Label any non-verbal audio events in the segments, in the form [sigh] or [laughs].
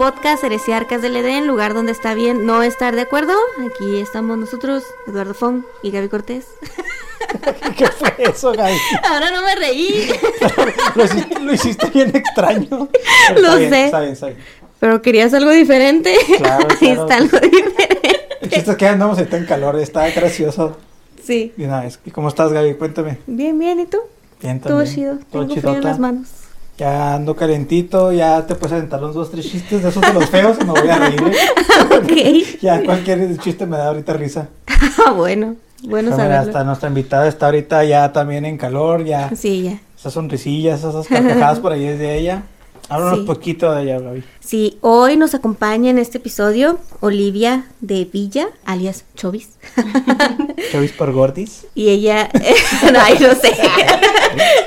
Podcast Heresiarcas del Edén, lugar donde está bien no estar de acuerdo. Aquí estamos nosotros, Eduardo Fong y Gaby Cortés. [laughs] ¿Qué fue eso, Gaby? Ahora no me reí. [laughs] lo, hiciste, lo hiciste bien extraño. Pero Lo está bien, sé. Está bien, está bien. Pero querías algo diferente. Claro, Ahí claro. [laughs] está algo diferente. El chiste es que andamos ahorita en calor, está gracioso. Sí. Y una vez, ¿y cómo estás, Gaby? Cuéntame. Bien, bien, ¿y tú? Bien, Todo también. chido. Todo Tengo frío en las manos. Ya ando calentito, ya te puedes aventar los dos, tres chistes de esos de los feos y me voy a reír. ¿eh? [laughs] ok. [laughs] Ya cualquier chiste me da ahorita risa. [laughs] Ah, bueno. Bueno saberlo. hasta nuestra invitada está ahorita ya también en calor, ya Sí, ya. esas sonrisillas, esas carcajadas por ahí es de ella. Háblanos Sí. poquito de ella, Gaby. Sí, hoy nos acompaña en este episodio Olivia de Villa, alias Chovis. [laughs] Chovis por Gordis. Y ella, ay, [laughs] no sé. [laughs]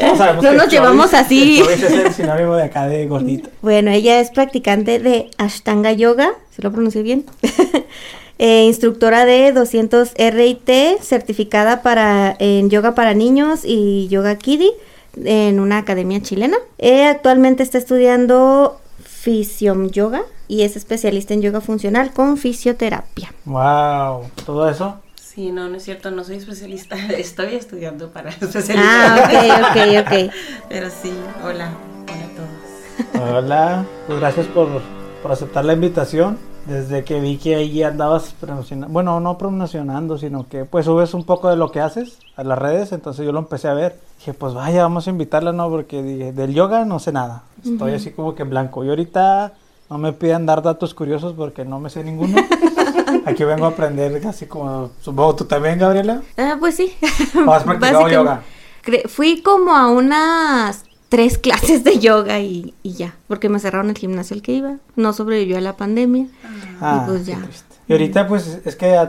No, sabemos No nos Chovis- llevamos así. Chovis es el sinónimo de acá de gordita. Bueno, ella es practicante de Ashtanga Yoga, ¿se lo pronuncié bien? Eh, instructora de 200 RIT, certificada para, en yoga para niños y yoga kiddie en una academia chilena. Eh, actualmente está estudiando Fisiom Yoga y es especialista en yoga funcional con fisioterapia. Wow, todo eso. Sí, no, no es cierto, no soy especialista. [laughs] Estoy estudiando para [laughs] Ah, especialista. ok, ok, ok. [laughs] Pero sí, hola, hola a todos. Hola, pues gracias por, por aceptar la invitación. Desde que vi que ahí andabas promocionando, bueno, no promocionando, sino que pues subes un poco de lo que haces a las redes, entonces yo lo empecé a ver. Dije, pues vaya, vamos a invitarla, ¿no? Porque dije, del yoga no sé nada. Estoy así como que en blanco. Y ahorita no me pidan dar datos curiosos porque no me sé ninguno. [laughs] Aquí vengo a aprender así como, supongo tú también, Gabriela. Ah, pues sí. ¿O has practicado yoga? Fui como a unas tres [laughs] clases de yoga y, y ya, porque me cerraron el gimnasio al que iba. No sobrevivió a la pandemia. Ah, y pues ya. Y ahorita pues es que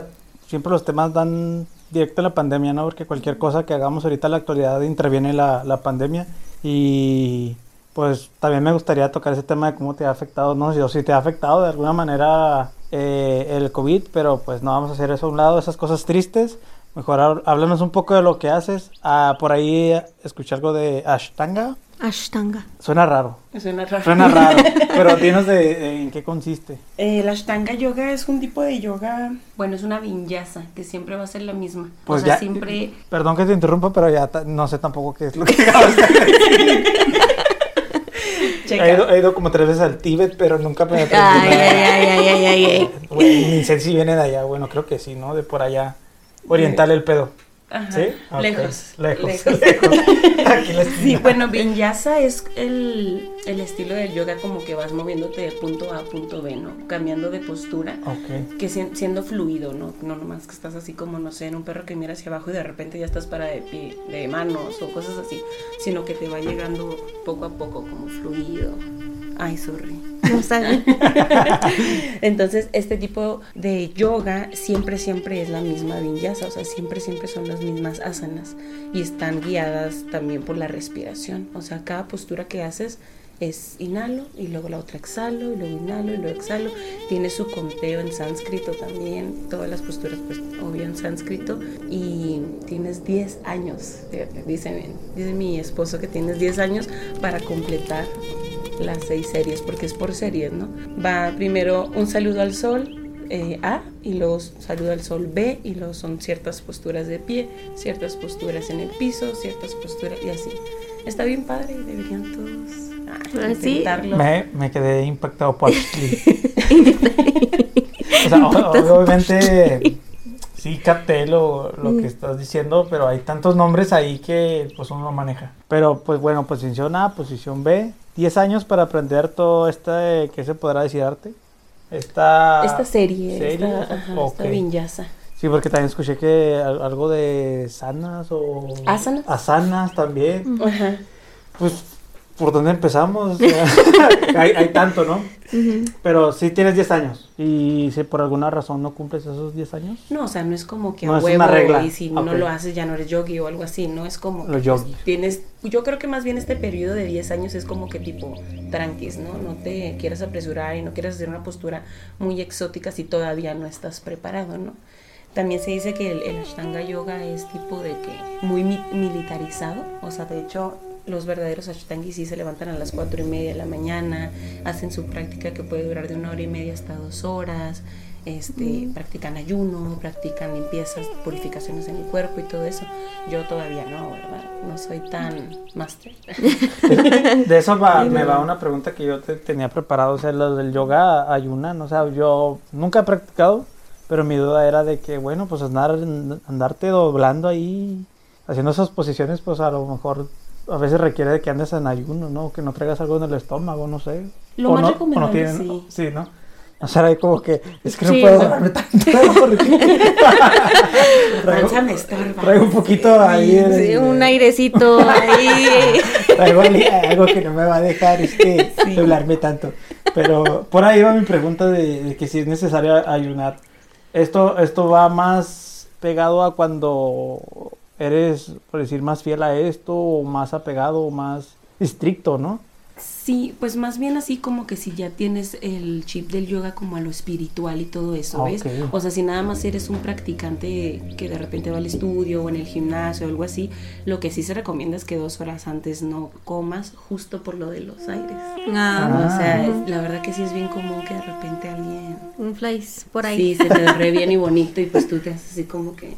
siempre los temas dan directo a la pandemia, ¿no? Porque cualquier cosa que hagamos ahorita en la actualidad interviene la, la pandemia y pues también me gustaría tocar ese tema de cómo te ha afectado, no sé, o si te ha afectado de alguna manera eh, el COVID, pero pues no vamos a hacer eso a un lado, esas cosas tristes. Mejor háblanos un poco de lo que haces. Ah, por ahí escuché algo de Ashtanga. Ashtanga. Suena raro. Suena raro. Suena raro, [laughs] pero dinos de, de en qué consiste. Eh, la Ashtanga Yoga es un tipo de yoga, bueno, es una vinyasa, que siempre va a ser la misma. Pues o sea, ya, siempre... Perdón que te interrumpa, pero ya no sé tampoco qué es lo que acabas de [laughs] decir. He ido, he ido como tres veces al Tíbet, pero nunca me aprendí Ay, ay, ay, ay, ay, ay, ni sé si viene de allá. Bueno, creo que sí, ¿no? De por allá. Oriental el pedo. Ajá, ¿Sí? Ok. Lejos. Lejos. lejos. [laughs] Aquí la Sí, bueno, vinyasa es el, el estilo del yoga como que vas moviéndote de punto A a punto B, ¿no? Cambiando de postura. Ok. que sien- siendo fluido, ¿no? No nomás que estás así como, no sé, en un perro que mira hacia abajo y de repente ya estás para de pie, de manos o cosas así, sino que te va llegando poco a poco como fluido. Ay, sorry. [laughs] No. [laughs] Entonces, este tipo de yoga siempre, siempre es la misma vinyasa, o sea, siempre, siempre son las mismas asanas y están guiadas también por la respiración. O sea, cada postura que haces es inhalo y luego la otra exhalo y luego inhalo y luego exhalo. Tiene su conteo en sánscrito también, todas las posturas, pues, obvio en sánscrito. Y tienes 10 años, fíjate, dice, dice mi esposo que tienes 10 años para completar las seis series, porque es por series, ¿no? Va primero un saludo al sol, eh, A, y luego saludo al sol B, y luego son ciertas posturas de pie, ciertas posturas en el piso, ciertas posturas, y así. Está bien padre, deberían todos ah, ¿Ah, sí? intentarlo. Me, me quedé impactado por [laughs] aquí. o sea, obviamente sí capté lo, lo que estás diciendo, pero hay tantos nombres ahí que pues uno no maneja. Pero pues bueno, posición A, posición B, 10 años para aprender todo este, ¿qué se podrá decir arte? Esta, Esta serie, serie, esta, ajá, esta vinyasa. Sí, porque también escuché que al- algo de sanas o... Asanas. Asanas también. Ajá. Pues, ¿por dónde empezamos? [laughs] Hay, hay tanto, ¿no? Pero sí tienes 10 años. Y si por alguna razón no cumples esos 10 años, No, o sea, no es como que No a es huevo una regla. y si no lo haces ya no eres yogi o algo así, no es como Los pues, tienes yo creo que más bien este periodo de 10 años es como que tipo tranquis, ¿no? No te quieras apresurar y no quieras hacer una postura muy exótica si todavía no estás preparado, ¿no? También se dice que el, el Ashtanga Yoga es tipo de que muy mi- militarizado, o sea, de hecho los verdaderos ashtangis sí se levantan a las cuatro y media de la mañana, hacen su práctica que puede durar de una hora y media hasta dos horas, este, practican ayuno, practican limpiezas, purificaciones en el cuerpo y todo eso. Yo todavía no, ¿verdad? No soy tan máster. [laughs] De eso va- [laughs] me va una pregunta que yo te tenía preparado, o sea, lo del yoga ayunan, o sea, yo nunca he practicado, pero mi duda era de que, bueno, pues andar, andarte doblando ahí, haciendo esas posiciones, pues a lo mejor a veces requiere de que andes en ayuno, ¿no? Que no traigas algo en el estómago, no sé. Lo O más no- o recomendable, no tienen- sí. Sí, ¿no? O sea, hay como que, es que no Sí. puedo doblarme [laughs] tanto. porque- [laughs] traigo, traigo un poquito ahí. Sí, de- un airecito ahí. [laughs] Traigo algo que no me va a dejar este, doblarme tanto. Pero por ahí va mi pregunta de, de que si es necesario ayunar. Esto, esto va más pegado a cuando eres, por decir, más fiel a esto, o más apegado, o más estricto, ¿no? Sí, pues más bien así como que si ya tienes el chip del yoga como a lo espiritual y todo eso, ¿ves? Ok. O sea, si nada más eres un practicante que de repente va al estudio o en el gimnasio o algo así, lo que sí se recomienda es que dos horas antes no comas justo por lo de los aires. Ah, O sea, es- la verdad que sí es bien común que de repente alguien... un flies por ahí. Sí, se te ve bien y bonito y pues tú te haces así como que...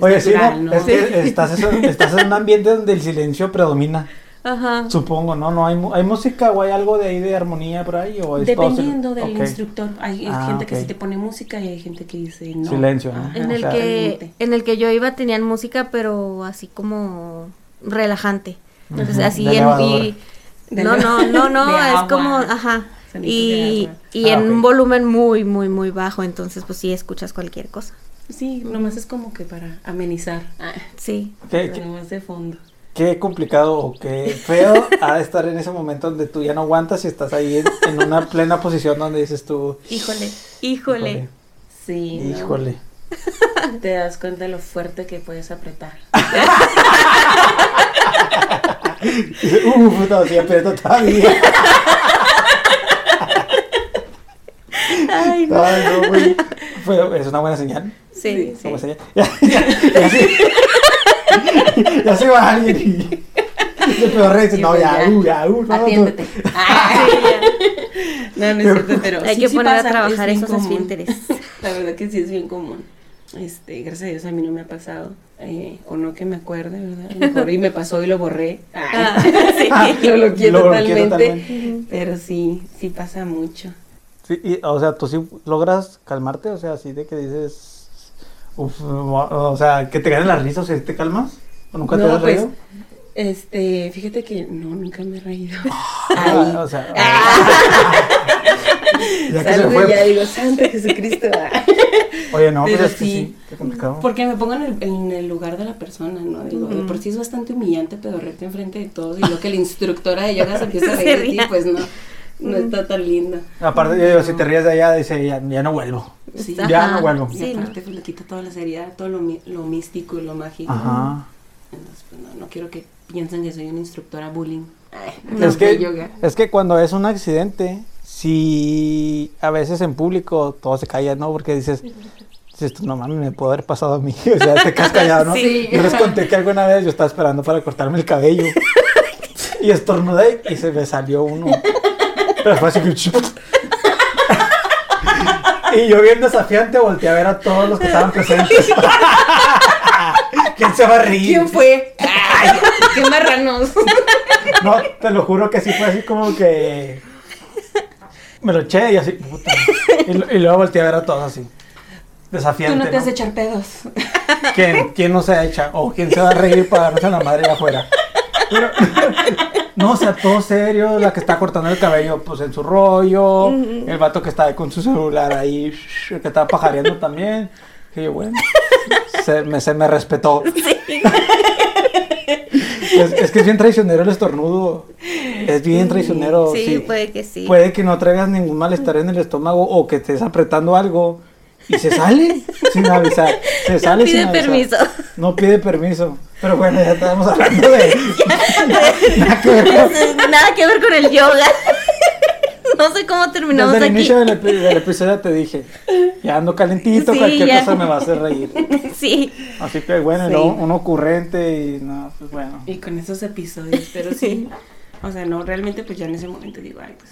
Oye, sí, ¿no? Es que estás, estás en un ambiente donde el silencio predomina, Ajá. supongo, ¿no? ¿No hay, mu- hay música o hay algo de ahí de armonía por ahí? O es todo sil- Dependiendo del instructor. Hay Ah, gente que sí te pone música y hay gente que dice no. Silencio, ¿no? Ajá, En el o sea, que en el que yo iba tenían música pero así como relajante. Entonces así de en y no, no, no, no, [laughs] es agua. como ajá. Sonidos Y, y Ah, en un volumen muy muy muy bajo, entonces pues sí escuchas cualquier cosa. Sí, nomás es como que para amenizar. Ah, Sí. ¿Qué, pero qué, nomás de fondo. qué complicado o qué feo ha de estar en ese momento donde tú ya no aguantas y estás ahí en, en una plena posición donde dices tú, Híjole, híjole. Sí. ¿no? híjole. [laughs] Te das cuenta de lo fuerte que puedes apretar. [laughs] Uf, no, sí aprieto todavía. [laughs] Ay, no. Ay, no, güey. Fue- es una buena señal. Sí, sí. Buena señal. Ya, ya, ya, se- ya se va alguien y se pedorrea y dice, no, pues ya, ya. uh, ya, uh, no, no. Atiéndete. [laughs] Ah. Sí. No, no es cierto, pero Hay sí, que sí poner pasa, a trabajar es esos común. esfínteres. [laughs] La verdad que sí es bien común. Este, gracias a Dios a mí no me ha pasado. eh, o no que me acuerde, ¿verdad? Mejor y me pasó y lo borré. [laughs] Ah, sí. lo bloqueé Lo totalmente. totalmente. Pero sí, sí pasa mucho. Sí, y, o sea, tú sí logras calmarte, o sea, así de que dices, uf, o sea, que te ganen las risas, ¿sí te calmas? ¿O nunca te has pues, reído? Este, fíjate que no, nunca me he reído. [laughs] Ah, Ay. o sea, [laughs] ya que se Salgo fue. y ya digo, Santo Jesucristo. ah". [laughs] Oye, no, Pero pero es que sí. sí, qué complicado. Porque me pongo en el, en el lugar de la persona, ¿no? Digo, de por sí es bastante humillante pedorrete enfrente de todos y lo que la instructora de yoga se empieza a Se reír de ti, pues no, no está tan lindo. Aparte, yo digo, si te ríes de allá, dice, ya, ya no vuelvo. Sí. Ya Ajá. no vuelvo. Y Sí, ¿no? aparte pues, le quita toda la seriedad, todo lo, mi- lo místico y lo mágico. Ajá. Entonces, pues no, no quiero que piensen que soy una instructora bullying. Ay, No, es, que, yoga. es que cuando es un accidente, si a veces en público todo se calla, ¿no? Porque dices, no mames, me pudo haber pasado a mí. [laughs] O sea, te quedas callado, ¿no? Sí. Yo les conté que alguna vez yo estaba esperando para cortarme el cabello. [laughs] y estornudé y se me salió uno. Pero fue así que... y yo bien desafiante volteé a ver a todos los que estaban presentes. [laughs] ¿Quién se va a reír? ¿Quién fue? Ay, [laughs] ¡Qué marranos! No, te lo juro que sí fue así como que. Me lo eché y así, puta. Y, luego volteé a ver a todos así. Desafiante. Tú no te has ¿no? de echar pedos. ¿Quién, ¿Quién no se echa? ¿O quién se va a reír para darnos a la madre allá afuera? Pero- no, o sea, todo serio. La que está cortando el cabello, pues en su rollo. El vato que está con su celular ahí, el que estaba pajareando también. Que yo, bueno, se me, se me respetó. [laughs] Es, es que es bien traicionero el estornudo. Es bien traicionero. Sí, sí. puede que sí. Puede que no traigas ningún malestar en el estómago o que estés apretando algo y se sale sin avisar. Se sale pide sin avisar. permiso. No pide permiso. Pero bueno, ya estamos hablando de. [laughs] [laughs] Nada que ver con- Nada que ver con el yoga. [laughs] no sé cómo terminamos Desde el aquí. inicio del, epi- del episodio te dije, ya ando calentito, Sí, cualquier ya. cosa me va a hacer reír. sí. Así que bueno, Sí. un ocurrente y no, pues bueno. Y con esos episodios, pero sí. O sea, no, realmente pues ya en ese momento digo, ay, pues,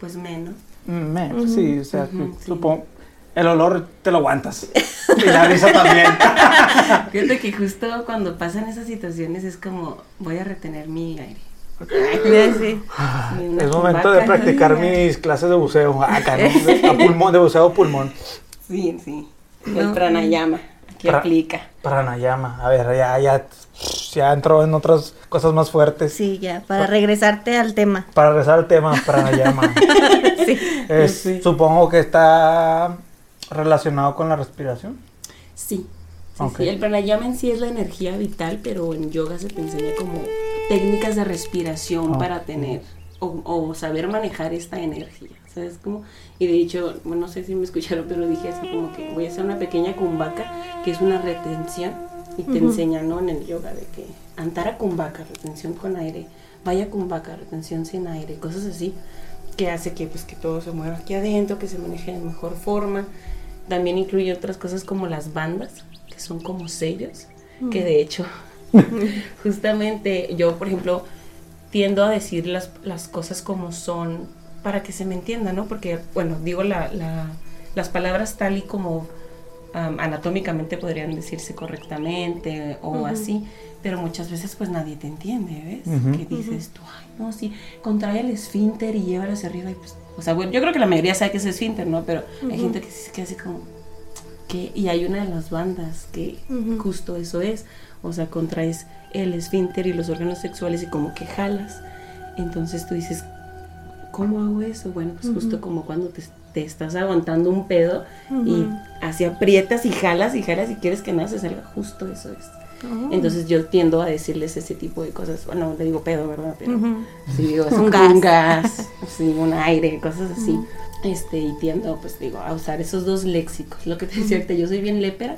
pues menos. Mm, me- pues sí, o sea, Ujú, sí. supongo, el olor te lo aguantas. Y la risa también. [laughs] Fíjate que justo cuando pasan esas situaciones es como, voy a retener mi aire. Sí. Es momento de practicar [laughs] mis clases de buceo. Acá, ¿no? De, a pulmón, de buceo a pulmón. Sí, sí. No. El pranayama, que Pra- aplica. Pranayama. A ver, ya, ya, ya entró en otras cosas más fuertes. Sí, ya, para regresarte al tema. Para regresar al tema, pranayama. [laughs] Sí. Es- Sí. Supongo que está relacionado con la respiración. Sí. Sí, el pranayama en sí es la energía vital, pero en yoga se te enseña como técnicas de respiración para tener o, o saber manejar esta energía, ¿sabes cómo? Y de hecho, bueno, no sé si me escucharon, pero dije así como que voy a hacer una pequeña kumbhaka, que es una retención, y te enseñan, ¿no? En el yoga de que antara kumbhaka, retención con aire, vaya kumbhaka, retención sin aire, cosas así, que hace que, pues, que todo se mueva aquí adentro, que se maneje de mejor forma. También incluye otras cosas como las bandas, que son como sellos, que de hecho, [laughs] justamente yo, por ejemplo, tiendo a decir las, las cosas como son para que se me entienda, ¿no? Porque, bueno, digo la, la- las palabras tal y como am, anatómicamente podrían decirse correctamente o así, pero muchas veces pues nadie te entiende, ¿ves? Ujú. Que dices tú, ay, no, sí, contrae el esfínter y llévalo hacia arriba y pues, o sea, bueno, yo creo que la mayoría sabe que es esfínter, ¿no? Pero hay gente que se queda así como, que y hay una de las bandas que justo eso es, o sea, contraes el esfínter y los órganos sexuales y como que jalas. Entonces tú dices, ¿cómo hago eso? Bueno, pues justo como cuando te, te estás aguantando un pedo y así aprietas y jalas y jalas y quieres que nada se salga, justo eso es. Oh. Entonces yo tiendo a decirles ese tipo de cosas. Bueno, le digo pedo, ¿verdad? Pero Ujú. sí digo, es Un un, gas. un gas, sí, un aire, cosas así. Este, y tiendo, pues digo, a usar esos dos léxicos. Lo que te decía ahorita, yo soy bien lépera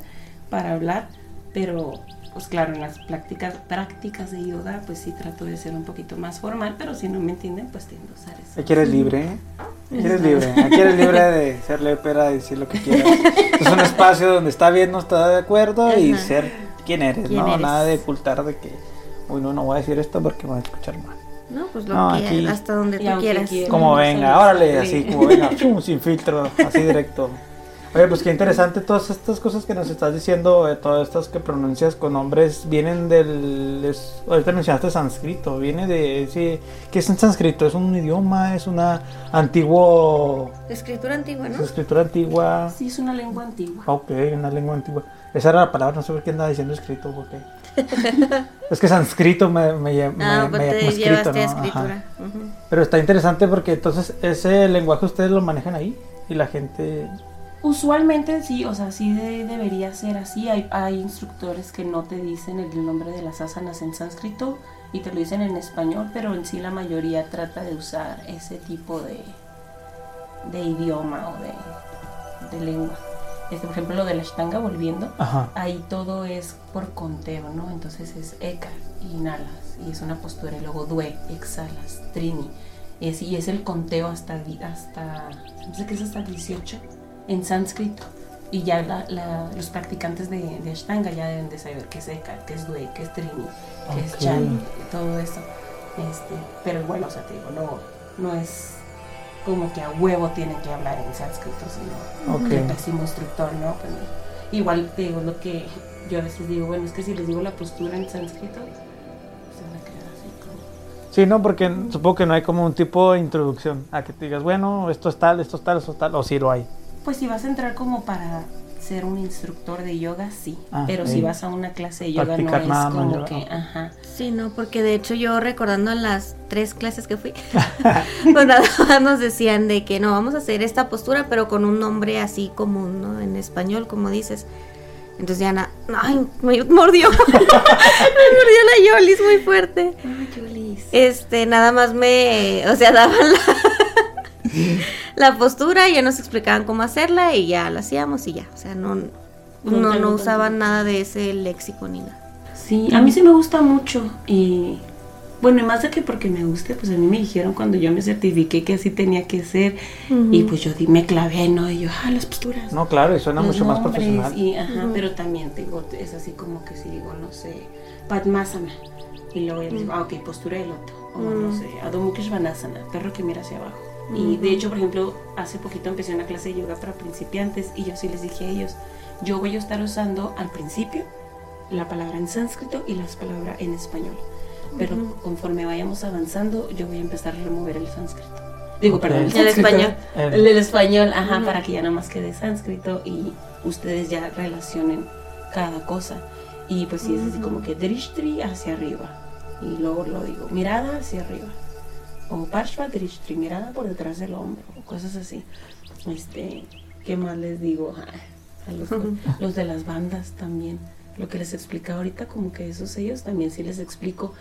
para hablar, pero pues claro, en las prácticas, prácticas de yoga, pues sí trato de ser un poquito más formal, pero si no me entienden, pues tiendo a usar eso. Aquí eres libre, ¿eh? Aquí eres libre. Aquí eres libre de ser lepera, de decir lo que quieras. Es un [laughs] espacio donde está bien, no está de acuerdo y ser quien eres, ¿Quién ¿no? eres? Nada de ocultar de que, uy, no, no voy a decir esto porque me voy a escuchar mal. No, pues lo No, que aquí- hasta donde tú quieras. quieras. Como no venga, órale, así como venga, [laughs] chum, sin filtro, así directo. Oye, pues qué interesante todas estas cosas que nos estás diciendo, eh, todas estas que pronuncias con nombres, vienen del... es- ahorita mencionaste sánscrito, viene de... Sí, ¿Qué es en sánscrito? ¿Es un idioma? ¿Es una antiguo... Escritura antigua, es ¿no? escritura antigua? Sí, es una lengua antigua. Ok, una lengua antigua. Esa era la palabra, no sé por qué andaba diciendo escrito, porque... es que sánscrito me, me, me, Ah, me- pues te escrito, ¿no? Pero está interesante porque entonces ese lenguaje ustedes lo manejan ahí y la gente... Usualmente sí, o sea, sí de- debería ser así. Hay, hay instructores que no te dicen el nombre de las asanas en sánscrito y te lo dicen en español, pero en sí la mayoría trata de usar ese tipo de, de idioma o de, de lengua. Este, por ejemplo, lo de la Ashtanga, volviendo, Ajá. ahí todo es por conteo, ¿no? Entonces es eka, inhalas, y es una postura, y luego due, exhalas, trini, y es, y es el conteo hasta, hasta, no sé qué es hasta 18 en sánscrito. Y ya la- la- los practicantes de, de Ashtanga ya deben de saber qué es eka, qué es due, qué es trini, qué es chan, todo eso. Este, pero bueno, o sea, te digo, no, no es como que a huevo tienen que hablar en sánscrito, sino Ok. que el pésimo instructor, ¿no? Pues, igual te digo lo que yo a veces digo, bueno, es que si les digo la postura en sánscrito, se van a quedar así como... Sí, no, porque supongo que no hay como un tipo de introducción a que te digas, bueno, esto es tal, esto es tal, esto es tal, o sí lo hay. Pues si vas a entrar como para ser un instructor de yoga, sí. Ah, pero si vas a una clase de yoga no Practicar es nada más como que, ajá. Sí, no, porque de hecho yo recordando las tres clases que fui, [laughs] [laughs] pues nada más nos decían de que no, vamos a hacer esta postura, pero con un nombre así común, ¿no? En español, como dices. Entonces ya, na- ay, me mordió. [laughs] me mordió la Yolis muy fuerte. Este, nada más me, o sea, daban la, la postura, ya nos explicaban cómo hacerla y ya la hacíamos y ya. O sea, no, no, no usaban nada de ese léxico ni nada. Sí, a mí sí me gusta mucho y Bueno, y más de que porque me guste, pues a mí me dijeron cuando yo me certifiqué que así tenía que ser. Y pues yo di- me clavé, ¿no? Y yo, ah, las posturas. No, claro, y suena mucho más profesional. Y, ajá, pero también tengo, es así como que si digo, no sé, Padmasana. Y luego ya digo, ah, ok, postura de loto. O no sé, Adho Mukha Svanasana, perro que mira hacia abajo. Y de hecho, por ejemplo, hace poquito empecé una clase de yoga para principiantes y yo sí les dije a ellos, yo voy a estar usando al principio la palabra en sánscrito y las palabras en español. Pero conforme vayamos avanzando, yo voy a empezar a remover el sánscrito. Digo, Ok. perdón, el El español. El- El del español, ajá, para que ya nada más quede sánscrito y ustedes ya relacionen cada cosa. Y pues sí, es así como que Drishtri hacia arriba. Y luego lo digo, mirada hacia arriba. O Parshva Drishtri, mirada por detrás del hombro, o cosas así. Este, ¿qué más les digo? Ah, a los, los de las bandas también. Lo que les explicaba ahorita, como que esos ellos también sí les explico.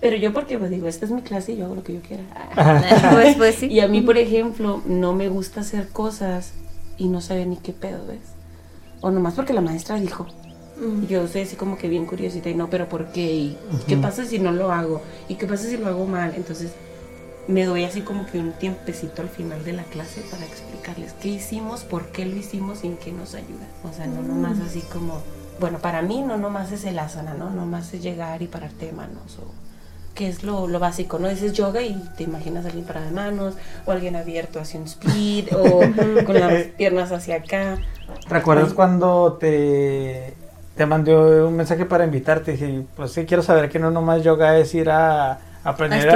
Pero yo porque pues, digo, esta es mi clase y yo hago lo que yo quiera. [laughs] pues, pues sí. Y a mí, por ejemplo, no me gusta hacer cosas y no sabía ni qué pedo, ¿ves? O nomás porque la maestra dijo. Y Yo soy así como que bien curiosita y no, pero ¿por qué? ¿Y qué pasa si no lo hago? ¿Y qué pasa si lo hago mal? Entonces me doy así como que un tiempecito al final de la clase para explicarles qué hicimos, por qué lo hicimos y en qué nos ayuda. O sea, no nomás así como, bueno, para mí no nomás es el asana, ¿no? Nomás es llegar y pararte de manos o que es lo, lo básico, ¿no? Dices yoga y te imaginas a alguien parado de manos, o alguien abierto hacia un speed, o [laughs] con las piernas hacia acá. ¿Recuerdas Ay. cuando te, te mandé un mensaje para invitarte? Dije, pues sí, quiero saber que no nomás yoga es ir a aprender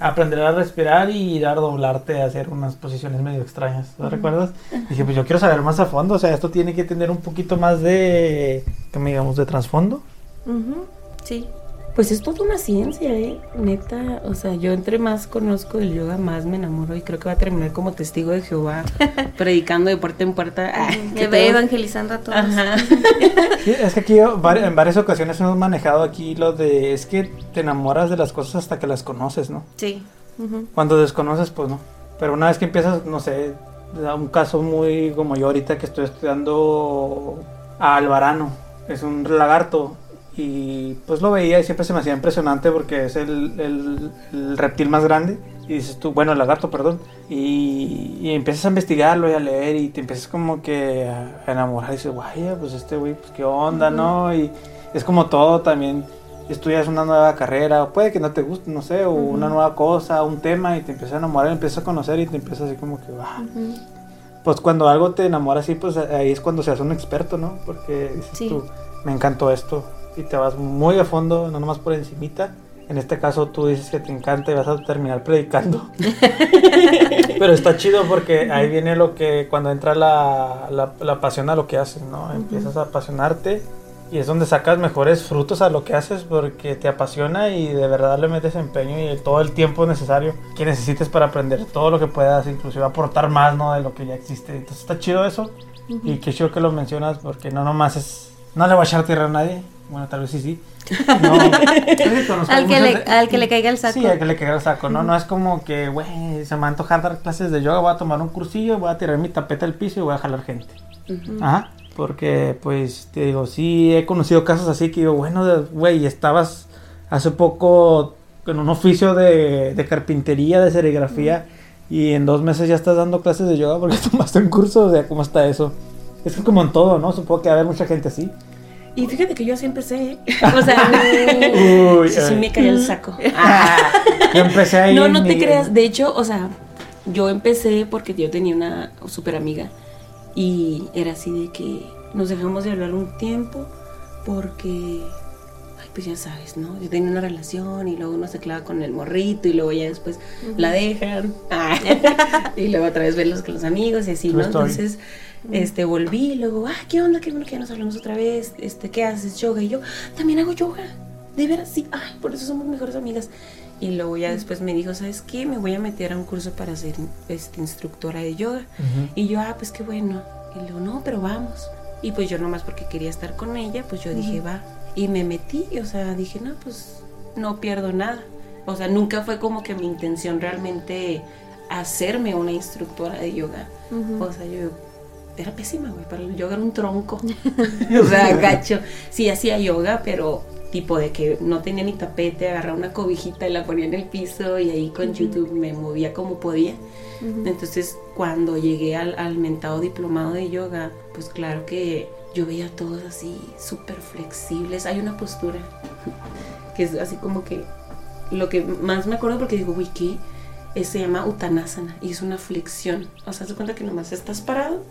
A aprender a respirar y ir a doblarte a hacer unas posiciones medio extrañas. ¿Lo recuerdas? Dije, pues yo quiero saber más a fondo. O sea, esto tiene que tener un poquito más de, ¿qué me digamos, de trasfondo. Ujú, Sí. Pues es toda una ciencia, ¿eh? Neta, o sea, yo entre más conozco del yoga, más me enamoro y creo que va a terminar como testigo de Jehová, [laughs] predicando de puerta en puerta. ah, Me que ve evangelizando a todos. Ajá. Sí, es que aquí en varias ocasiones hemos manejado aquí lo de, es que te enamoras de las cosas hasta que las conoces, ¿no? Sí. Cuando desconoces, pues no. Pero una vez que empiezas, no sé, da un caso muy como yo ahorita que estoy estudiando a Alvarano, es un lagarto. Y pues lo veía y siempre se me hacía impresionante porque es el, el- el reptil más grande. Y dices tú, bueno, el lagarto, perdón. Y, y empiezas a investigarlo y a leer y te empiezas como que a, enamorar. Y dices, vaya, pues este güey, pues qué onda, ¿no? Y es como todo también estudias una nueva carrera, o puede que no te guste, no sé, o una nueva cosa, un tema, y te empiezas a enamorar, empiezas a conocer y te empiezas así como que, va. Ujú. Pues cuando algo te enamora así, pues ahí es cuando se hace un experto, ¿no? Porque dices Sí. tú, me encantó esto, y te vas muy a fondo, no nomás por encimita. En este caso tú dices que te encanta y vas a terminar predicando. [laughs] Pero está chido porque ahí viene lo que cuando entra la, la, la pasión a lo que haces, ¿no? Empiezas a apasionarte y es donde sacas mejores frutos a lo que haces porque te apasiona y de verdad le metes empeño y todo el tiempo necesario que necesites para aprender todo lo que puedas, inclusive aportar más, ¿no? De lo que ya existe. Entonces está chido eso y qué chido que lo mencionas porque no nomás es... No le voy a echar tierra a nadie. Bueno, tal vez sí, sí. [laughs] No, Al que, le, de- al que le caiga el saco. Sí, al que le caiga el saco, ¿no? No es como que, güey, se me va a antojar dar clases de yoga, voy a tomar un cursillo, voy a tirar mi tapete al piso y voy a jalar gente. Ajá. Porque, pues, te digo, sí he conocido casos así que digo, bueno, güey, estabas hace poco en un oficio de, de carpintería, de serigrafía, y en dos meses ya estás dando clases de yoga porque [laughs] tomaste un curso, o sea, ¿cómo está eso? Es que como en todo, ¿no? Supongo que va a haber mucha gente así. Y fíjate que yo así empecé, ¿eh? [laughs] O sea, [laughs] Uy, sí, sí me cayó el saco. [laughs] Yo empecé ahí. No, no te mi- creas. De hecho, o sea, yo empecé porque yo tenía una súper amiga y era así de que nos dejamos de hablar un tiempo porque, ay, pues ya sabes, ¿no? Yo tenía una relación y luego uno se clava con el morrito y luego ya después la dejan Ah, y luego otra vez verlos con los amigos y así, ¿no? Entonces, este, volví y luego, ah, ¿qué onda? Qué bueno que ya nos hablamos otra vez. Este, ¿qué haces? Yoga. Y yo, también hago yoga. De veras, sí. Ay, por eso somos mejores amigas. Y luego ya después me dijo, ¿sabes qué? Me voy a meter a un curso para ser este, instructora de yoga. Y yo, ah, pues qué bueno. Y luego, no, pero vamos. Y pues yo nomás porque quería estar con ella, pues yo dije, va. Y me metí, o sea, dije, no, pues no pierdo nada. O sea, nunca fue como que mi intención realmente hacerme una instructora de yoga. Ujú. O sea, yo era pésima, güey. Para el yoga era un tronco. [laughs] o sea, gacho. Sí hacía yoga, pero tipo de que no tenía ni tapete, agarraba una cobijita y la ponía en el piso y ahí con YouTube me movía como podía. Entonces, cuando llegué al, al mentado diplomado de yoga, pues claro que yo veía todos así súper flexibles. Hay una postura [laughs] que es así como que lo que más me acuerdo porque digo, ¿qué? Eh, se llama Uttanasana y es una flexión. O sea, se cuenta que nomás estás parado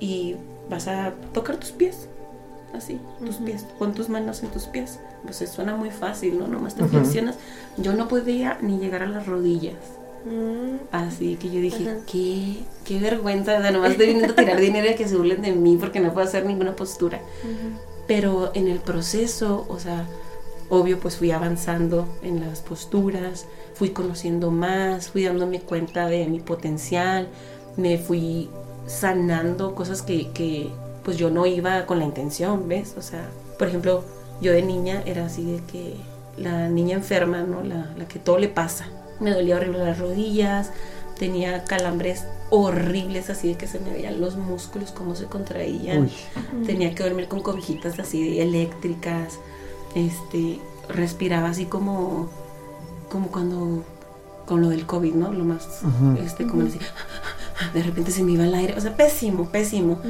y vas a tocar tus pies. Así, tus pies. Pon tus manos en tus pies. Pues suena muy fácil, ¿no? Nomás te flexionas. Yo no podía ni llegar a las rodillas. Mm. Así que yo dije, qué, qué vergüenza, o sea, nomás estoy viniendo a tirar dinero y que se burlen de mí porque no puedo hacer ninguna postura. Pero en el proceso, o sea, obvio, pues fui avanzando en las posturas, fui conociendo más, fui dándome cuenta de mi potencial, me fui sanando cosas que, que pues yo no iba con la intención, ¿ves? O sea, por ejemplo, yo de niña era así de que la niña enferma, ¿no? La, la que todo le pasa. Me dolía horrible las rodillas, tenía calambres horribles así de que se me veían los músculos cómo se contraían. Uy. Tenía que dormir con cobijitas así de eléctricas. Este, respiraba así como como cuando con lo del COVID, ¿no? Lo más este como así, de repente se me iba el aire, o sea, pésimo, pésimo.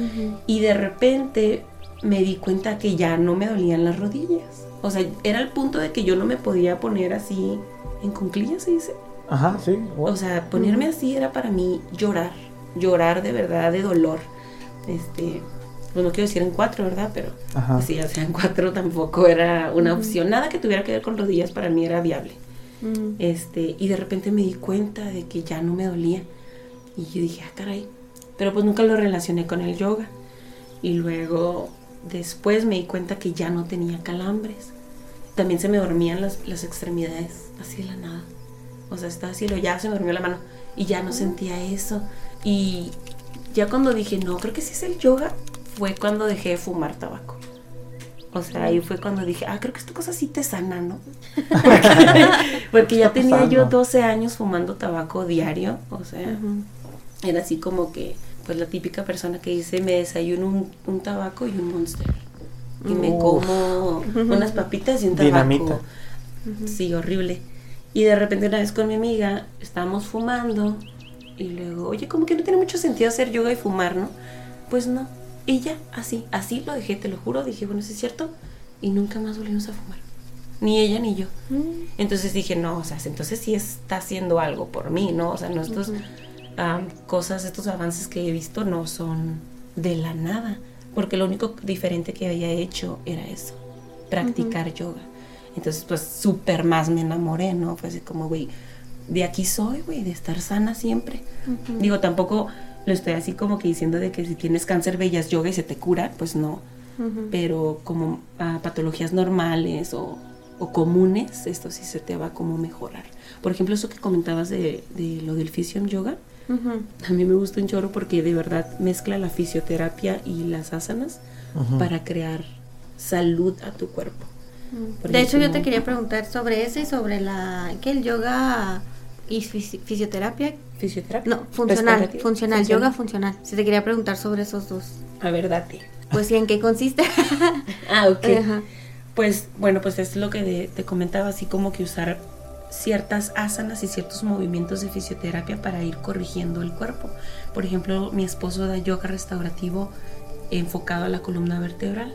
Y de repente me di cuenta que ya no me dolían las rodillas. O sea, era el punto de que yo no me podía poner así en cunclillas, se dice. Ajá, sí. O sea, ponerme así era para mí llorar, llorar de verdad, de dolor. Este, pues no quiero decir en cuatro, ¿verdad? Pero Ajá. pues, ya sea en cuatro [laughs] tampoco era una opción. Nada que tuviera que ver con rodillas para mí era viable. Mm. Este, y de repente me di cuenta de que ya no me dolía. Y yo dije, ah, caray. Pero pues nunca lo relacioné con el yoga. Y luego, después me di cuenta que ya no tenía calambres. También se me dormían las, las extremidades, así de la nada. O sea, estaba así, lo ya se me durmió la mano. Y ya no sentía eso. Y ya cuando dije, no, creo que sí es el yoga, fue cuando dejé de fumar tabaco. O sea, ahí fue cuando dije, ah, creo que esta cosa sí te sana, ¿no? [laughs] Porque ya tenía yo pasando? 12 años fumando tabaco diario. O sea. Era así como que, pues la típica persona que dice, me desayuno un, un tabaco y un monster. Y me Uf. como unas papitas y un tabaco. Dinamita. Sí, horrible. Y de repente una vez con mi amiga estábamos fumando y luego, oye, como que no tiene mucho sentido hacer yoga y fumar, ¿no? Pues no. Y ya, así, así lo dejé, te lo juro. Dije, bueno, ¿sí es cierto? Y nunca más volvimos a fumar. Ni ella ni yo. Mm. Entonces dije, no, o sea, entonces sí está haciendo algo por mí, ¿no? O sea, no estos am, cosas, estos avances que he visto no son de la nada. Porque lo único diferente que había hecho era eso, practicar yoga. Entonces, pues súper más me enamoré, ¿no? Fue así como, güey, de aquí soy, güey, de estar sana siempre. Digo, tampoco lo estoy así como que diciendo de que si tienes cáncer veías yoga y se te cura, pues no. Ujú. Pero como a patologías normales o, o comunes, esto sí se te va como mejorar. Por ejemplo, eso que comentabas de, de lo del Physium Yoga, A mí me gusta un chorro porque de verdad mezcla la fisioterapia y las asanas para crear salud a tu cuerpo. Por De hecho, yo te quería preguntar sobre eso y sobre la que el yoga y fisi- fisioterapia. Fisioterapia. No, funcional, funcional, yoga funcional. Si te quería preguntar sobre esos dos. A ver, date. Pues, ¿y en qué consiste? [laughs] Ah, ok. Ajá. Pues bueno, pues es lo que de- te comentaba, así como que usar ciertas asanas y ciertos movimientos de fisioterapia para ir corrigiendo el cuerpo. Por ejemplo, mi esposo da yoga restaurativo enfocado a la columna vertebral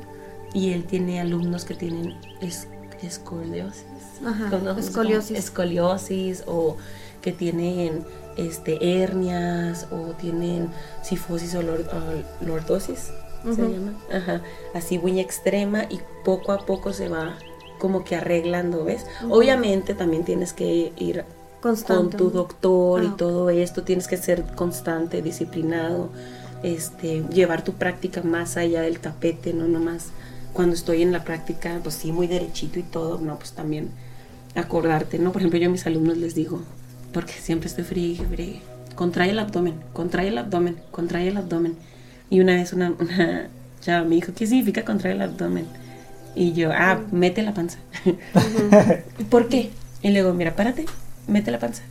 y él tiene alumnos que tienen es- escoliosis. Ajá, ¿Cómo- cómo- escoliosis. escoliosis o que tienen este hernias o tienen sifosis o lor- o lordosis se llama Ajá. así muy extrema y poco a poco se va como que arreglando ves obviamente también tienes que ir Constante. con tu doctor Ah, y ok. todo esto tienes que ser constante disciplinado este llevar tu práctica más allá del tapete no nomás cuando estoy en la práctica pues sí muy derechito y todo no pues también acordarte no por ejemplo yo a mis alumnos les digo porque siempre estoy friegue friegue contrae el abdomen contrae el abdomen contrae el abdomen y una vez una, una chava me dijo qué significa contrae el abdomen y yo ah mete la panza [laughs] ¿por qué? y luego mira párate mete la panza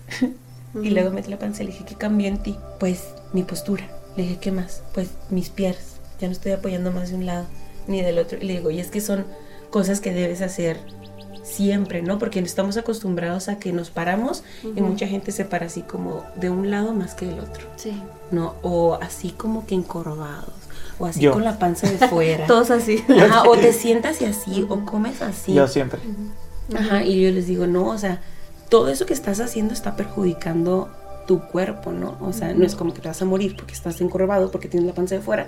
y luego mete la panza y le dije ¿qué cambió en ti? pues mi postura le dije ¿qué más? pues mis piernas ya no estoy apoyando más de un lado ni del otro y le digo y es que son cosas que debes hacer siempre, ¿no? Porque estamos acostumbrados a que nos paramos y mucha gente se para así como de un lado más que del otro, Sí. ¿no? O así como que encorvados, o así Yo. con la panza de fuera. [laughs] Todos así. Ajá, o te sientas y así, o comes así. Yo siempre. Ajá, y yo les digo, no, o sea, todo eso que estás haciendo está perjudicando tu cuerpo, ¿no? O sea, no es como que te vas a morir porque estás encorvado, porque tienes la panza de fuera,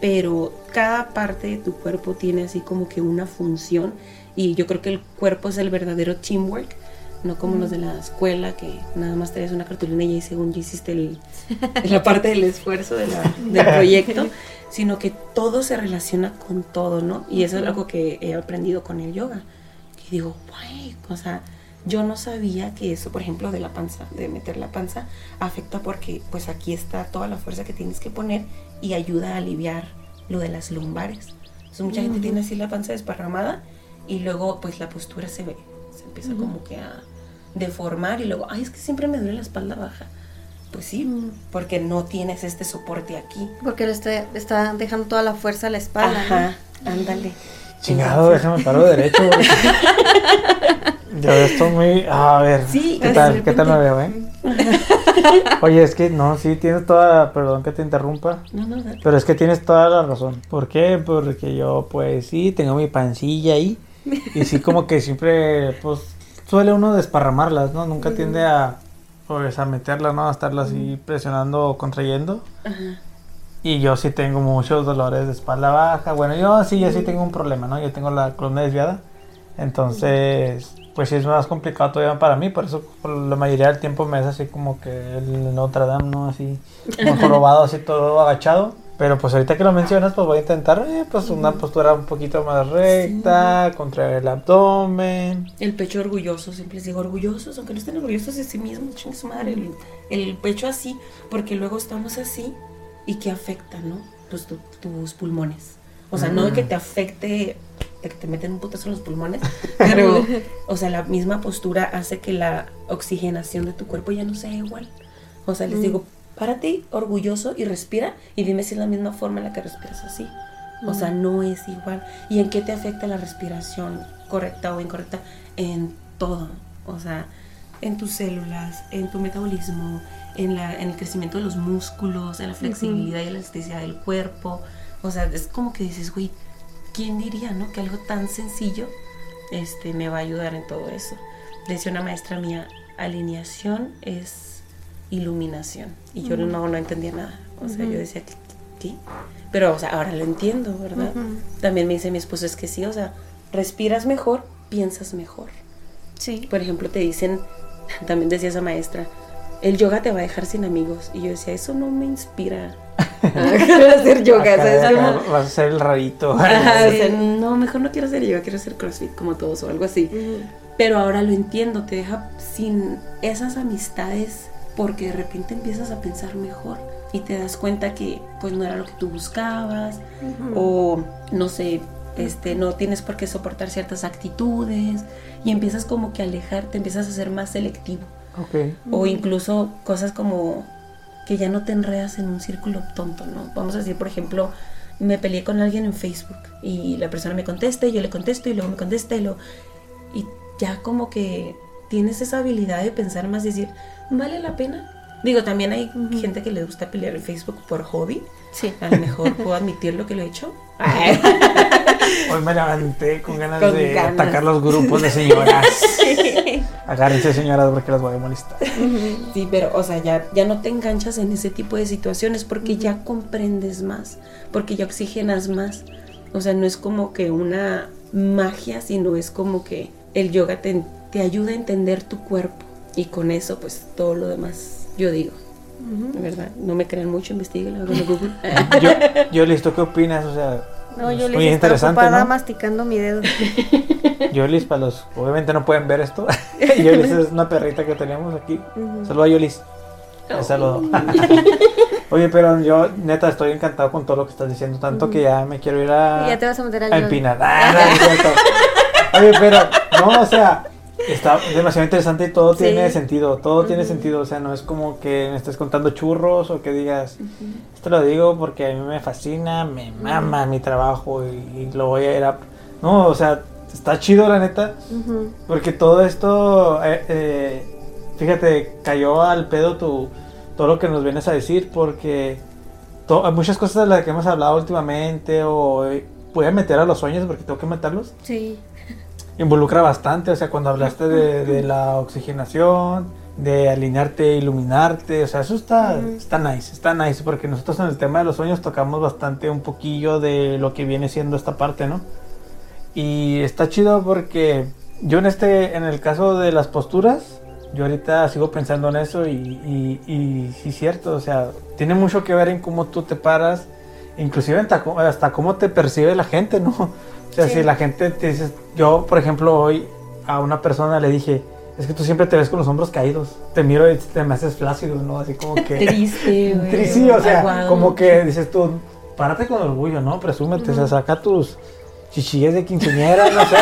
pero cada parte de tu cuerpo tiene así como que una función y yo creo que el cuerpo es el verdadero teamwork, no como los de la escuela que nada más traes una cartulina y ahí según ya hiciste el- [laughs] la parte del esfuerzo de la- del proyecto, [laughs] sino que todo se relaciona con todo, ¿no? Y eso es algo que he aprendido con el yoga. Y digo, güey, o sea, yo no sabía que eso, por ejemplo, de la panza, de meter la panza, afecta porque pues aquí está toda la fuerza que tienes que poner y ayuda a aliviar lo de las lumbares. Entonces mucha gente tiene así la panza desparramada y luego pues la postura se ve, se empieza como que a deformar y luego, ay, es que siempre me duele la espalda baja. Pues sí, porque no tienes este soporte aquí. Porque le está, está dejando toda la fuerza a la espalda. Ajá, ándale. Chingado, déjame paro derecho. Yo [laughs] estoy muy. A ver, Sí, ¿qué tal? ¿Qué tal me veo, eh? [laughs] Oye, es que no, sí, tienes toda. Perdón que te interrumpa. No, no, dale. Pero es que tienes toda la razón. ¿Por qué? Porque yo, pues sí, tengo mi pancilla ahí. Y sí, como que siempre, pues, suele uno desparramarlas, ¿no? Nunca tiende a, pues, a meterla, ¿no? A estarla así presionando o contrayendo. Ajá. Y yo sí tengo muchos dolores de espalda baja. Bueno, yo sí, yo sí tengo un problema, ¿no? Yo tengo la columna desviada. Entonces, pues sí es más complicado todavía para mí. Por eso, por la mayoría del tiempo me es así como que el Notre Dame, ¿no? Así, [laughs] como jorobado, así todo agachado. Pero pues ahorita que lo mencionas, pues voy a intentar, eh, pues una postura un poquito más recta, contraer el abdomen. El pecho orgulloso, siempre les digo orgullosos, aunque no estén orgullosos de sí mismos, chingue su madre, el, el pecho así, porque luego estamos así y que afecta, ¿no? Tus, tu- tus pulmones. O sea, no de que te afecte, de que te meten un putazo en los pulmones, [laughs] pero, o sea, la misma postura hace que la oxigenación de tu cuerpo ya no sea igual. O sea, les digo, párate orgulloso y respira y dime si es la misma forma en la que respiras así. O sea, no es igual. ¿Y en qué te afecta la respiración correcta o incorrecta? En todo. O sea, en tus células, en tu metabolismo, en, la, en el crecimiento de los músculos, en la flexibilidad y elasticidad del cuerpo. O sea, es como que dices, güey, ¿quién diría, no? Que algo tan sencillo este, me va a ayudar en todo eso. Decía una maestra mía, alineación es iluminación. Y yo no, no entendía nada. O sea, yo decía, ¿qué? qué? Pero, o sea, ahora lo entiendo, ¿verdad? También me dice mi esposo, es que sí, o sea, respiras mejor, piensas mejor. Sí. Por ejemplo, te dicen, [laughs] también decía esa maestra, el yoga te va a dejar sin amigos. Y yo decía, eso no me inspira [laughs] [laughs] a querer hacer yoga, Acá, ¿sabes? acá Como- vas a ser el rarito. Ajá, o Sí. sea, no, mejor no quiero hacer yoga, quiero hacer crossfit como todos o algo así. Pero ahora lo entiendo, te deja sin esas amistades porque de repente empiezas a pensar mejor y te das cuenta que pues no era lo que tú buscabas o no sé, este no tienes por qué soportar ciertas actitudes y empiezas como que a alejarte, empiezas a ser más selectivo Ok. o incluso cosas como que ya no te enredas en un círculo tonto, ¿no? Vamos a decir, por ejemplo, me peleé con alguien en Facebook y la persona me contesta y yo le contesto y luego me contesta y lo y ya como que tienes esa habilidad de pensar más decir, ¿vale la pena? Digo, también hay gente que le gusta pelear en Facebook por hobby. Sí. A lo mejor puedo admitir lo que lo he hecho. Hoy me levanté con ganas Con de ganas. atacar los grupos de señoras. [laughs] Agárrense señoras porque las voy a molestar. Sí, pero, o sea, ya, ya no te enganchas en ese tipo de situaciones porque ya comprendes más, porque ya oxigenas más. O sea, no es como que una magia, sino es como que el yoga te, te ayuda a entender tu cuerpo. Y con eso, pues, todo lo demás, yo digo. ¿Verdad? No me crean mucho, investiguen luego en Google. [laughs] Yo, yo listo, ¿qué opinas? O sea, No, yo es les muy estaba interesante, ocupada ¿no? masticando mi dedo. [laughs] Yolis, para los, obviamente no pueden ver esto. [laughs] Yolis es una perrita que tenemos aquí. Saluda a Yolis. Un saludo. Oye, pero yo neta estoy encantado con todo lo que estás diciendo, tanto que ya me quiero ir a, Y ya te vas a meter al a empinar. Ah, no. Oye, pero no, o sea, está demasiado interesante y todo Sí. tiene sentido, todo tiene sentido, o sea, no es como que me estés contando churros o que digas, esto lo digo porque a mí me fascina, me mama mi trabajo y, y lo voy a ir a... No, o sea, está chido, la neta. Porque todo esto, eh, eh, fíjate, cayó al pedo tu, todo lo que nos vienes a decir, porque hay muchas cosas de las que hemos hablado últimamente, o eh, voy a meter a los sueños porque tengo que meterlos. Sí. Involucra bastante, o sea, cuando hablaste de, de la oxigenación, de alinearte, iluminarte, o sea, eso está, está nice, está nice, porque nosotros en el tema de los sueños tocamos bastante un poquillo de lo que viene siendo esta parte, ¿no? Y está chido porque yo en este, en el caso de las posturas, yo ahorita sigo pensando en eso y, y, y sí cierto, o sea, tiene mucho que ver en cómo tú te paras, inclusive hasta, cómo te percibe la gente, ¿no? O sea, si la gente te dice, yo por ejemplo hoy a una persona le dije, es que tú siempre te ves con los hombros caídos. Te miro y te me haces flácido, ¿no? Así como [laughs] que. Triste, güey. [laughs] Sí, o sea, como que dices tú, párate con orgullo, ¿no? Presúmete, o sea, saca tus chichillas de quinceañera, no sé.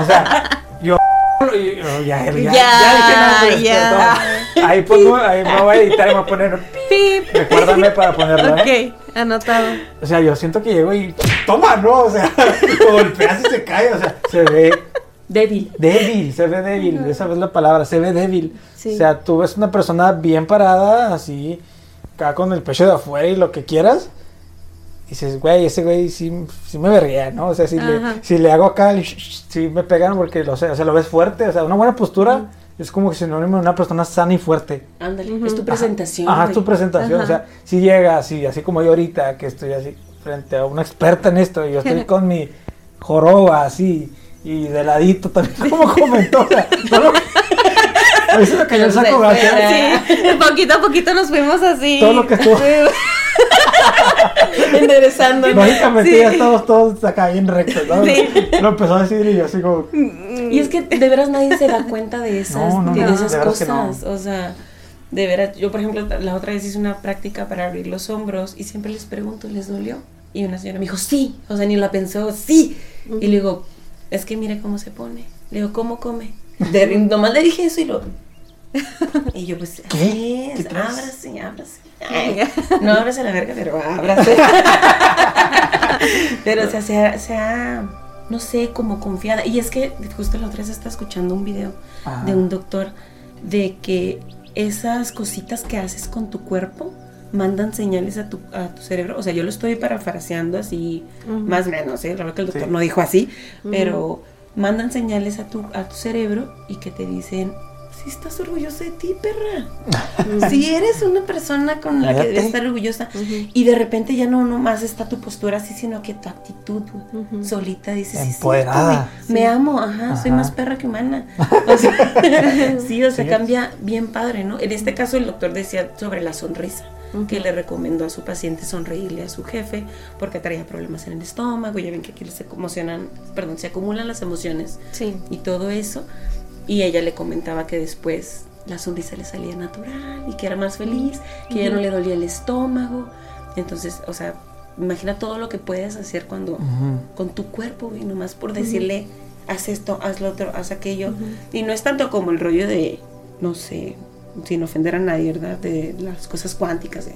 O sea, yo. Ya, ya, ya, ya, ya, ya. Ahí pongo, ahí me voy a editar y me voy a poner. Pip. [laughs] Recuérdame para ponerlo. Ok, anotado. O sea, yo siento que llego y. Toma, ¿no? O sea, [laughs] golpeas y se cae, o sea, se ve Débil. Débil, se ve débil, esa es la palabra, se ve débil. O sea, tú ves una persona bien parada, así, acá con el pecho de afuera y lo que quieras. Y dices, güey, ese güey sí, sí me vería, ¿no? O sea, si, le, si le hago acá, sí me pegan porque lo, sé, o sea, lo ves fuerte. O sea, una buena postura es como que sinónimo de una persona sana y fuerte. Ándale, es tu presentación. Ajá, es tu presentación. O sea, si llega así, así como yo ahorita, que estoy así frente a una experta en esto y yo estoy [laughs] con mi joroba así y de ladito también, como comentó. O sea, me cayó el saco Sí, [laughs] poquito a poquito nos fuimos así. Todo lo que estuvo. [laughs] [laughs] Enderezando. Lógicamente ya estamos todos acá bien rectos, ¿no? Sí. Lo empezó a decir y yo así como. Y es que de veras nadie se da cuenta de esas, de esas cosas. O sea, de veras, yo por ejemplo, la otra vez hice una práctica para abrir los hombros y siempre les pregunto, ¿les dolió? Y una señora me dijo, sí. O sea, ni la pensó, sí. Y le digo, es que mire cómo se pone. Le digo, ¿cómo come? De, nomás le dije eso y lo... Y yo pues, ¿qué? Es? Ábrase, ábrase. no ábrase la verga, pero ábrase. [laughs] pero o sea, se ha, no sé, como confiada. Y es que justo la otra vez estaba escuchando un video de un doctor de que esas cositas que haces con tu cuerpo mandan señales a tu, a tu cerebro. O sea, yo lo estoy parafraseando así, más o menos, ¿eh? Claro que el doctor no dijo así, pero mandan señales a tu, a tu cerebro y que te dicen, si estás orgullosa de ti, perra. [laughs] si eres una persona con la que debes estar orgullosa y de repente ya no más está tu postura así, sino que tu actitud solita dices, Empoderada. Sí, me amo, ajá, soy más perra que humana. [laughs] [laughs] sí, o sea, cambia bien padre, ¿no? En este caso el doctor decía sobre la sonrisa que le recomendó a su paciente sonreírle a su jefe porque traía problemas en el estómago, ya ven que aquí se emocionan, perdón, se acumulan las emociones sí. y todo eso. Y ella le comentaba que después la sonrisa le salía natural y que era más feliz, que ya no le dolía el estómago. Entonces, o sea, imagina todo lo que puedes hacer cuando con tu cuerpo y nomás por decirle haz esto, haz lo otro, haz aquello. Y no es tanto como el rollo de, no sé, sin ofender a nadie, ¿verdad? De las cosas cuánticas, de,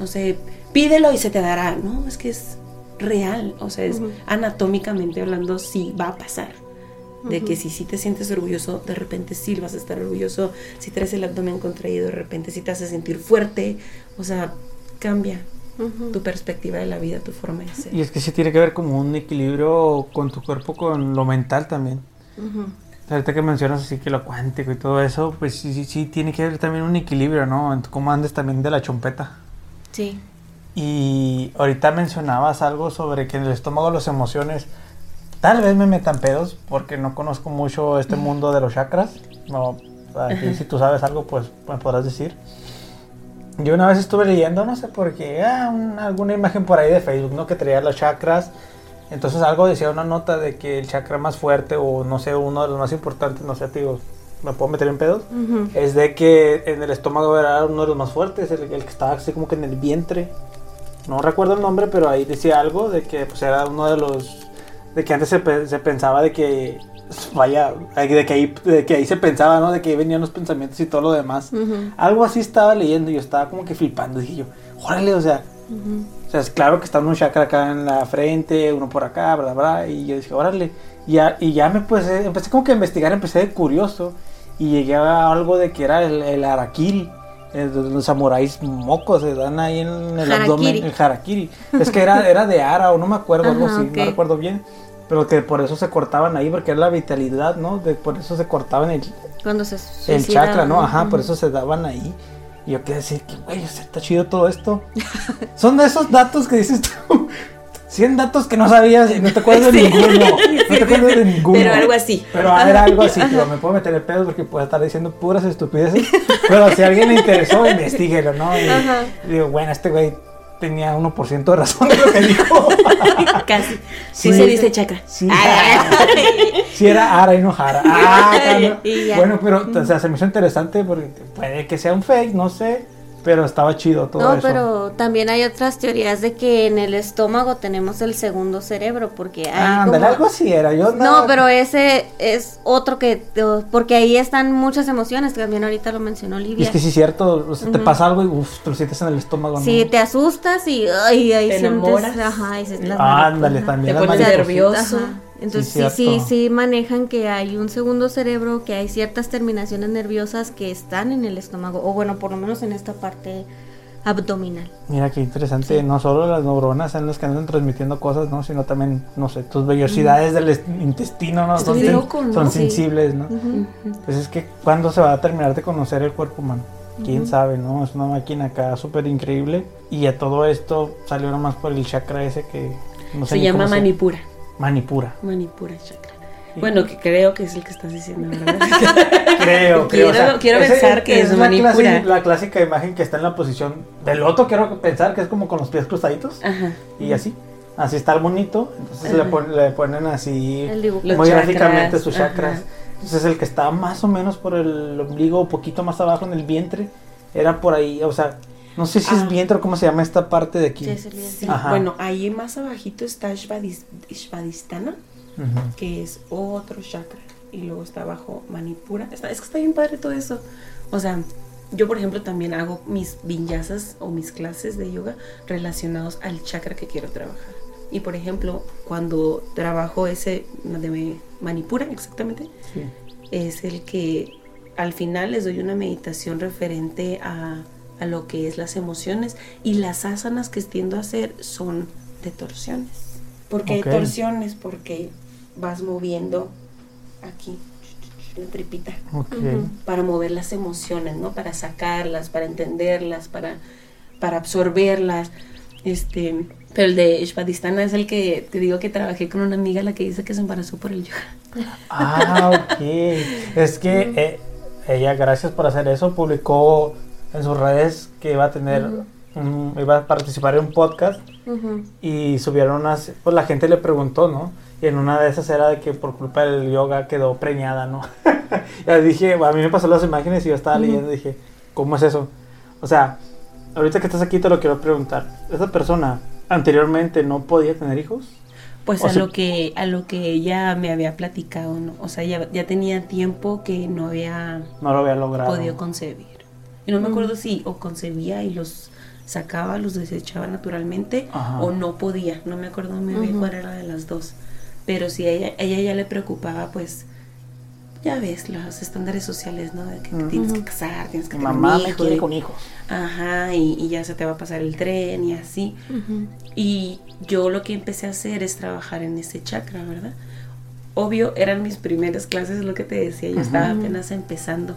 no sé, pídelo y se te dará, ¿no? Es que es real, o sea, es anatómicamente hablando, sí va a pasar. De que si sí te sientes orgulloso, de repente sí vas a estar orgulloso. Si traes el abdomen contraído, de repente sí te hace sentir fuerte. O sea, cambia tu perspectiva de la vida, tu forma de ser. Y es que sí tiene que ver como un equilibrio con tu cuerpo, con lo mental también. Ahorita que mencionas así que lo cuántico y todo eso, pues sí, sí, sí tiene que haber también un equilibrio, ¿no? En cómo andes también de la chompeta. Sí. Y ahorita mencionabas algo sobre que en el estómago las emociones, tal vez me metan pedos porque no conozco mucho este mundo de los chakras. No, si tú sabes algo, pues me podrás decir. Yo una vez estuve leyendo, no sé por qué, ah, alguna imagen por ahí de Facebook, ¿no? Que traía los chakras entonces algo decía una nota de que el chakra más fuerte o no sé, uno de los más importantes, no sé, te digo, me puedo meter en pedos, es de que en el estómago era uno de los más fuertes, el, que estaba así como que en el vientre. No recuerdo el nombre, pero ahí decía algo de que pues era uno de los de que antes se, pensaba de que vaya, de que ahí de que ahí se pensaba, ¿no? De que ahí venían los pensamientos y todo lo demás. Algo así estaba leyendo y yo estaba como que flipando, dije yo, órale, o sea, O sea, es claro que está un chakra acá en la frente, uno por acá, bla, bla, y yo dije, órale. Y ya, y ya me pues, empecé como que a investigar, empecé de curioso y llegué a algo de que era el, el harakiri. Los samuráis mocos se dan ahí en el abdomen, Harakiri. el harakiri. Es que era, era de ara o no me acuerdo, algo así, ok. no recuerdo bien. Pero que por eso se cortaban ahí, porque era la vitalidad, ¿no? De, por eso se cortaban el, Cuando se el chakra, ¿no? Ajá, por Ujú. eso se daban ahí. Y yo quedé así, que güey, está chido todo esto. [laughs] Son de esos datos que dices tú. [laughs] 100 datos que no sabías y no te acuerdas de [laughs] Sí. ninguno. No te acuerdas de ninguno. Pero algo así. Pero era algo así, pero me puedo meter en pedos porque puedo estar diciendo puras estupideces. Pero si a alguien le interesó, investiguelo, ¿no? Y, y digo, bueno, este güey tenía 1% de razón de lo que dijo. [laughs] Casi. Sí, Sí. se dice chakra. Sí. Ay. [laughs] Si era Ara y no Jara. Ah, [laughs] claro. Y ya. Bueno, pero o sea, se me hizo interesante porque puede que sea un fake, no sé. Pero estaba chido todo No, eso. pero también hay otras teorías de que en el estómago tenemos el segundo cerebro, porque hay Ah, como- algo así era. Yo No, pero ese es otro que, porque ahí están muchas emociones, que también ahorita lo mencionó Y Olivia. es que sí es cierto, o sea, te pasa algo y uf, te lo sientes en el estómago, ¿no? Si te asustas y ay, ahí Te sientes, enamoras. ajá, y se- las Ah, ándale, también. Te pones nervioso. Ajá. Entonces Sí, sí, sí, manejan que hay un segundo cerebro, que hay ciertas terminaciones nerviosas que están en el estómago, o bueno, por lo menos en esta parte abdominal. Mira qué interesante, no solo las neuronas son las que andan transmitiendo cosas, ¿no? Sino también, no sé, tus vellosidades del est- intestino, ¿no? Estoy Son, loco, ¿no? son Sí. sensibles, ¿no? Ujú. Pues es que, ¿cuándo se va a terminar de conocer el cuerpo humano? Quién sabe, ¿no? Es una máquina acá súper increíble. Y a todo esto salió nomás por el chakra ese que no sé Se ni llama cómo Manipura. Manipura. Manipura chakra. Bueno, que creo que es el que estás diciendo, ¿verdad? [laughs] Creo, creo. Quiero- quiero ese- pensar que es la, clasi- la clásica imagen que está en la posición del loto, quiero pensar que es como con los pies cruzaditos Ajá. y así. Así está el bonito, entonces le, Ajá. pon- le ponen así muy gráficamente sus ajá. chakras. Entonces el que está más o menos por el ombligo, un poquito más abajo en el vientre, era por ahí, o sea, no sé si Ah. es vientre o cómo se llama esta parte de aquí. Sí, es el vientre. Bueno, ahí más abajito está Shvadis- Shvadistana, que es otro chakra. Y luego está abajo Manipura. Está, es que está bien padre todo eso. O sea, yo por ejemplo también hago mis vinyasas o mis clases de yoga relacionados al chakra que quiero trabajar. Y por ejemplo, cuando trabajo ese de Manipura exactamente, Sí. es el que al final les doy una meditación referente a, a lo que es las emociones y las asanas que tiendo a hacer son de torsiones. porque Ok. hay torsiones? Porque vas moviendo aquí la tripita Ok. Ujú. para mover las emociones, ¿no? Para sacarlas, para entenderlas, para, para absorberlas. Este, pero el de Shvadistana es el que te digo que trabajé con una amiga la que dice que se embarazó por el yoga. Ah, ok. Es que eh, ella, gracias por hacer eso, publicó en sus redes que iba a tener, un- iba a participar en un podcast y subieron unas, pues la gente le preguntó, ¿no? Y en una de esas era de que por culpa del yoga quedó preñada, ¿no? [laughs] ya dije, a mí me pasó las imágenes y yo estaba leyendo y dije, ¿cómo es eso? O sea, ahorita que estás aquí te lo quiero preguntar. ¿Esa persona anteriormente no podía tener hijos? Pues O a sea- lo que a lo que ella me había platicado, ¿no? O sea, ya, ya tenía tiempo que no había No lo había logrado. podido concebir. Y no me acuerdo si o concebía y los sacaba, los desechaba naturalmente Ajá. o no podía. No me acuerdo muy bien Ujú. cuál era de las dos. Pero si a ella, ella ya le preocupaba, pues ya ves los estándares sociales, ¿no? De que tienes que casar, tienes que tener Mamá un me hijo, quiere y- con hijos. Ajá, y, y ya se te va a pasar el tren y así. Y yo lo que empecé a hacer es trabajar en ese chakra, ¿verdad? Obvio, eran mis primeras clases, lo que te decía, yo estaba apenas empezando.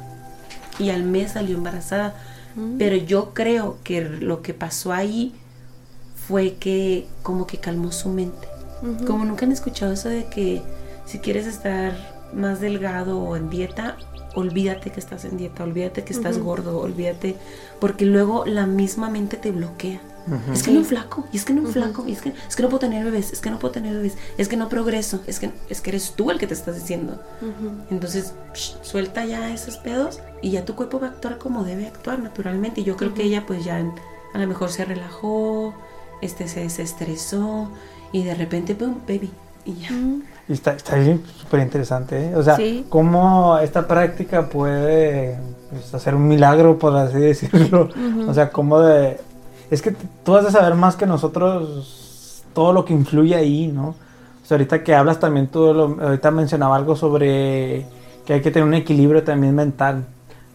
Y al mes salió embarazada. Mm. Pero yo creo que lo que pasó ahí fue que como que calmó su mente. Como nunca han escuchado eso de que si quieres estar más delgado o en dieta, olvídate que estás en dieta, olvídate que estás gordo, olvídate, porque luego la misma mente te bloquea. Es que no flaco, y es que no flaco, y es que, es que no puedo tener bebés, es que no puedo tener bebés, es que no progreso, es que, es que eres tú el que te estás diciendo. Entonces, psh, suelta ya esos pedos y ya tu cuerpo va a actuar como debe actuar naturalmente. Y yo creo que ella pues ya a lo mejor se relajó, este se desestresó y de repente, boom, baby. Y ya. Y está, está bien súper interesante, ¿eh? O sea, Sí. cómo esta práctica puede pues, hacer un milagro, por así decirlo. O sea, cómo de... Es que tú has de saber más que nosotros todo lo que influye ahí, ¿no? O sea, ahorita que hablas también, tú lo- ahorita mencionaba algo sobre que hay que tener un equilibrio también mental.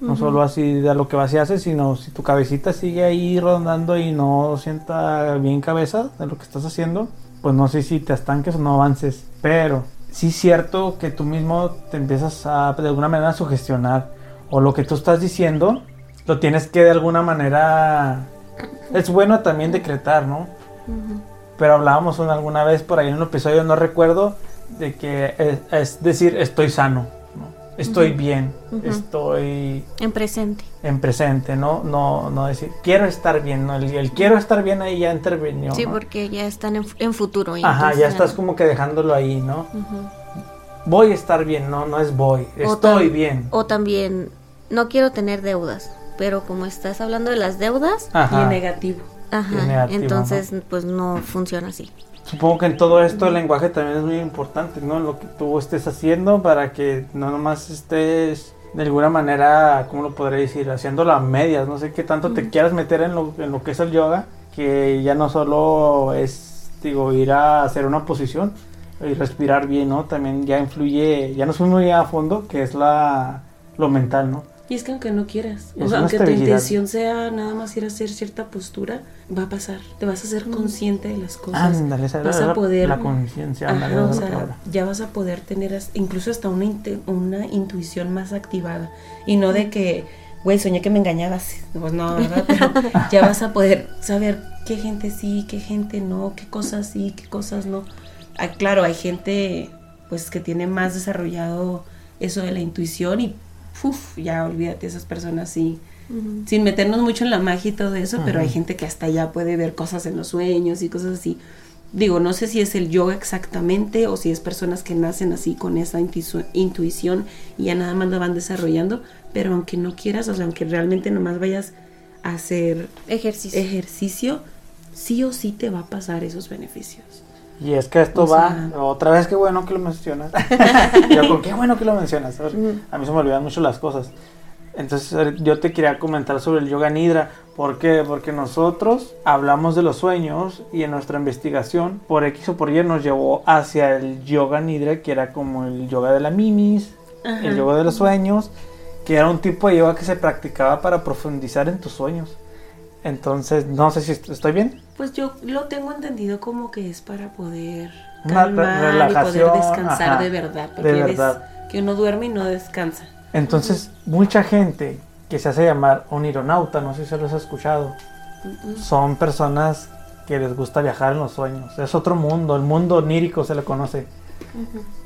No solo así de lo que vas y haces, sino si tu cabecita sigue ahí rondando y no sienta bien cabeza de lo que estás haciendo, pues no sé si te estanques o no avances. Pero sí es cierto que tú mismo te empiezas a de alguna manera a sugestionar. O lo que tú estás diciendo, lo tienes que de alguna manera... Es bueno también decretar, ¿no? Pero hablábamos una- alguna vez por ahí en un episodio, no recuerdo, de que es, es decir, estoy sano, ¿no? estoy bien, estoy En presente. en presente, ¿no? No, no decir, quiero estar bien, ¿no? El, el quiero estar bien ahí ya intervenió. Sí, ¿no? porque ya están en, en futuro. y Ajá, ya estás como que dejándolo ahí, ¿no? Voy a estar bien, no, no es voy, O estoy bien. O también, no quiero tener deudas, pero como estás hablando de las deudas, Y Ajá. negativo. ajá, negativo, entonces pues no funciona así. Supongo que en todo esto el lenguaje también es muy importante, ¿no? Lo que tú estés haciendo para que no nomás estés de alguna manera, ¿cómo lo podré decir? Haciéndolo a medias, no sé qué tanto te quieras meter en lo, en lo que es el yoga, que ya no solo es, digo, ir a hacer una posición y respirar bien, ¿no? También ya influye, ya nos fuimos muy a fondo, que es la, lo mental, ¿no? Y es que aunque no quieras, Es o sea, aunque tu intención sea nada más ir a hacer cierta postura, va a pasar. Te vas a ser consciente de las cosas. Ándale, esa vas era a la- poder- la conciencia, o la sea, ya vas a poder tener incluso hasta una, una intuición más activada. Y no de que, güey, soñé que me engañabas. Pues no, ¿verdad? [laughs] Pero ya vas a poder saber qué gente sí, qué gente no, qué cosas sí, qué cosas no. Ah, claro, hay gente pues que tiene más desarrollado eso de la intuición y uf, ya olvídate esas personas sí. Sin meternos mucho en la magia y todo eso, pero hay gente que hasta ya puede ver cosas en los sueños y cosas así. Digo, no sé si es el yoga exactamente o si es personas que nacen así con esa intuición y ya nada más lo van desarrollando, pero aunque no quieras, o sea, aunque realmente nomás vayas a hacer Ejercicio. ejercicio, sí o sí te va a pasar esos beneficios. Y es que esto O va, otra vez qué bueno que lo mencionas. [laughs] yo con qué bueno que lo mencionas. Ujú. A mí se me olvidan mucho las cosas. Entonces yo te quería comentar sobre el yoga nidra. ¿Por qué? Porque nosotros hablamos de los sueños y en nuestra investigación por X o por Y nos llevó hacia el yoga nidra que era como el yoga de la mimis, Ajá. el yoga de los sueños, que era un tipo de yoga que se practicaba para profundizar en tus sueños. Entonces, no sé si est- estoy bien. Pues yo lo tengo entendido como que es para poder Una calmar y poder descansar ajá, de verdad. de Porque verdad. que uno duerme y no descansa. Entonces, mucha gente que se hace llamar onironauta, no sé si se los has escuchado, son personas que les gusta viajar en los sueños. Es otro mundo, el mundo onírico se le conoce.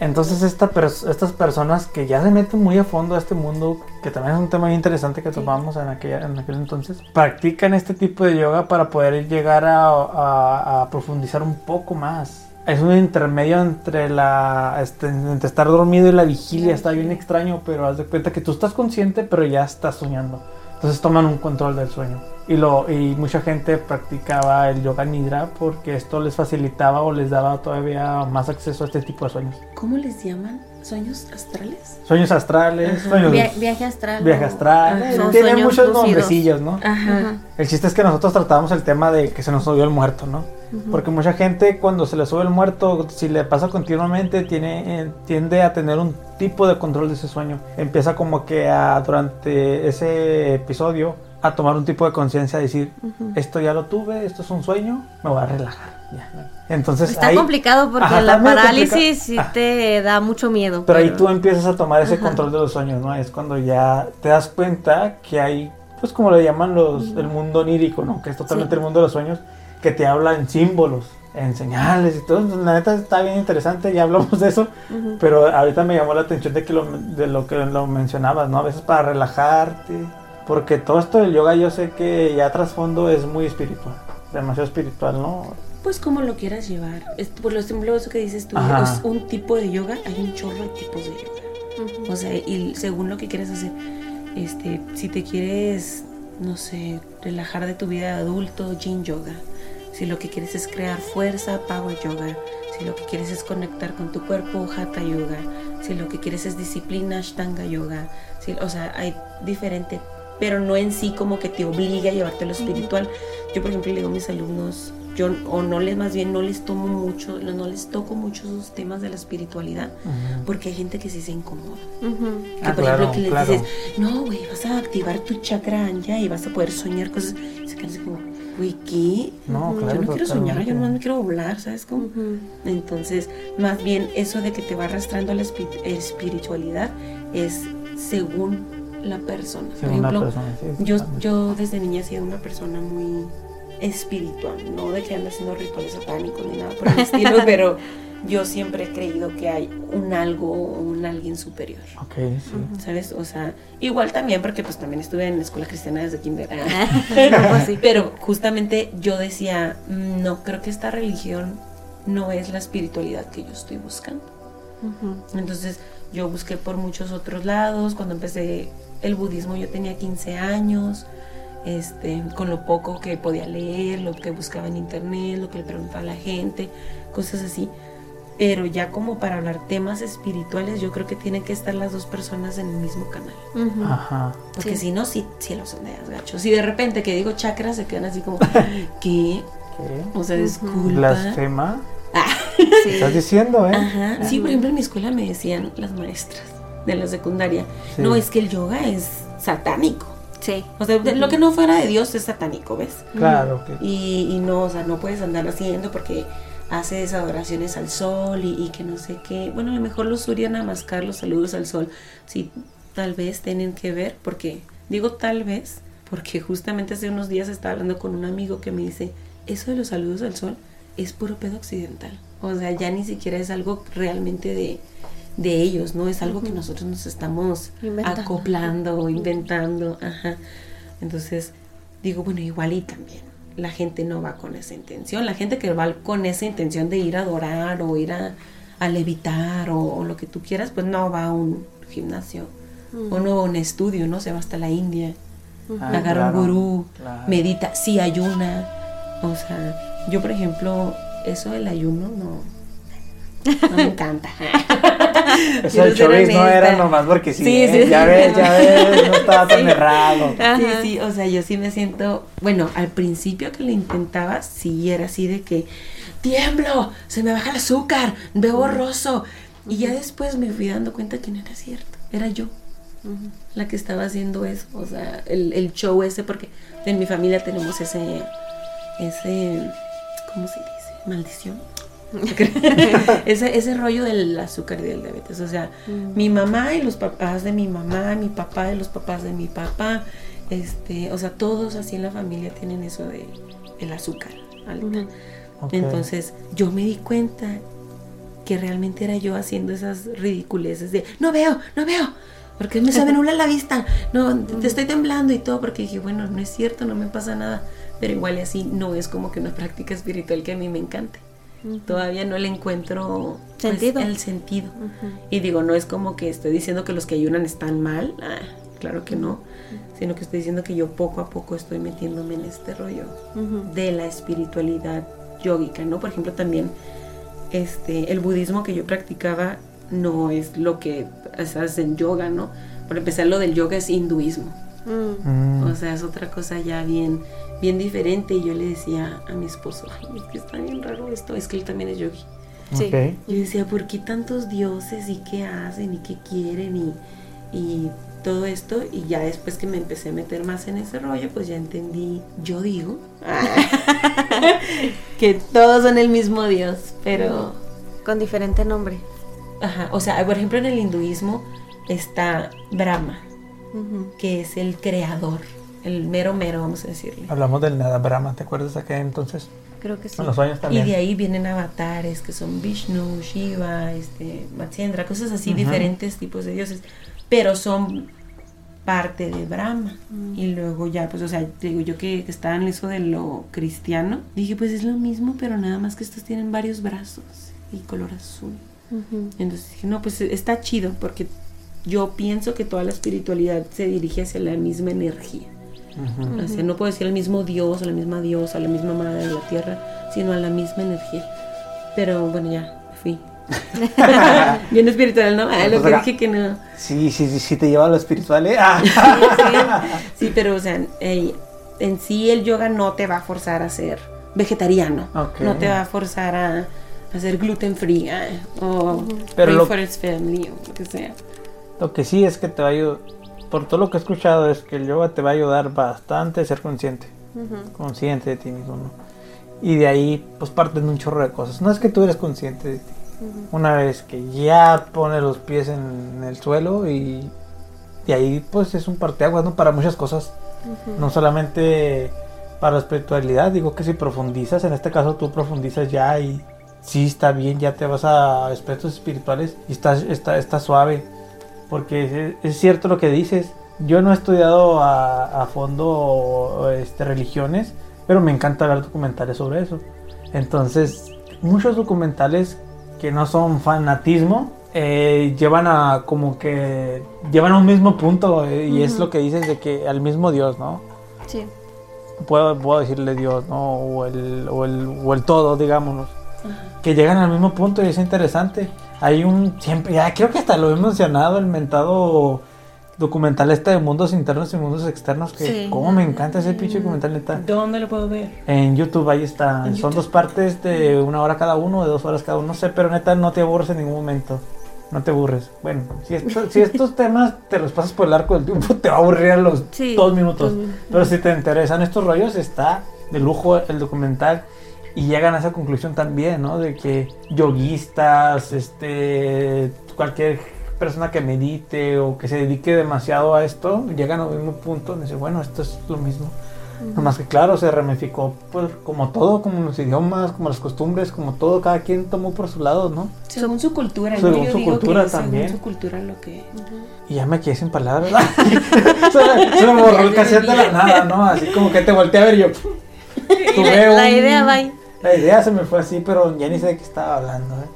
Entonces, esta pers- estas personas que ya se meten muy a fondo a este mundo, que también es un tema muy interesante que Sí. tomamos en, aquella, en aquel entonces, practican este tipo de yoga para poder llegar a, a- a profundizar un poco más. Es un intermedio entre la este, entre estar dormido y la vigilia, está bien extraño, pero haz de cuenta que tú estás consciente, pero ya estás soñando. Entonces toman un control del sueño. Y, lo, y mucha gente practicaba el yoga nidra porque esto les facilitaba o les daba todavía más acceso a este tipo de sueños. ¿Cómo les llaman? ¿Sueños astrales? Sueños astrales, sueños, Via- viaje astral. viaje astral. Eh, Son Tiene sueños muchos lúcidos. nombrecillos, ¿no? Ajá. El chiste es que nosotros tratamos el tema de que se nos subió el muerto, ¿no? Porque mucha gente cuando se le sube el muerto, si le pasa continuamente, tiene, eh, tiende a tener un tipo de control de ese sueño. Empieza como que a, durante ese episodio a tomar un tipo de conciencia, a decir, esto ya lo tuve, esto es un sueño, me voy a relajar. ya. Entonces Está ahí- complicado porque Ajá, la parálisis sí Ah. te da mucho miedo. Pero ahí tú empiezas a tomar ese Ajá. control de los sueños, ¿no? Es cuando ya te das cuenta que hay, pues como le llaman los, el mundo onírico, ¿no? Que es totalmente Sí. el mundo de los sueños, que te habla en símbolos, en señales y todo. La neta está bien interesante, ya hablamos de eso, Ujú. pero ahorita me llamó la atención de, que lo, de lo que lo mencionabas, ¿no? A veces para relajarte, porque todo esto del yoga yo sé que ya trasfondo es muy espiritual, demasiado espiritual, ¿no? Pues como lo quieras llevar. Es, por lo ejemplo, eso que dices tú, Ajá. es un tipo de yoga, hay un chorro de tipos de yoga. Ujú. O sea, y según lo que quieres hacer, este, si te quieres, no sé, relajar de tu vida de adulto, yin yoga. Si lo que quieres es crear fuerza, power yoga. Si lo que quieres es conectar con tu cuerpo, hatha yoga. Si lo que quieres es disciplina, ashtanga yoga. Si, o sea, hay diferente pero no en sí como que te obliga a llevarte lo espiritual. Yo, por ejemplo, le digo a mis alumnos, yo o no les más bien no les tomo mucho, no les toco mucho esos temas de la espiritualidad, porque hay gente que sí se incomoda. Que Ah, por claro, ejemplo que les claro. dices, no, güey, vas a activar tu chakra anja y vas a poder soñar cosas. Y se quedan así como, güey, ¿qué? No, yo claro, no quiero soñar, yo no me quiero volar, ¿sabes cómo? Entonces, más bien eso de que te va arrastrando a la espi- espiritualidad es según la persona. Por Según ejemplo, persona, sí, yo, yo desde niña he sido una persona muy espiritual, no de que ande haciendo rituales satánicos ni nada por el [laughs] estilo, pero yo siempre he creído que hay un algo o un alguien superior. Ok, sí. ¿Sabes? O sea, igual también porque pues también estuve en la escuela cristiana desde kinder. [laughs] [laughs] No, pues sí. Pero justamente yo decía, "Mm, no, creo que esta religión no es la espiritualidad que yo estoy buscando. Entonces yo busqué por muchos otros lados. Cuando empecé el budismo yo tenía 15 años. Este, con lo poco que podía leer, lo que buscaba en internet, lo que le preguntaba a la gente, cosas así. Pero ya como para hablar temas espirituales, yo creo que tienen que estar las dos personas en el mismo canal. Ujú. Ajá. Porque Sí. si no, sí, sí los sondeas, gacho. Si de repente que digo chakras se quedan así como, [laughs] ¿qué? ¿Qué? O sea, disculpa. Blasfema. Ah. Sí. Estás diciendo, ¿eh? Ajá. Sí, por ejemplo, en mi escuela me decían las maestras de la secundaria, Sí. no, es que el yoga es satánico. Sí. O sea, lo que no fuera de Dios es satánico, ¿ves? Claro que. Y, y no, o sea, no puedes andar haciendo porque haces adoraciones al sol y, y que no sé qué. Bueno, a lo mejor los Surya Namaskar, los saludos al sol, sí, tal vez tienen que ver, porque, digo tal vez, porque justamente hace unos días estaba hablando con un amigo que me dice, eso de los saludos al sol es puro pedo occidental. O sea, ya ni siquiera es algo realmente de, de ellos, ¿no? Es algo que nosotros nos estamos Inventando. acoplando o inventando. Ajá. Entonces, digo, bueno, igual y también la gente no va con esa intención. La gente que va con esa intención de ir a adorar o ir a, a levitar o, o lo que tú quieras, pues no va a un gimnasio o no a un estudio, ¿no? Se va hasta la India, Ah, agarra claro, un gurú, claro. medita, sí ayuna. O sea, yo por ejemplo, eso del ayuno no, no me encanta. [laughs] Eso Quiero el chovis no era nomás porque sí. Sí, ¿eh? sí, ya sí. ves, ya ves, no [laughs] estaba tan errado. Sí, Ajá. sí, o sea, yo sí me siento, bueno, al principio que lo intentaba, sí era así de que tiemblo, se me baja el azúcar, veo borroso. Y ya después me fui dando cuenta que no era cierto, era yo la que estaba haciendo eso, o sea, el, el show ese, porque en mi familia tenemos ese, ese, ¿cómo se dice? Maldición. [laughs] ese, ese rollo del azúcar y del diabetes, o sea, mi mamá y los papás de mi mamá, mi papá y los papás de mi papá, este, o sea, todos así en la familia tienen eso de el azúcar alta. Entonces, yo me di cuenta que realmente era yo haciendo esas ridiculeces de no veo, no veo, porque me se me [laughs] nubla la vista, no, te estoy temblando y todo, porque dije, bueno, no es cierto, no me pasa nada, pero igual y así no es como que una práctica espiritual que a mí me encante. Todavía no le encuentro pues, Sentido. el sentido. Y digo, no es como que estoy diciendo que los que ayunan están mal, ah, claro que no, sino que estoy diciendo que yo poco a poco estoy metiéndome en este rollo de la espiritualidad yógica, ¿no? Por ejemplo, también este el budismo que yo practicaba no es lo que haces en yoga, ¿no? Por empezar, lo del yoga es hinduismo. Mm. Mm, O sea, es otra cosa ya bien, bien diferente. Y yo le decía a mi esposo, ay, es que está bien raro esto. Es que él también es yogi. Sí. Yo decía, ¿por qué tantos dioses y qué hacen y qué quieren y, y todo esto? Y ya después que me empecé a meter más en ese rollo, pues ya entendí, yo digo, [laughs] que todos son el mismo Dios, pero, Con diferente nombre. ajá, o sea, por ejemplo en el hinduismo está Brahma, que es el creador, el mero mero, vamos a decirle. Hablamos del Nada Brahma, ¿te acuerdas de aquel entonces? Creo que sí. En los sueños Y también. de ahí vienen avatares que son Vishnu, Shiva, este, Matsyendra, cosas así, Ujú. diferentes tipos de dioses, pero son parte de Brahma. Y luego ya, pues, o sea, digo yo que, que estaba en eso de lo cristiano, dije, pues es lo mismo, pero nada más que estos tienen varios brazos y color azul. Entonces dije, no, pues está chido, porque yo pienso que toda la espiritualidad se dirige hacia la misma energía. O sea, no puedo decir al mismo Dios, a la misma diosa, a la misma madre de la tierra, sino a la misma energía. Pero bueno, ya fui [laughs] Bien espiritual, ¿no? Ah, lo Pues que dije que no. Sí, sí, sí, sí te lleva a lo espiritual, ¿eh? Ah. Sí, pero o sea, eh, en sí el yoga no te va a forzar a ser vegetariano. Ok. No te va a forzar a, a ser gluten free ah, o Pero lo- family o lo que sea. Lo que sí es que te va a ayudar, por todo lo que he escuchado, es que el yoga te va a ayudar bastante a ser consciente. Consciente de ti mismo, ¿no? Y de ahí, pues parten un chorro de cosas. No es que tú eres consciente de ti. Una vez que ya pones los pies en el suelo y de ahí, pues es un parteaguas, ¿no? Para muchas cosas. No solamente para la espiritualidad, digo que si profundizas, en este caso tú profundizas ya y sí está bien, ya te vas a aspectos espirituales y está, está, está suave. Porque es, es cierto lo que dices. Yo no he estudiado a, a fondo este, religiones, pero me encanta ver documentales sobre eso. Entonces, muchos documentales que no son fanatismo, eh, llevan a como que llevan a un mismo punto eh, y es Ujú. lo que dices de que al mismo Dios, ¿no? Sí. Puedo, puedo decirle Dios, ¿no? O el, o el, o el todo, digámonos. Que llegan al mismo punto y es interesante. Hay un, siempre, ya creo que hasta lo he mencionado, el mentado documental este de mundos internos y mundos externos, que Sí. como me encanta ese pinche documental, neta. ¿Dónde lo puedo ver? En YouTube ahí está. Son YouTube. dos partes de una hora cada uno, de dos horas cada uno. No sé, pero neta no te aburres en ningún momento. No te aburres. Bueno, si, esto- si estos [laughs] temas te los pasas por el arco del tiempo, te va a aburrir a los Sí, dos minutos. dos minutos. Pero si te interesan estos rollos, está de lujo el documental. Y llegan a esa conclusión también, ¿no? De que yoguistas, este, cualquier persona que medite o que se dedique demasiado a esto, llegan al mismo punto y dicen, bueno, esto es lo mismo. Nomás que claro, se ramificó pues, como todo, como los idiomas, como las costumbres, como todo, cada quien tomó por su lado, ¿no? Según su cultura, ¿no? Según Yo su digo cultura que también. Según su cultura lo que... Y ya me quedé sin palabras. [laughs] se, me, borró el [laughs] cassette de la nada, ¿no? Así como que te volteé a ver y yo. [laughs] tuve La, la un- idea va ahí. La idea se me fue así, pero ya ni sé de qué estaba hablando, ¿eh?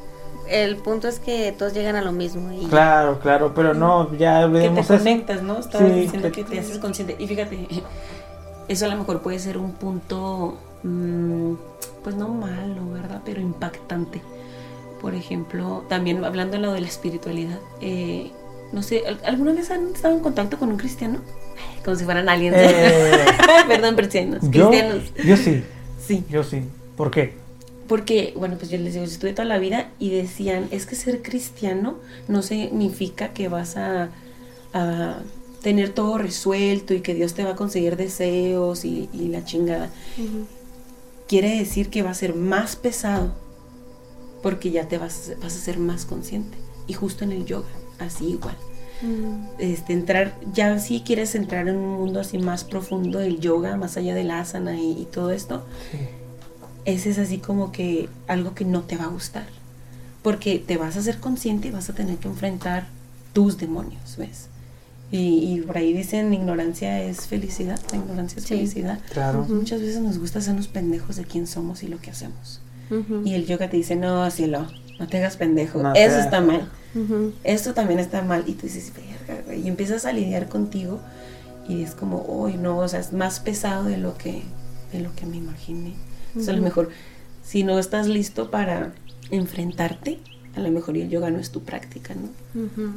El punto es que todos llegan a lo mismo. Y Claro, claro, pero no, ya Que te olvidemos eso. conectas, ¿no? Estabas Sí, diciendo que- que te haces consciente. Y fíjate, [laughs] eso a lo mejor puede ser un punto, mm, pues no malo, ¿verdad? Pero impactante. Por ejemplo, también hablando de lo de la espiritualidad, eh, no sé, ¿al- ¿alguna vez han estado en contacto con un cristiano? Como si fueran aliens. Eh, [laughs] Perdón, cristianos. yo, Cristianos. yo sí, Sí. yo sí. ¿Por qué? Porque, bueno, pues yo les digo, yo estudié toda la vida y decían, es que ser cristiano no significa que vas a, a tener todo resuelto y que Dios te va a conseguir deseos y, y la chingada. Quiere decir que va a ser más pesado porque ya te vas, a- vas a ser más consciente. Y justo en el yoga, así igual. Mm. Este, entrar, ya si quieres entrar en un mundo así más profundo del yoga, más allá del asana y, y todo esto, Sí. Ese es así como que algo que no te va a gustar. Porque te vas a hacer consciente y vas a tener que enfrentar tus demonios, ¿ves? Y, y por ahí dicen, ignorancia es felicidad, la ignorancia es Sí. felicidad. Claro. Muchas veces nos gusta hacernos pendejos de quién somos y lo que hacemos. Y el yoga te dice, no, cielo, no te hagas pendejo, No eso está mal, Ujú. esto también está mal. Y tú dices, verga, güey", y empiezas a lidiar contigo y es como, uy, no, o sea, es más pesado de lo que, de lo que me imaginé. Entonces, a lo mejor, si no estás listo para enfrentarte, a lo mejor el yoga no es tu práctica, ¿no? Ujú.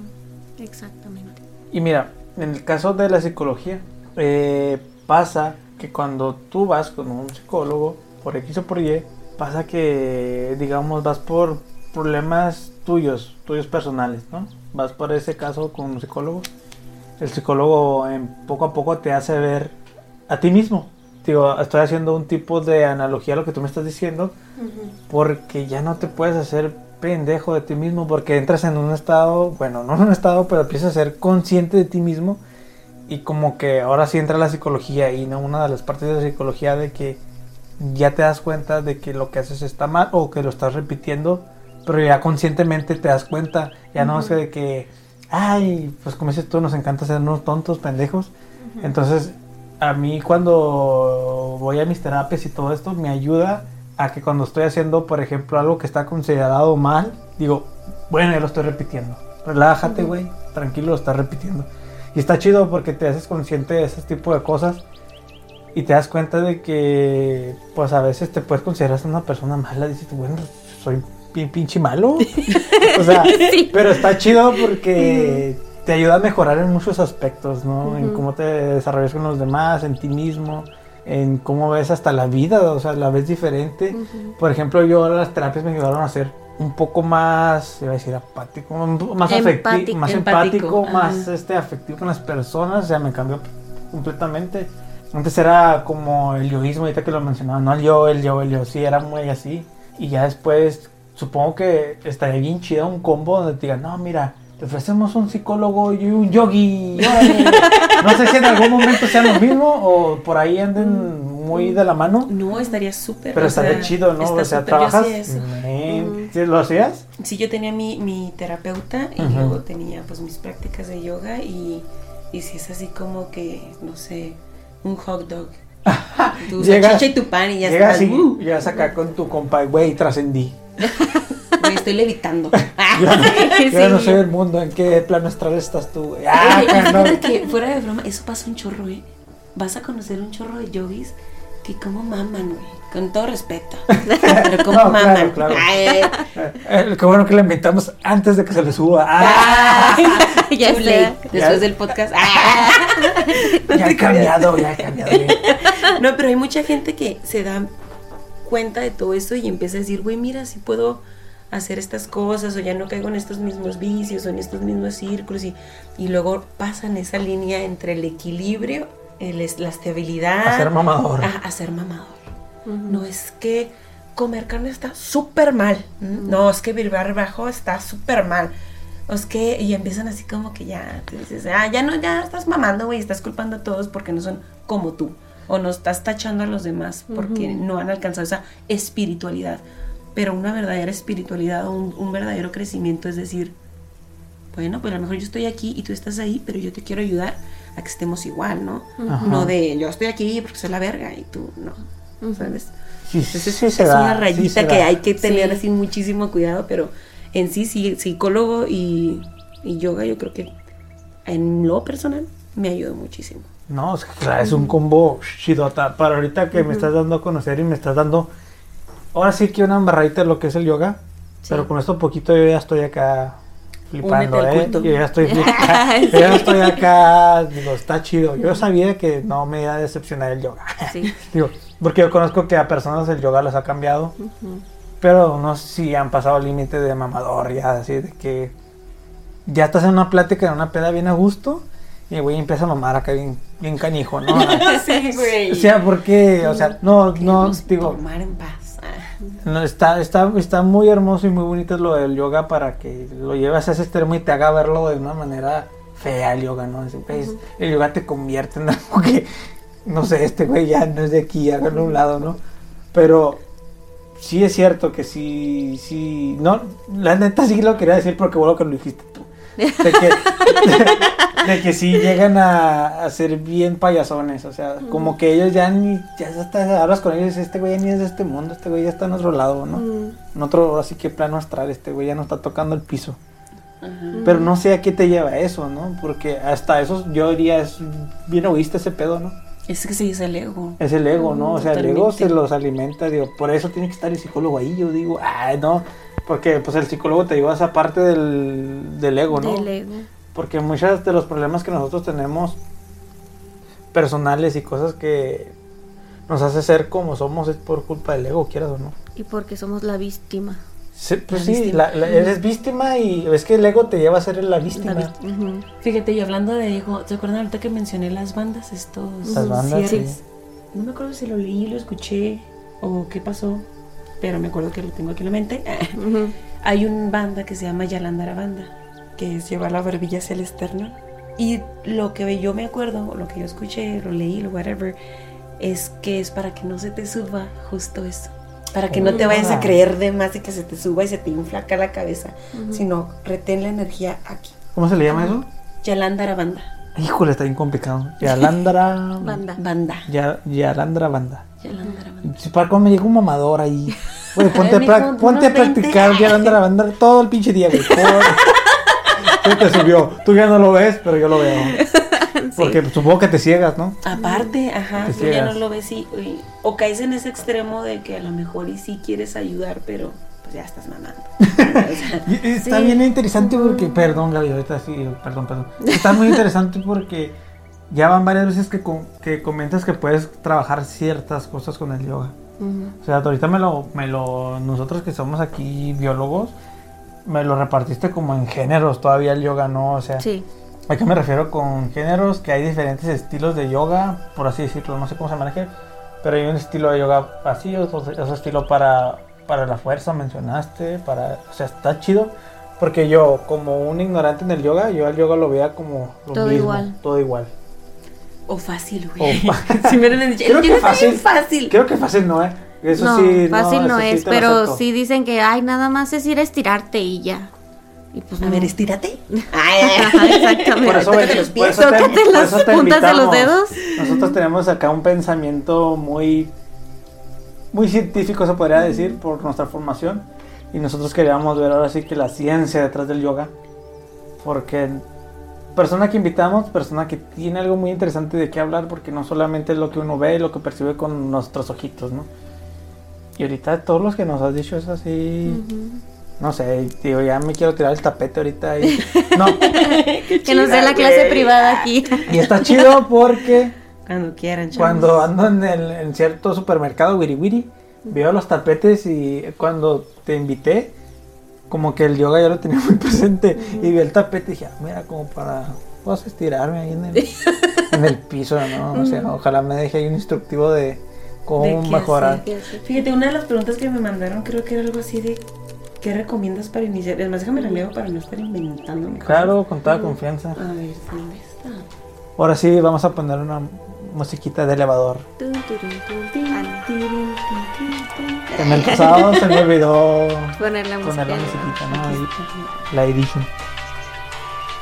Exactamente. Y mira, en el caso de la psicología, eh, pasa que cuando tú vas con un psicólogo, por X o por Y, pasa que, digamos, vas por problemas tuyos, tuyos personales, ¿no? Vas por ese caso con un psicólogo. El psicólogo en, poco a poco te hace ver a ti mismo. Digo, estoy haciendo un tipo de analogía a lo que tú me estás diciendo, porque ya no te puedes hacer pendejo de ti mismo porque entras en un estado, bueno, no en un estado, pero empiezas a ser consciente de ti mismo y como que ahora sí entra la psicología y no una de las partes de la psicología de que ya te das cuenta de que lo que haces está mal o que lo estás repitiendo, pero ya conscientemente te das cuenta, ya no es de que, ay, pues como dices tú, nos encanta ser unos tontos, pendejos. Entonces, a mí cuando voy a mis terapias y todo esto, me ayuda a que cuando estoy haciendo, por ejemplo, algo que está considerado mal, digo, bueno, ya lo estoy repitiendo. Relájate, güey, tranquilo, lo estás repitiendo. Y está chido porque te haces consciente de ese tipo de cosas y te das cuenta de que, pues a veces te puedes considerar una persona mala. Dices, bueno, soy bien pinche malo. [laughs] o sea, [laughs] pero está chido porque te ayuda a mejorar en muchos aspectos, ¿no? En cómo te desarrollas con los demás, en ti mismo, en cómo ves hasta la vida, o sea, la ves diferente. Por ejemplo, yo las terapias me ayudaron a ser un poco más, iba a decir apático, más afectivo, más Empático, empático, más este afectivo con las personas, o sea, me cambió completamente. Antes era como el yoísmo, ahorita que lo mencionaba, no el yo, el yo, el yo, sí, era muy así. Y ya después, supongo que estaría bien chido un combo donde te digan, no, mira, te ofrecemos un psicólogo y un yogi. órale". no sé si en algún momento sean lo mismo o por ahí anden muy de la mano. No, estaría súper. Pero estaría sea, chido, ¿no? está O sea, trabajas. Men, ¿sí ¿Lo hacías? Sí, yo tenía mi, mi terapeuta y luego tenía pues mis prácticas de yoga y, y si es así como que, no sé, un hot dog. [laughs] Tu Llegas- y tu pan y ya Llegas estás. así, uh, llegas acá con tu compa, güey, trascendí. [laughs] güey, estoy levitando. [laughs] Yo, [laughs] Sí. no soy del mundo, ¿en qué plano astral estás tú? Ah, Oye, no. que fuera de broma, eso pasa un chorro, ¿eh? Vas a conocer un chorro de yogis que como maman, güey. Con todo respeto. Pero como No, claro, maman. claro. Ay, Eh, qué bueno que la inventamos antes de que se le suba. Ah, Ya sé. Después Ya. del podcast. Ah. ya he cambiado, ya he cambiado. No, pero hay mucha gente que se da cuenta de todo eso y empieza a decir, güey, mira, si puedo hacer estas cosas o ya no caigo en estos mismos vicios o en estos mismos círculos y, y luego pasan esa línea entre el equilibrio, el la estabilidad. A ser mamador. A, a ser mamador. No es que comer carne está súper mal. No, es que vibrar bajo está súper mal. O es que, y empiezan así como que ya, tú dices, ah, ya no, ya estás mamando, güey, estás culpando a todos porque no son como tú. O no estás tachando a los demás porque no han alcanzado esa espiritualidad. Pero una verdadera espiritualidad, un, un verdadero crecimiento es decir, bueno, pues a lo mejor yo estoy aquí y tú estás ahí, pero yo te quiero ayudar a que estemos igual, ¿no? No de yo estoy aquí porque soy la verga y tú no, ¿sabes? Sí, sí, Entonces sí es da, una sí rayita se que da. hay que tener Sí. así muchísimo cuidado, pero en sí, sí, psicólogo y, y yoga yo creo que en lo personal me ayudó muchísimo. No, claro, es un combo chidota. Para ahorita que me estás dando a conocer y me estás dando. Ahora sí que una embarradita de lo que es el yoga. Pero con esto poquito yo ya estoy acá flipando, ¿eh? Yo ya estoy [laughs] flipando. [laughs] yo ya estoy acá. Digo, está chido. Yo sabía que no me iba a decepcionar el yoga. Sí. [laughs] Digo, porque yo conozco que a personas el yoga les ha cambiado. Pero no sé si han pasado el límite de mamador ya, así de que ya estás en una plática, en una peda bien a gusto. Y güey empieza a mamar acá bien, bien canijo, ¿no? [laughs] sí, güey. O sea, porque, o sea, no, no, digo, tomar en paz. No, está, está, está muy hermoso y muy bonito lo del yoga para que lo lleves a ese extremo y te haga verlo de una manera fea el yoga, ¿no? Es- es- el yoga te convierte en algo que, no sé, este güey ya no es de aquí, hágalo a un lado, ¿no? Pero sí es cierto que sí, sí, no, la neta sí lo quería decir porque bueno que lo dijiste. De que, de que sí llegan a, a ser bien payasones, o sea, como que ellos ya ni, ya hasta hablas con ellos y dices, este güey ya ni es de este mundo, este güey ya está en otro lado, ¿no? En otro, así que plano astral, este güey ya no está tocando el piso. Ajá. Pero no sé a qué te lleva eso, ¿no? Porque hasta eso yo diría es bien egoísta ese pedo, ¿no? Es que sí es el ego. Es el ego, ¿no? O sea, el ego se los alimenta, digo, por eso tiene que estar el psicólogo ahí, yo digo, ay, no, porque pues el psicólogo te lleva a esa parte del, del ego, ¿no? Del ego. Porque muchos de los problemas que nosotros tenemos personales y cosas que nos hace ser como somos es por culpa del ego, quieras o no. Y porque somos la víctima. Sí, pues La sí, víctima. la- la- eres víctima y es que el ego te lleva a ser la víctima. Fíjate, y hablando de ego, ¿se acuerdan ahorita que mencioné las bandas, estos Las bandas, cierres? sí. No me acuerdo si lo leí, lo escuché o qué pasó, pero me acuerdo que lo tengo aquí en la mente. [laughs] Ujú. Hay una banda que se llama Yalandara Banda, que es llevar la barbilla hacia el externo. Y lo que yo me acuerdo, o lo que yo escuché, lo leí, lo whatever, es que es para que no se te suba justo eso. Para que no te vayas a creer de más y que se te suba y se te infla acá la cabeza, sino retén la energía aquí. ¿Cómo se le llama eso? Yalandara Banda. Híjole, está bien complicado. Yalandra. Banda. Banda. Ya, Yalandra banda. Yalandara Banda. Si para cuando me llega un mamador ahí. Güey, ponte, a, pra- ponte a unos 20. practicar Yalandra banda todo el pinche día, güey. Se te subió. Tú ya no lo ves, pero yo lo veo. Porque supongo que te ciegas, ¿no? Aparte, ajá, tú ya no lo ves y, y- o caes en ese extremo de que a lo mejor y sí quieres ayudar, pero pues ya estás mamando. [laughs] Está bien interesante porque, perdón Gaby, ahorita sí, perdón, perdón. Está muy interesante porque ya van varias veces que, que comentas que puedes trabajar ciertas cosas con el yoga. Ujú. O sea, ahorita me lo, me lo, nosotros que somos aquí biólogos, me lo repartiste como en géneros todavía el yoga, ¿no? O sea, Sí. ¿a qué me refiero con géneros? Que hay diferentes estilos de yoga, por así decirlo, no sé cómo se maneja, pero hay un estilo de yoga así, otro, otro estilo para, para la fuerza, mencionaste, para, o sea, está chido. Porque yo, como un ignorante en el yoga, yo al yoga lo veía como lo Todo mismo, igual. todo igual. O fácil, güey. [laughs] Si me hubieran dicho, Creo el que fácil. fácil. Creo que fácil no, ¿eh? Eso no, sí, fácil no, sí es, lo pero sí dicen que, ay, nada más es ir a estirarte y ya. Y pues A no. ver, estírate. Ay, [laughs] ay, Ajá, ay. exactamente. Por eso, Tócate por te- las eso te puntas de los dedos. Nosotros tenemos acá un pensamiento muy, muy científico, se podría decir, por nuestra formación. Y nosotros queríamos ver ahora sí que la ciencia detrás del yoga. Porque persona que invitamos, persona que tiene algo muy interesante de qué hablar, porque no solamente es lo que uno ve, lo que percibe con nuestros ojitos, ¿no? Y ahorita todos los que nos has dicho es así, no sé, digo, ya me quiero tirar el tapete ahorita. Y, [laughs] no, Que nos dé la clase güey. privada aquí. y está chido porque Cuando quieran, chavos. cuando ando en, el, en cierto supermercado, Wiri Wiri, veo los tapetes y cuando te invité, como que el yoga ya lo tenía muy [laughs] presente y vi el tapete y dije, ah, mira, como para pues, estirarme ahí en el, [laughs] en el piso, ¿no? O sea, ojalá me deje ahí un instructivo de cómo ¿De qué mejorar. hacer? Fíjate, una de las preguntas que me mandaron creo que era algo así de ¿qué recomiendas para iniciar? Es más, déjame la leo para no estar inventando. Claro, con toda confianza. A ver, ¿dónde está? Ahora sí, vamos a poner una musiquita de elevador. En el pasado se me olvidó Poner la música. poner la musiquita, la edition.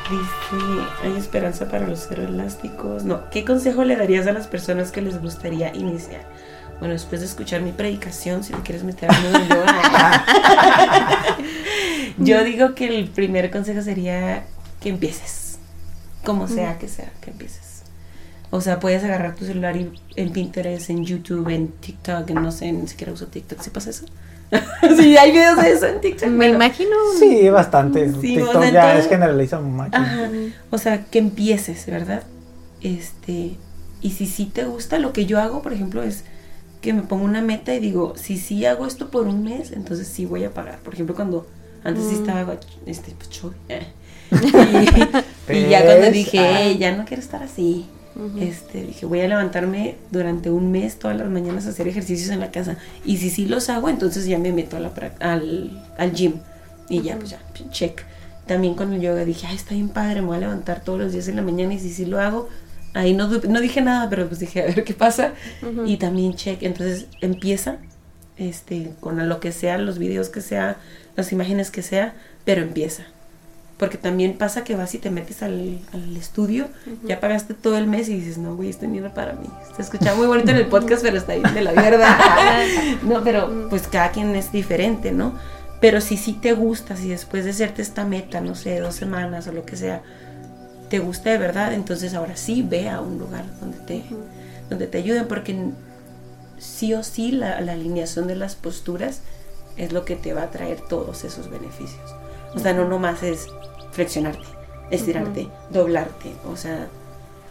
Dice, hay esperanza para los cero elásticos. No, ¿qué consejo le darías a las personas que les gustaría iniciar? Bueno, después de escuchar mi predicación, si te quieres meter mundo del [laughs] yoga, yo digo que el primer consejo sería que empieces. Como sea que sea, que empieces. O sea, puedes agarrar tu celular y en Pinterest, en YouTube, en TikTok, en no sé, ni siquiera uso TikTok. ¿Sí pasa eso? [laughs] sí, hay videos de eso en TikTok. Me Bueno, imagino. Sí, bastante. Sí, o TikTok sea, ya todo- es generaliza mucho. Ajá. O sea, que empieces, ¿verdad? Este, y si sí te gusta, lo que yo hago, por ejemplo, es que me pongo una meta y digo, si sí hago esto por un mes, entonces sí voy a pagar. Por ejemplo, cuando antes sí Mm. estaba, este, pues, choy, eh. [laughs] y, y ya cuando dije, ah. "Ey, ya no quiero estar así, Este, dije, voy a levantarme durante un mes todas las mañanas a hacer ejercicios en la casa. Y si sí los hago, entonces ya me meto a la al, al gym. Y ya, pues ya, check. También con el yoga dije, ay, está bien padre, me voy a levantar todos los días en la mañana y si sí lo hago, ahí no, no dije nada, pero pues dije, a ver qué pasa. Y también check. Entonces empieza este, con lo que sea, los videos que sea, las imágenes que sea, pero empieza. Porque también pasa que vas y te metes al, al estudio, ya pagaste todo el mes y dices, no, güey, esto ni era para mí. Se escucha muy bonito en el podcast, pero está ahí de la mierda. [laughs] no, pero pues cada quien es diferente, ¿no? Pero si sí te gusta, si después de hacerte esta meta, no sé, dos semanas o lo que sea, te gusta de verdad, entonces ahora sí ve a un lugar donde te, donde te ayuden, porque sí o sí la, la alineación de las posturas es lo que te va a traer todos esos beneficios. O sea, no nomás es flexionarte, estirarte, doblarte. O sea,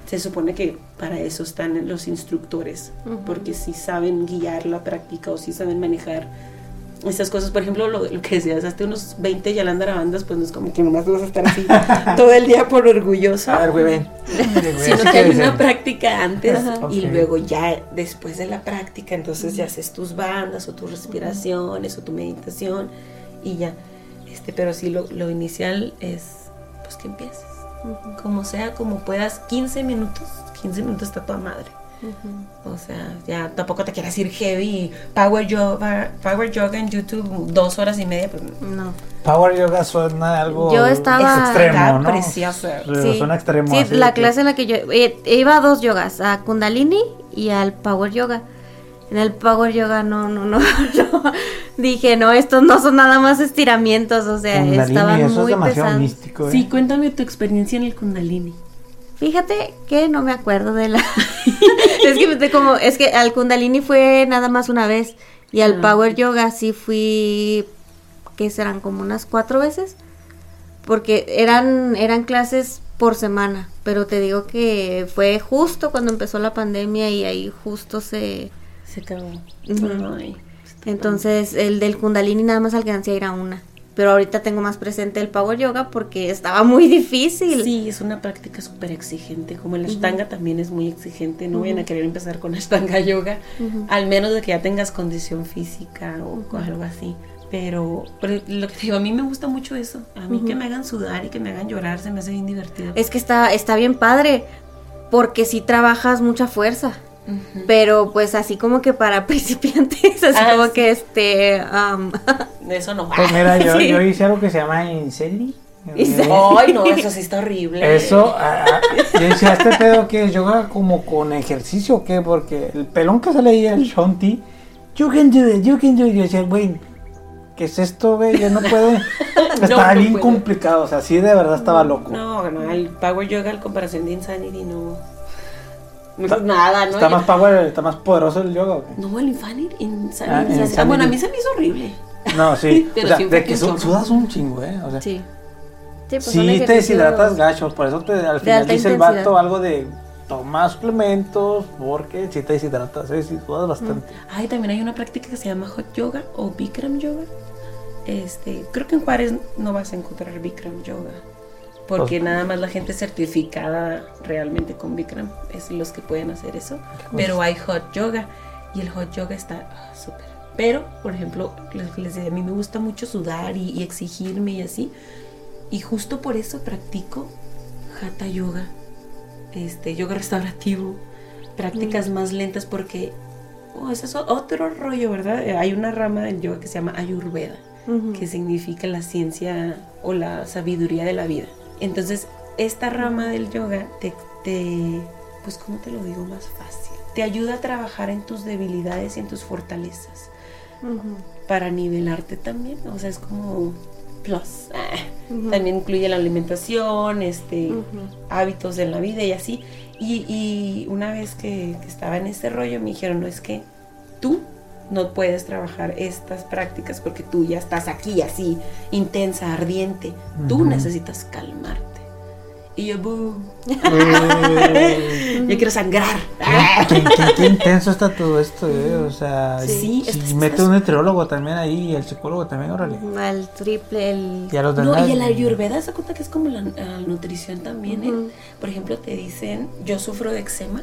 se supone que para eso están los instructores, porque si saben guiar la práctica o si saben manejar estas cosas. Por ejemplo, lo, lo que decías, hasta unos 20 bandas, pues no es como que nomás vas a estar así [laughs] todo el día por orgulloso A ver, güey, ven. [laughs] Sino que hay una práctica antes Ajá. y luego ya después de la práctica entonces ya haces tus bandas o tus respiraciones o tu meditación y ya este pero sí lo, lo inicial es pues que empieces Ujú. como sea como puedas 15 minutos 15 minutos está toda madre Ujú. o sea ya tampoco te quieras ir heavy power yoga power yoga en YouTube dos horas y media pues No. Power yoga suena algo Yo estaba- extremo, ¿no? precioso. Sí. Suena extremo. Sí, la de que- clase en la que yo eh, iba a dos yogas, a Kundalini y al Power Yoga. En el Power Yoga no, no, no, [laughs] no. Dije, no, estos no son nada más estiramientos, o sea, Kundalini, estaban eso es muy demasiado pesados. místico, ¿eh? sí cuéntame tu experiencia en el kundalini Fíjate que no me acuerdo de la [laughs] Es que como es que al Kundalini fue nada más una vez y al Ah. Power Yoga sí fui que serán como unas cuatro veces, porque eran, eran clases por semana, pero te digo que fue justo cuando empezó la pandemia y ahí justo se... Se acabó. Ujú. Ay, Entonces el del kundalini nada más alcancé a ir a una, pero ahorita tengo más presente el power yoga porque estaba muy difícil. Sí, es una práctica súper exigente. Como el Ashtanga también es muy exigente. No vayan a querer empezar con [laughs] Ashtanga Yoga, al menos de que ya tengas condición física o algo así. Pero, pero lo que te digo, a mí me gusta mucho eso. A mí que me hagan sudar y que me hagan llorar se me hace bien divertido. Es que está, está bien padre, porque sí trabajas mucha fuerza. Pero pues así como que para [laughs] principiantes, así Ah, como sí. que este... [laughs] De eso no. Pues mira, yo, [laughs] Sí. yo hice algo que se llama Inceli. Inceli. Ay, no, eso sí está horrible. Eso, ah, ah, yo decía, ¿este pedo que es yoga como con ejercicio o qué? Porque el pelón que sale ahí, el Shonti, you can do it, you can do it. Yo decía, güey, ¿qué es esto, güey? Yo no puedo. Estaba no bien complicado, o sea, sí, de verdad estaba loco. No, no, el Power Yoga en comparación de Insanity no. No es nada, ¿no? Está más power, está más poderoso el yoga. No, el Insanity. Ah, Insanity. Insanity. Ah, bueno, a mí se me hizo horrible. No, sí. [laughs] Pero o sea, sí de que su- sudas un chingo, ¿eh? O sea, sí. Sí, pues sí te deshidratas gacho, por eso te, al final dice el vato algo de toma suplementos, porque si te deshidratas, ¿eh? Sí, sudas bastante. Ay, también hay una práctica que se llama Hot Yoga o Bikram Yoga. Este, creo que en Juárez no vas a encontrar Bikram Yoga. Porque Pues- nada más la gente certificada realmente con Bikram es los que pueden hacer eso. Pero hay Hot Yoga y el Hot Yoga está ah, súper. Pero, por ejemplo, les, les decía, a mí me gusta mucho sudar y, y exigirme y así. Y justo por eso practico Hatha Yoga, este, yoga restaurativo, prácticas más lentas porque oh, ese es otro rollo, ¿verdad? Eh, Hay una rama del yoga que se llama Ayurveda, que significa la ciencia o la sabiduría de la vida. Entonces, esta rama del yoga te, te pues, ¿cómo te lo digo más fácil? Te ayuda a trabajar en tus debilidades y en tus fortalezas para nivelarte también, o sea, es como plus. [laughs] También incluye la alimentación, este, hábitos de la vida y así. Y, y una vez que, que estaba en ese rollo me dijeron, no es que tú no puedes trabajar estas prácticas porque tú ya estás aquí así, intensa, ardiente. Tú Ujú. necesitas calmarte. Y yo, boom, Eh, [laughs] yo quiero sangrar. ¿Qué, qué- qué intenso está todo esto, eh? O sea, Sí, si estás- mete estás- un nutriólogo también ahí y el psicólogo también, órale. Al triple, el... Y a los No, y el ayurveda se cuenta que es como la, la nutrición también. ¿eh? Ujú. Por ejemplo, te dicen, yo sufro de eczema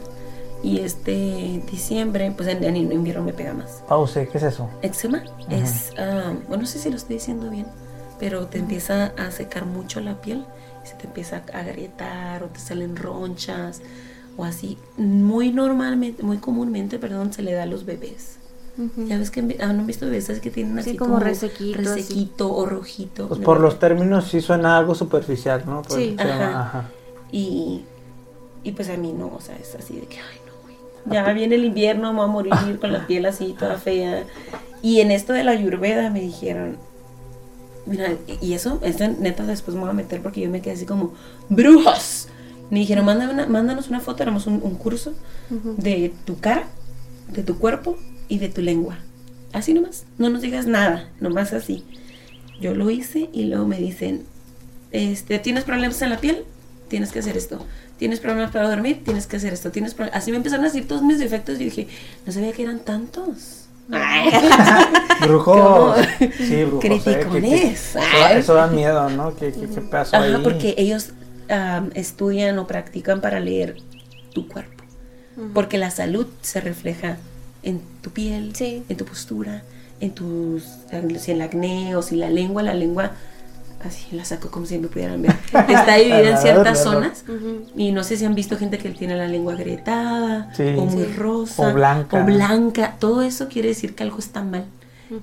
y este diciembre, pues en, en invierno me pega más. Pause, ¿qué es eso? Eczema es, ah, bueno, no sé si lo estoy diciendo bien, pero te empieza a secar mucho la piel, y se te empieza a agrietar o te salen ronchas o así. Muy normalmente, muy comúnmente, perdón, se le da a los bebés. Ya ves que han vi- han visto bebés así que tienen Sí, así como resequito, así. resequito o rojito. Pues ¿no? por los términos sí suena algo superficial, ¿no? Por Sí. Ajá. ajá. Y, y pues a mí no, o sea, es así de que, ay, no. Ya viene el invierno, me voy a morir [laughs] con la piel así, toda fea. Y en esto de la ayurveda me dijeron, mira, y eso, esto neta después me voy a meter porque yo me quedé así como, brujos. Me dijeron, "Mándame una- mándanos una foto, haremos un, un curso de tu cara, de tu cuerpo y de tu lengua. Así nomás, no nos digas nada, nomás así. Yo lo hice y luego me dicen, este, ¿tienes problemas en la piel? Tienes que hacer esto. ¿Tienes problemas para dormir? Tienes que hacer esto. ¿Tienes pro-?" Así me empezaron a decir todos mis defectos y dije, no sabía que eran tantos. [laughs] Brujos. Sí, brujos. eh, Criticones. eso, da- eso da miedo, ¿no? ¿Qué, qué, qué pasó ahí? Ajá, porque ellos am, estudian o practican para leer tu cuerpo. Porque la salud se refleja en tu piel, Sí. en tu postura, en tus, si el acné o si la lengua, la lengua, así la saco como si me pudieran ver. Está dividida en [laughs] ciertas zonas. Y no sé si han visto gente que tiene la lengua agrietada, Sí. o muy Sí. rosa, O blanca. o blanca. Todo eso quiere decir que algo está mal.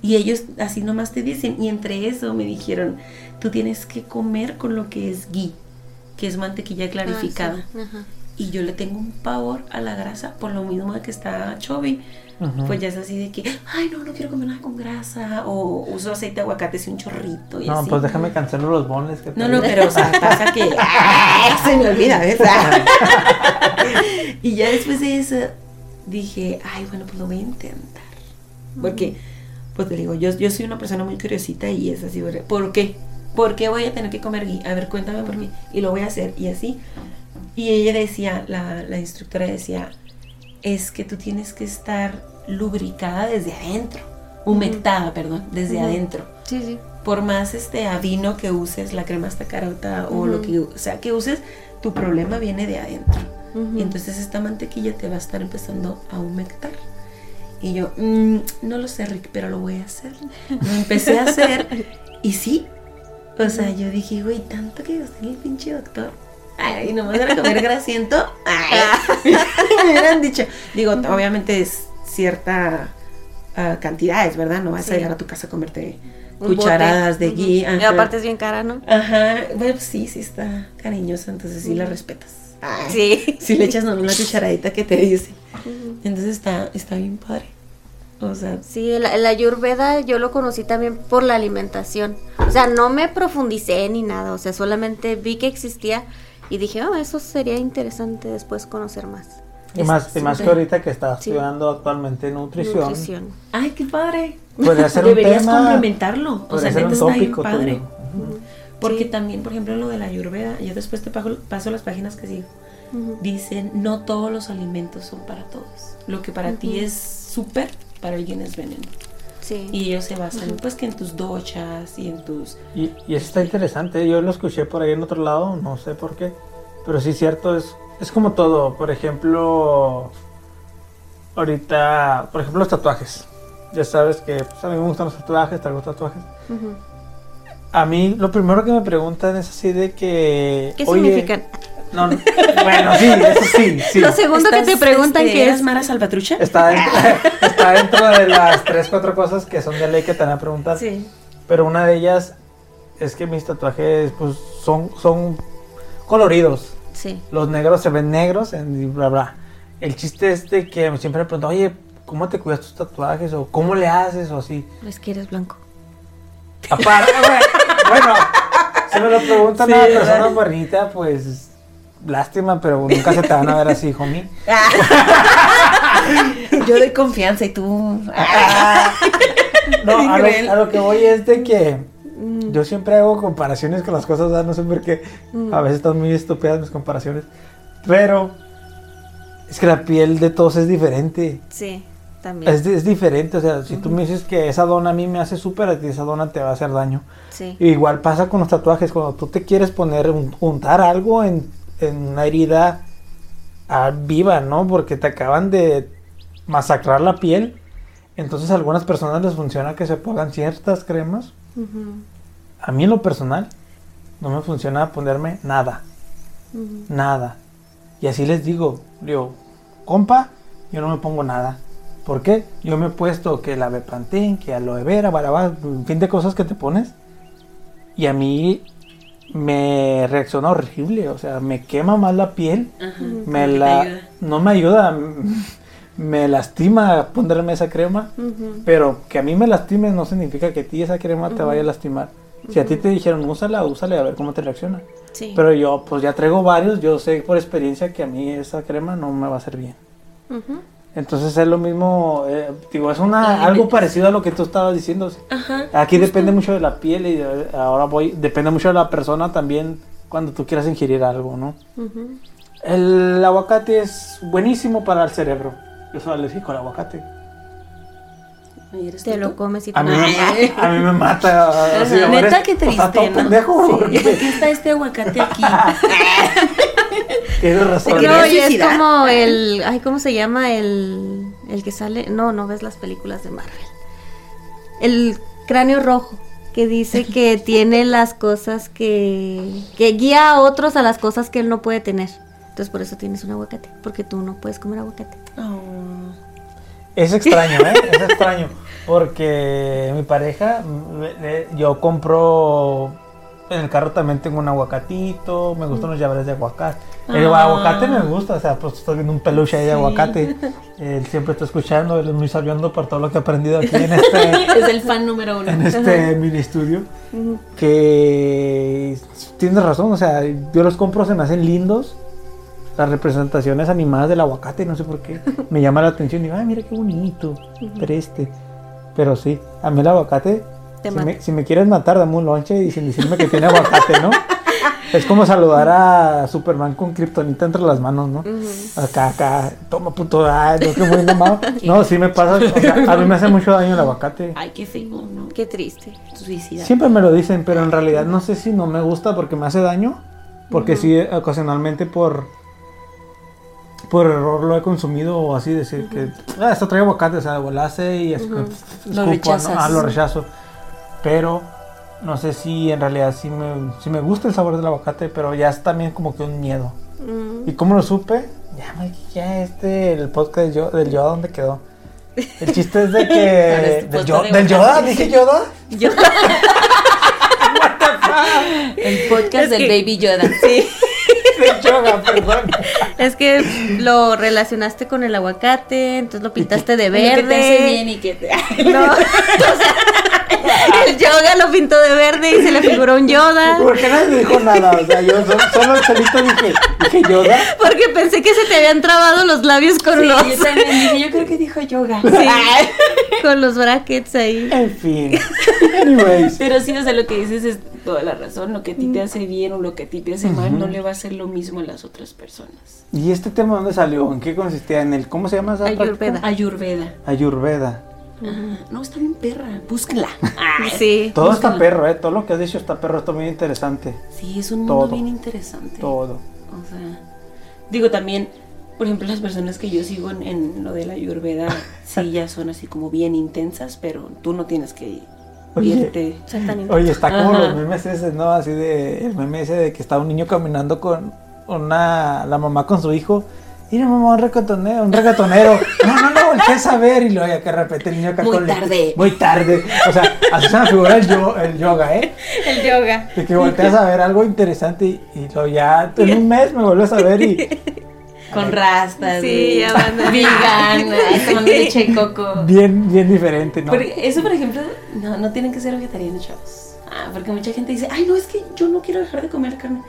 Y ellos así nomás te dicen. Y entre eso me dijeron, tú tienes que comer con lo que es ghee, que es mantequilla clarificada. Ah, sí. Ajá. Y yo le tengo un pavor a la grasa por lo mismo de que está chubby. Pues ya es así de que, ay, no, no quiero comer nada con grasa. O uso aceite de aguacate y un chorrito. Y No, así. pues déjame cancelar los bones que No, no, pero o sea, pasa que [laughs] se me olvida, ¿ves? [laughs] y ya después de eso dije, ay, bueno, pues lo voy a intentar. Porque pues te digo, yo, yo soy una persona muy curiosita y es así, ¿verdad? ¿por qué? ¿Por qué voy a tener que comer ghee? A ver, cuéntame por qué. Y lo voy a hacer y así. Y ella decía, la, la instructora decía, es que tú tienes que estar lubricada desde adentro, humectada, perdón, desde adentro. Sí, sí. Por más este avino que uses, la crema hasta carota o lo que o sea que uses, tu problema viene de adentro. Y entonces esta mantequilla te va a estar empezando a humectar. Y yo, "Mm, no lo sé, Rick, pero lo voy a hacer. Lo empecé a hacer [laughs] y sí. O sea, yo dije, güey, tanto que gasté en el pinche doctor. Ay, no me van a comer grasiento. Ay, [laughs] me hubieran dicho. Digo, obviamente es cierta ah, cantidades, ¿verdad? No vas Sí. a llegar a tu casa a comerte cucharadas bote. de ghee. Y aparte es bien cara, ¿no? Ajá, bueno, sí, sí está cariñosa, entonces sí la respetas. Ay, Sí. Si le echas nomás una cucharadita que te dice. Entonces está, está bien padre. O sea, Sí, el, el ayurveda yo lo conocí también por la alimentación. O sea, no me profundicé ni nada, o sea, solamente vi que existía y dije, oh, eso sería interesante después conocer más. Y más, y más que ahorita que estás Sí. estudiando actualmente nutrición, Nutrición. ay, qué padre. podría ser [laughs] un Deberías tema. complementarlo. O sea, neta un está bien padre. tuyo. Porque Sí. también, por ejemplo, lo de la ayurveda, yo después te paso, paso las páginas que sigo. Ujú. Dicen, no todos los alimentos son para todos. Lo que para ti es súper, para alguien es veneno. Sí. Y ellos se basan, pues, que en tus dochas y en tus... Y, y eso está interesante. Yo lo escuché por ahí en otro lado, no sé por qué. Pero sí, cierto, es, es como todo. Por ejemplo, ahorita, por ejemplo, los tatuajes. Ya sabes que pues, a mí me gustan los tatuajes, traigo tatuajes. Ujú. A mí lo primero que me preguntan es así de que... ¿Qué "Oye, significan? No, no, [laughs] bueno, sí, eso sí, sí. Lo segundo que te ¿Estás, preguntan este, que ¿eres es... Mara Salvatrucha? Está dentro, [laughs] está dentro de las tres, cuatro cosas que son de ley que te van a preguntar. Sí. Pero una de ellas es que mis tatuajes pues son, son coloridos. Sí. Los negros se ven negros en- y bla bla. El chiste es de que siempre me preguntan, oye, ¿cómo te cuidas tus tatuajes? O ¿cómo le haces? O así. Es que eres blanco. Aparte, [laughs] bueno, si me lo preguntan Sí, a una ¿verdad? persona bonita, pues lástima, pero nunca se te van a ver así, homie. [laughs] Yo doy confianza y tú... No, [laughs] a lo, a lo que voy es de que Mm. yo siempre hago comparaciones con las cosas, no sé por qué. A veces están muy estúpidas mis comparaciones. Pero es que la piel de todos es diferente. Sí, también. Es, es diferente, o sea, si tú me dices que esa dona a mí me hace súper, a ti esa dona te va a hacer daño. Sí. Igual pasa con los tatuajes, cuando tú te quieres poner, un- untar algo en, en una herida ah, viva, ¿no? Porque te acaban de masacrar la piel. Entonces a algunas personas les funciona que se pongan ciertas cremas. A mí en lo personal no me funciona ponerme nada, nada. Y así les digo, digo, compa, yo no me pongo nada. ¿Por qué? Yo me he puesto que la Bepantén, que aloe vera, barabá, un fin de cosas que te pones. Y a mí me reacciona horrible, o sea, me quema más la piel, Ajá, me la, ayuda. no me ayuda, [laughs] me lastima ponerme esa crema. Pero que a mí me lastime no significa que a ti esa crema te vaya a lastimar. Si a ti te dijeron úsala, úsala y a ver cómo te reacciona. Sí. Pero yo pues ya traigo varios, yo sé por experiencia que a mí esa crema no me va a hacer bien. Entonces es lo mismo, eh, digo, es una, algo parecido a lo que tú estabas diciendo. Ajá. Aquí depende mucho de la piel y de- ahora voy, depende mucho de la persona también cuando tú quieras ingerir algo, ¿no? El aguacate es buenísimo para el cerebro. Yo soy alérgico al aguacate. ¿Y eres Te tú? lo comes y te A mí, Ay. a mí me mata. [laughs] así, Neta, ¿no? pendejo, Sí. ¿Por qué está este aguacate aquí? [laughs] [laughs] Tienes razón. es como el, ay, ¿cómo se llama? El, el que sale, no, no ves las películas de Marvel. El cráneo rojo, que dice que [laughs] tiene las cosas que, que guía a otros a las cosas que él no puede tener. Entonces por eso tienes un aguacate, porque tú no puedes comer aguacate. Oh. Es extraño, ¿eh? Es extraño. Porque mi pareja, yo compro. En el carro también tengo un aguacatito. Me gustan los llaveres de aguacate. El Ah. aguacate me gusta, o sea, pues estoy viendo un peluche ahí de aguacate. Él siempre está escuchando, él es muy sabiondo por todo lo que he aprendido aquí en este, [laughs] Es el fan número uno. en este mini estudio. Que tienes razón, o sea, yo los compro, se me hacen lindos. Las representaciones animadas del aguacate, no sé por qué. [laughs] Me llama la atención y digo, ay, mira qué bonito. Pero este. Pero sí, a mí el aguacate, Te si me, si me quieres matar, dame un lonche y sin decirme que tiene aguacate, ¿no? Es como saludar a Superman con kriptonita entre las manos, ¿no? Acá, acá, toma puto, ay, no, que muy mamado. No, sí me pasa, o sea, a mí me hace mucho daño el aguacate. Ay, qué feo, ¿no? Qué triste. Suicida. Siempre me lo dicen, pero en realidad no sé si no me gusta porque me hace daño. Porque sí, ocasionalmente por por error lo he consumido o así decir que ah, esto trae aguacate, o sea, volace y Lo escupo, ¿no? Ah, lo rechazo. Pero no sé si en realidad sí me, sí me gusta el sabor del aguacate, pero ya es también como que un miedo. Mm. ¿Y cómo lo supe? Ya, me- ya este, el podcast yo- del Yoda, ¿dónde quedó? El chiste es de que... [laughs] es tu ¿Del, Yo- de ¿del Yoda? ¿Dije Yoda? Yo- [laughs] El podcast Es del que- Baby Yoda. sí. [laughs] Del Yoda, perdón. Es que lo relacionaste con el aguacate, entonces lo pintaste de Lo que te hace bien verde. y que te... No, o sea, [laughs] el yoga lo pintó de verde y se le figuró un Yoda. Porque nadie me dijo nada, o sea, yo so- solo solito dije, dije Yoda. Porque pensé que se te habían trabado los labios con Sí, los yo también dije, [laughs] yo creo que dijo yoga. con los brackets ahí. En fin. [laughs] Anyways. Pero sí, o sea, lo que dices es toda la razón. Lo que a ti te hace bien o lo que a ti te hace mal no le va a hacer lo mismo a las otras personas. ¿Y este tema dónde salió? ¿En qué consistía? ¿En el cómo se llama esa práctica? Ayurveda. Ayurveda. No, está bien perra. Búsquenla. Sí. Todo está perro, ¿eh? Todo lo que has dicho está perro, está muy interesante. Sí, es un mundo Todo. bien interesante. Todo. O sea, digo también, por ejemplo, las personas que yo sigo en, en lo de la Ayurveda, [laughs] sí, ya son así como bien intensas, pero tú no tienes que Oye. Oye, está como Ajá. los memes ese, ¿no? Así de. El meme ese de que está un niño caminando con una. La mamá con su hijo. Mira, mamá, un reggaetonero. Un reggaetonero. No, no, no, voltees a ver. Y luego ya que repente el niño acá Muy con tarde. Muy tarde. O sea, así se me figura el, yo- el yoga, ¿eh? El yoga. De que volteas a ver algo interesante y, y luego ya en un mes me vuelves a ver y. [laughs] Con rastas, Sí, ya van a- [laughs] vegan, [laughs] ay, tomando leche de coco. Bien, bien diferente, ¿no? Porque eso, por ejemplo, no, no tienen que ser vegetarianos, chavos. Ah, porque mucha gente dice, ay, no, es que yo no quiero dejar de comer carne.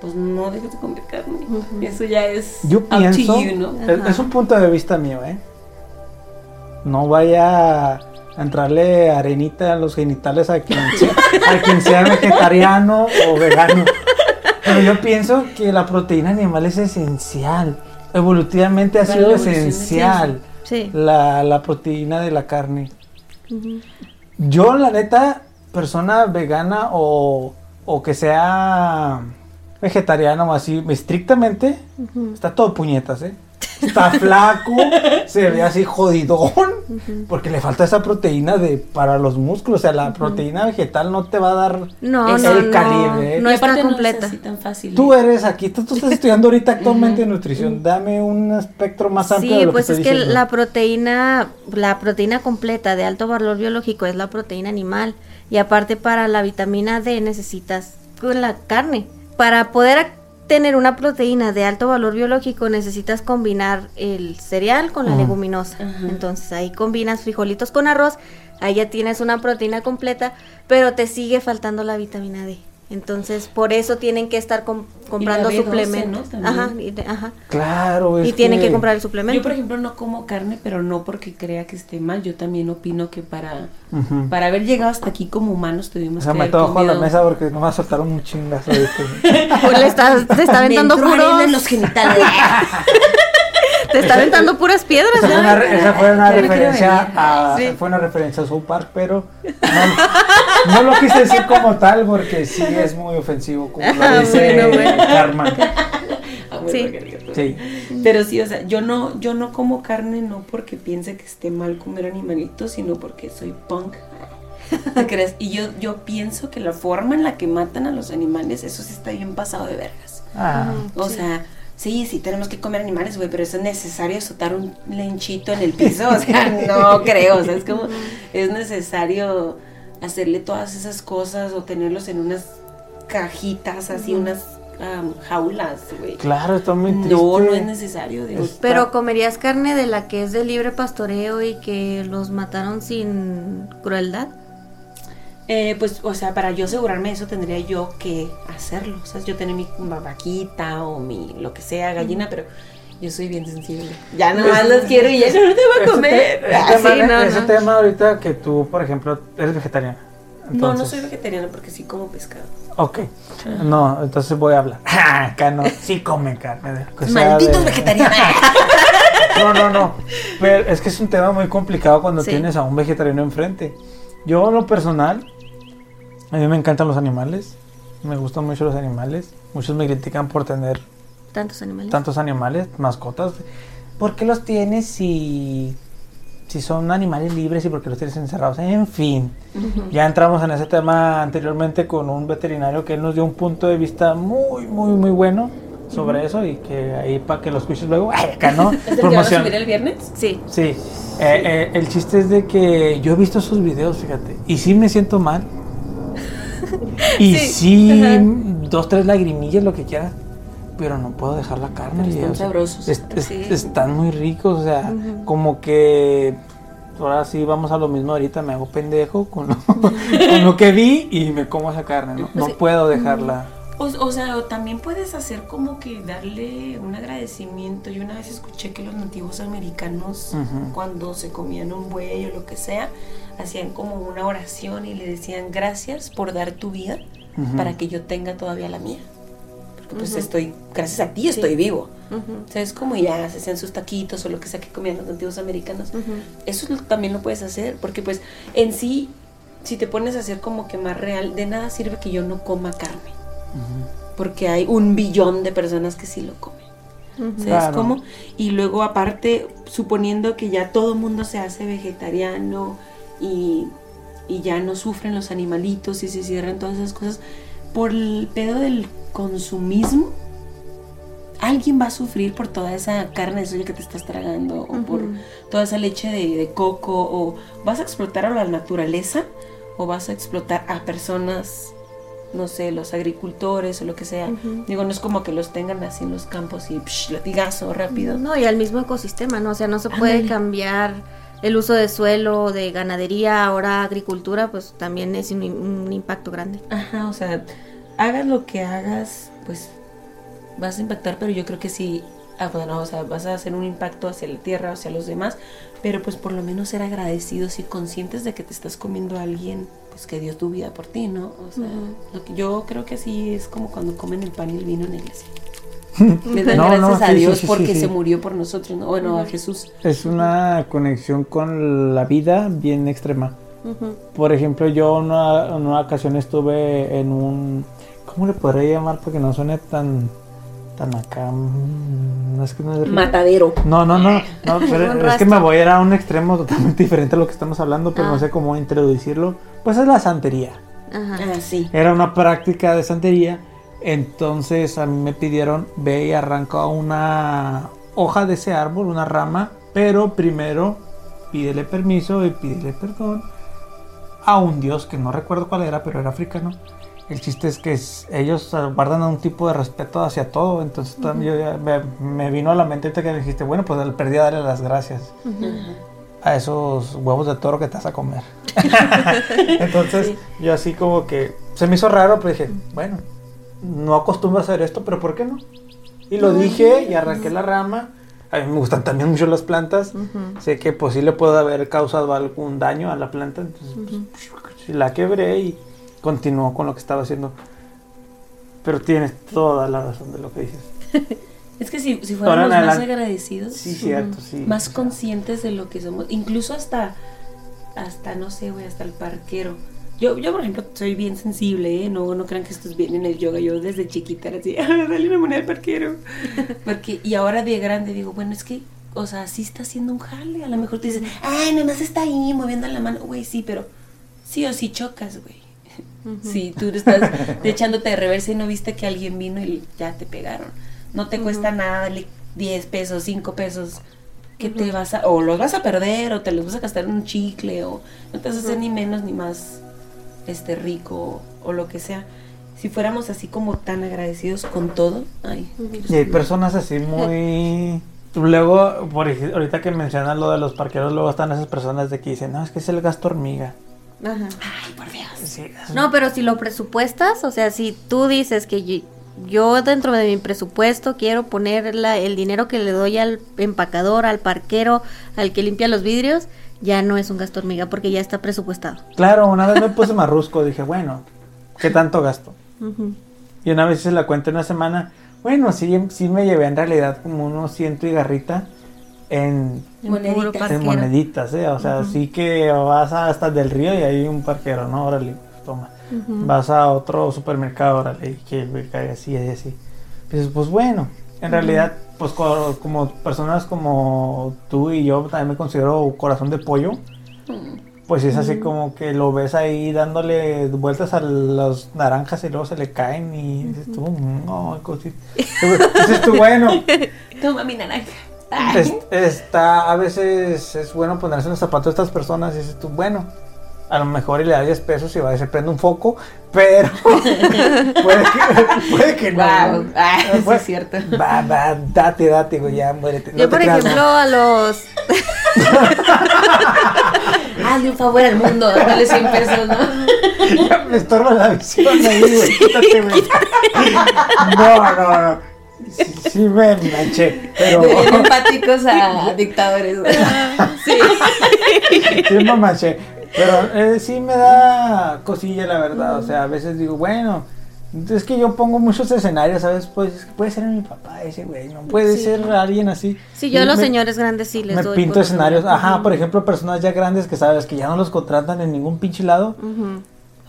Pues no dejes de comer carne. Eso ya es Yo pienso, to you, ¿no? es, es un punto de vista mío, ¿eh? No vaya a entrarle arenita a los genitales a quien [laughs] sea, a quien sea vegetariano o vegano. Pero yo pienso que la proteína animal es esencial. Evolutivamente ha Para sido esencial Sí. la, la proteína de la carne. Yo, la neta, persona vegana o, o que sea vegetariana o así, estrictamente, está todo puñetas, ¿eh? Está flaco, [laughs] se ve así jodidón, porque le falta esa proteína de para los músculos. O sea, la proteína vegetal no te va a dar. No, Es no, el no, calibre, ¿eh? no Y está aparte completa. No es así tan fácil. Tú ¿eh? eres aquí, tú, tú estás estudiando ahorita actualmente nutrición. Dame un espectro más amplio de Sí, lo pues que es que diciendo. la proteína, la proteína completa de alto valor biológico es la proteína animal y aparte para la vitamina D necesitas con la carne. Para poder tener una proteína de alto valor biológico necesitas combinar el cereal con la Ujú. leguminosa. Entonces ahí combinas frijolitos con arroz, ahí ya tienes una proteína completa, pero te sigue faltando la vitamina D. Entonces, por eso tienen que estar com- comprando B12, suplementos. ¿no? Ajá, y, de- ajá. Claro, es y tienen que comprar el suplemento. Yo, por ejemplo, no como carne, pero no porque crea que esté mal. Yo también opino que para, Ujú. para haber llegado hasta aquí como humanos O tuvimos sea, que me a la mesa porque no me soltaron un chingazo. ¿viste? [laughs] Pues le está, te está aventando puros, en los genitales. [laughs] te está aventando puras piedras, Esa una, esa fue una referencia venir. a Sí. fue una referencia a South Park, pero no, no lo quise decir como tal porque sí es muy ofensivo como lo Ah, dice bueno, bueno. Carmen. Ah, bueno, Sí. Pero sí, o sea, yo no, yo no como carne no porque piense que esté mal comer animalitos, sino porque soy punk. ¿Te crees? Y yo, yo pienso que la forma en la que matan a los animales, eso sí está bien pasado de vergas. Ah, O sea, sí, sí tenemos que comer animales, güey, pero eso es necesario azotar un lenchito en el piso. O sea, [laughs] no creo. O sea, es como, es necesario hacerle todas esas cosas o tenerlos en unas cajitas, así, unas am, jaulas, güey. claro, está muy triste. No, no es necesario. Digo, Es- Pero comerías carne de la que es de libre pastoreo y que los mataron sin crueldad. Eh, pues, o sea, para yo asegurarme de eso tendría yo que hacerlo. O sea, yo tener mi vaquita o mi lo que sea, gallina, pero Yo soy bien sensible. Ya nomás los quiero y ya [laughs] no te voy a comer. te- ese Ah, tema, sí, no, ese no. tema ahorita que tú, por ejemplo, eres vegetariana. No, no soy vegetariana porque sí como pescado. Ok. No, entonces voy a hablar. [laughs] Acá no. Sí come carne. Malditos de- vegetarianos. [laughs] No, no, no. Pero es que es un tema muy complicado cuando Sí. tienes a un vegetariano enfrente. Yo, en lo personal, a mí me encantan los animales. Me gustan mucho los animales. Muchos me critican por tener Tantos animales. tantos animales, mascotas. ¿Por qué los tienes si, si son animales libres y por qué los tienes encerrados? En fin, ya entramos en ese tema anteriormente con un veterinario que él nos dio un punto de vista muy, muy, muy bueno sobre eso y que ahí para que lo escuches luego, [laughs] ay, acá no, ¿Es el que van a subir el viernes? Sí. Sí, eh, eh, el chiste es de que yo he visto sus videos, fíjate, y sí me siento mal. Y Sí, dos, tres lagrimillas, lo que quieras, pero no puedo dejar la carne. Pero están o sea, sabrosos. es- es- Sí. Están muy ricos, o sea, como que ahora sí vamos a lo mismo ahorita, me hago pendejo con lo, [laughs] con lo que vi y me como esa carne, ¿no? No Sí. puedo dejarla. O, o sea, también puedes hacer como que darle un agradecimiento. Yo una vez escuché que los nativos americanos, cuando se comían un buey o lo que sea, hacían como una oración y le decían gracias por dar tu vida Ujú. para que yo tenga todavía la mía. Porque pues Ujú. estoy, gracias a ti estoy Sí. vivo. Ujú. O sea, es como ya se hacían sus taquitos o lo que sea que comían los nativos americanos. Eso también lo puedes hacer, porque pues en sí, si te pones a hacer como que más real, de nada sirve que yo no coma carne, porque hay un billón de personas que sí lo comen. ¿Sabes Claro. cómo? Y luego aparte, suponiendo que ya todo el mundo se hace vegetariano y, y ya no sufren los animalitos y se cierran todas esas cosas, por el pedo del consumismo, alguien va a sufrir por toda esa carne de soya que te estás tragando o por Ujú. toda esa leche de, de coco o vas a explotar a la naturaleza o vas a explotar a personas no sé, los agricultores o lo que sea. Ujú. Digo, no es como que los tengan así en los campos y psh, latigazo rápido. No, y al mismo ecosistema, ¿no? O sea, no se puede Ándale. cambiar el uso de suelo, de ganadería, ahora agricultura, pues también es un, un impacto grande. Ajá, o sea, hagas lo que hagas, pues vas a impactar, pero yo creo que sí, ah, bueno, o sea, vas a hacer un impacto hacia la tierra, hacia los demás, pero pues por lo menos ser agradecidos y conscientes de que te estás comiendo a alguien, pues que dio tu vida por ti, ¿no? O sea, Ujú. lo que yo creo que así es como cuando comen el pan y el vino en la iglesia. [laughs] Le dan No, gracias no, a sí, sí, Dios sí, sí, porque se murió por nosotros, ¿no? Bueno, a Jesús. Es una conexión con la vida bien extrema. Ujú. Por ejemplo, yo en una, una ocasión estuve en un... ¿Cómo le podría llamar? Porque no suene tan... Tan acá... mm, No es que no es... Matadero. No, no, no, no, [laughs] pero es que me voy a ir a un extremo totalmente [laughs] diferente a lo que estamos hablando, pero no Ah. sé cómo introducirlo. Pues es la santería. Ajá. Ah, sí. Era una práctica de santería. Entonces a mí me pidieron, ve y arranca una hoja de ese árbol, una rama, pero primero pídele permiso y pídele perdón a un dios que no recuerdo cuál era, pero era africano. El chiste es que es- ellos guardan un tipo de respeto hacia todo. Entonces también yo ya- me, me vino a la mente que me dijiste, bueno, pues perdí a darle las gracias a esos huevos de toro que te vas a comer. [laughs] Entonces, yo así como que se me hizo raro, pero dije, bueno, no acostumbro a hacer esto, pero ¿por qué no? Y lo dije y arranqué la rama. A mí me gustan también mucho las plantas. Sé que pues sí le puedo haber causado algún daño a la planta, entonces pues, la quebré y continuó con lo que estaba haciendo. Pero tienes toda la razón de lo que dices. [laughs] Es que si, fuéramos más agradecidos, Sí, cierto, sí. más sea, conscientes de lo que somos, incluso hasta, hasta no sé, güey, hasta el parquero. Yo, yo, por ejemplo, soy bien sensible, ¿eh? No, no crean que esto es bien en el yoga. Yo desde chiquita era así, [laughs] "Ah, dale una moneda al parquero. [laughs] Porque, y ahora de grande digo, bueno, es que, o sea, sí está haciendo un jale. A lo mejor te dices, ay, nomás está ahí moviendo la mano. Güey, sí, pero sí o sí chocas, güey. Si tú estás [laughs] echándote de reversa y no viste que alguien vino y ya te pegaron. No te cuesta nada darle 10 pesos, 5 pesos. Que te vas a, o los vas a perder, o te los vas a gastar en un chicle, o no te vas a hacer ni menos ni más este rico, o, lo que sea. Si fuéramos así como tan agradecidos con todo, ay, Y hay personas así [laughs] muy... Luego, por ahorita que mencionas lo de los parqueros, luego están esas personas de que dicen, no, es que es el gasto hormiga. Ajá. ay, por Dios. Sí, es- No, pero si lo presupuestas, o sea, si tú dices que yo- yo dentro de mi presupuesto quiero poner la- el dinero que le doy al empacador, al parquero, al que limpia los vidrios, ya no es un gasto hormiga porque ya está presupuestado. Claro, una vez me puse marrusco, dije, bueno, ¿qué tanto gasto? Y una vez hice la cuenta en una semana, bueno, sí, sí me llevé en realidad como unos ciento y garrita en, En Moneditas. en moneditas, ¿eh? O sea, sí que vas a- hasta del río y hay un parquero, ¿no? Órale, toma. Vas a otro supermercado, órale, y que me caiga así, así, así. Dices, pues bueno, en realidad, pues co- como personas como tú y yo también me considero corazón de pollo. Pues es así como que lo ves ahí dándole vueltas a las naranjas y luego se le caen y dices tú, no, cosita. [laughs] Dices tú, bueno, Toma mi naranja. es- está, a veces es bueno ponerse en los zapatos de estas personas y dices tú, bueno, a lo mejor y le da 10 pesos y va y se prende un foco, pero [laughs] puede que, puede que no. Wow. Ah, sí Puede- es cierto. Va, va, date, date, güey, ya muérete. No Yo, por creas, ejemplo, ¿no? a los... [laughs] Hazle un favor al mundo, dale 100 pesos, ¿no? [laughs] Ya me estorba la visión ahí, güey. Quítate, güey. No, no, no. Sí, sí me manché, pero empáticos a dictadores. Sí. sí me manché. Pero eh, sí me da cosilla, la verdad. O sea, a veces digo, bueno, es que yo pongo muchos escenarios, ¿sabes? Pues es que puede ser mi papá ese güey, no puede Sí. ser alguien así. Sí, yo a los me- señores grandes sí les Me doy. pinto escenarios, ajá, por ejemplo, personas ya grandes que sabes que ya no los contratan en ningún pinche lado.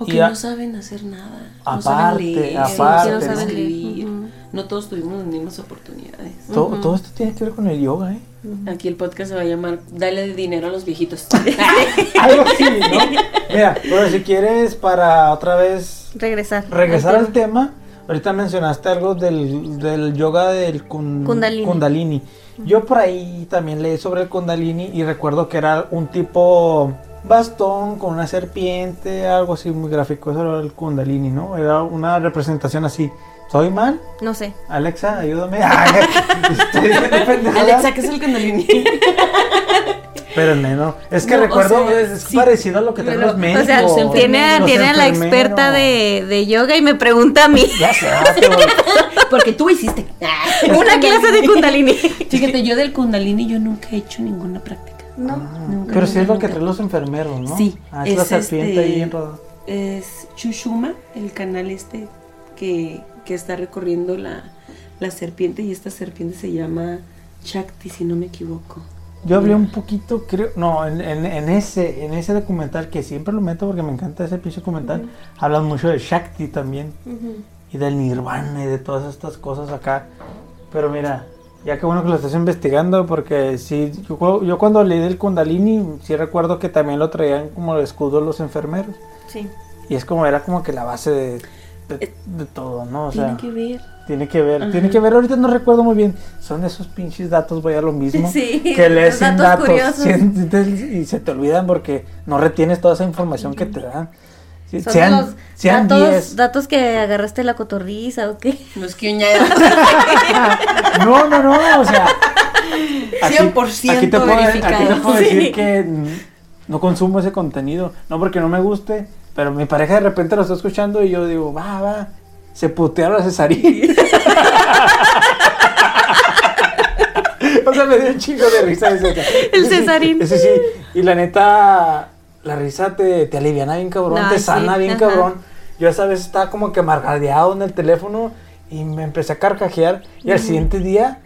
O Y que a- no saben hacer nada. no Aparte, saben leer, aparte. no Sí, que no saben leer. No todos tuvimos las mismas oportunidades. Todo esto tiene que ver con el yoga, ¿eh? Aquí el podcast se va a llamar Dale dinero a los viejitos. [laughs] Algo así, ¿no? Mira, pero si quieres para otra vez Regresar. regresar al al tema, ahorita mencionaste algo del, del yoga del kun- Kundalini. kundalini. Yo por ahí también leí sobre el kundalini y recuerdo que era un tipo bastón con una serpiente, algo así muy gráfico, eso era el kundalini, ¿no? Era una representación así. ¿Soy mal? No sé. Alexa, ayúdame. [laughs] Ay, estoy. Alexa, ¿qué es el Kundalini? Espérenme, [laughs] no. Es que No, o recuerdo, sea, es sí. parecido a lo que traen Pero, los médicos. O sea, Los tiene, los tiene a la experta de, de yoga y me pregunta a mí. [laughs] Ya sé, pero Porque tú hiciste. Una clase de kundalini. Fíjate, yo del Kundalini yo nunca he hecho ninguna práctica. No. Nunca, Pero sí es nunca, lo que traen los enfermeros, ¿no? Sí, Ah, es, la es serpiente este- ahí enredada. Es Chushuma, el canal este que, que está recorriendo la, la serpiente y esta serpiente se llama Shakti, si no me equivoco. Yo hablé un poquito, creo, no, en, en, en ese en ese documental, que siempre lo meto porque me encanta ese pinche documental, hablan mucho de Shakti también, y del Nirvana y de todas estas cosas acá. Pero mira, ya que bueno que lo estás investigando, porque sí, yo, yo cuando leí del Kundalini, sí recuerdo que también lo traían como el escudo los enfermeros. Sí. Y es como, era como que la base de, de, de todo, ¿no? O sea, Tiene que ver. tiene que ver, Ajá. tiene que ver, ahorita no recuerdo muy bien, son esos pinches datos, voy a lo mismo, [laughs] Sí, que lees los sin datos datos, y se te olvidan porque no retienes toda esa información que te dan. Sí, Son sean los sean datos, 10. datos que agarraste la cotorriza o qué. No es que [laughs] No, no, no, o sea. 100% aquí te puedo, aquí te puedo Sí. decir que no consumo ese contenido. No porque no me guste, pero mi pareja de repente lo está escuchando y yo digo, va, va. Se putearon a Cesarín. [laughs] o sea, me dio un chingo de risa. El sí, Cesarín. Ese sí. Y la neta, la risa te, te aliviana bien cabrón, Ay, te sí, sana bien ajá. cabrón. Yo esa vez estaba como que amargadeado en el teléfono y me empecé a carcajear. Y al siguiente día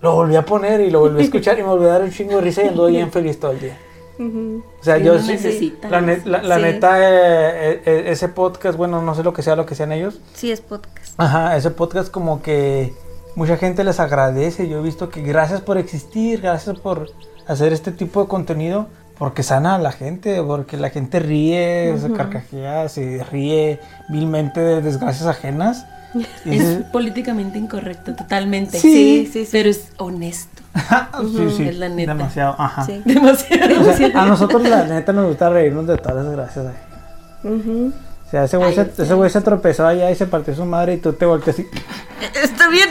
lo volví a poner y lo volví a escuchar y me volví a dar un chingo de risa y anduve bien feliz todo el día. O sea, yo necesita la, net- la- la Sí. neta, eh, eh, ese podcast, bueno, no sé lo que sea, lo que sean ellos. Sí, es podcast. Ajá, ese podcast como que mucha gente les agradece. Yo he visto que gracias por existir, gracias por hacer este tipo de contenido, porque sana a la gente, porque la gente ríe, se carcajea, se ríe vilmente de desgracias ajenas. Y Es políticamente incorrecto, totalmente. Sí. Sí, sí, sí. Pero es honesto. [laughs] sí, sí, es la neta. demasiado, ajá. Sí. [laughs] Demasiado. O sea, a nosotros la neta nos gusta reírnos de todas las desgracias ajenas. Ujú. O sea, ese güey, Ay, se, sí. ese güey se tropezó allá y se partió su madre y tú te volteas así. Está bien.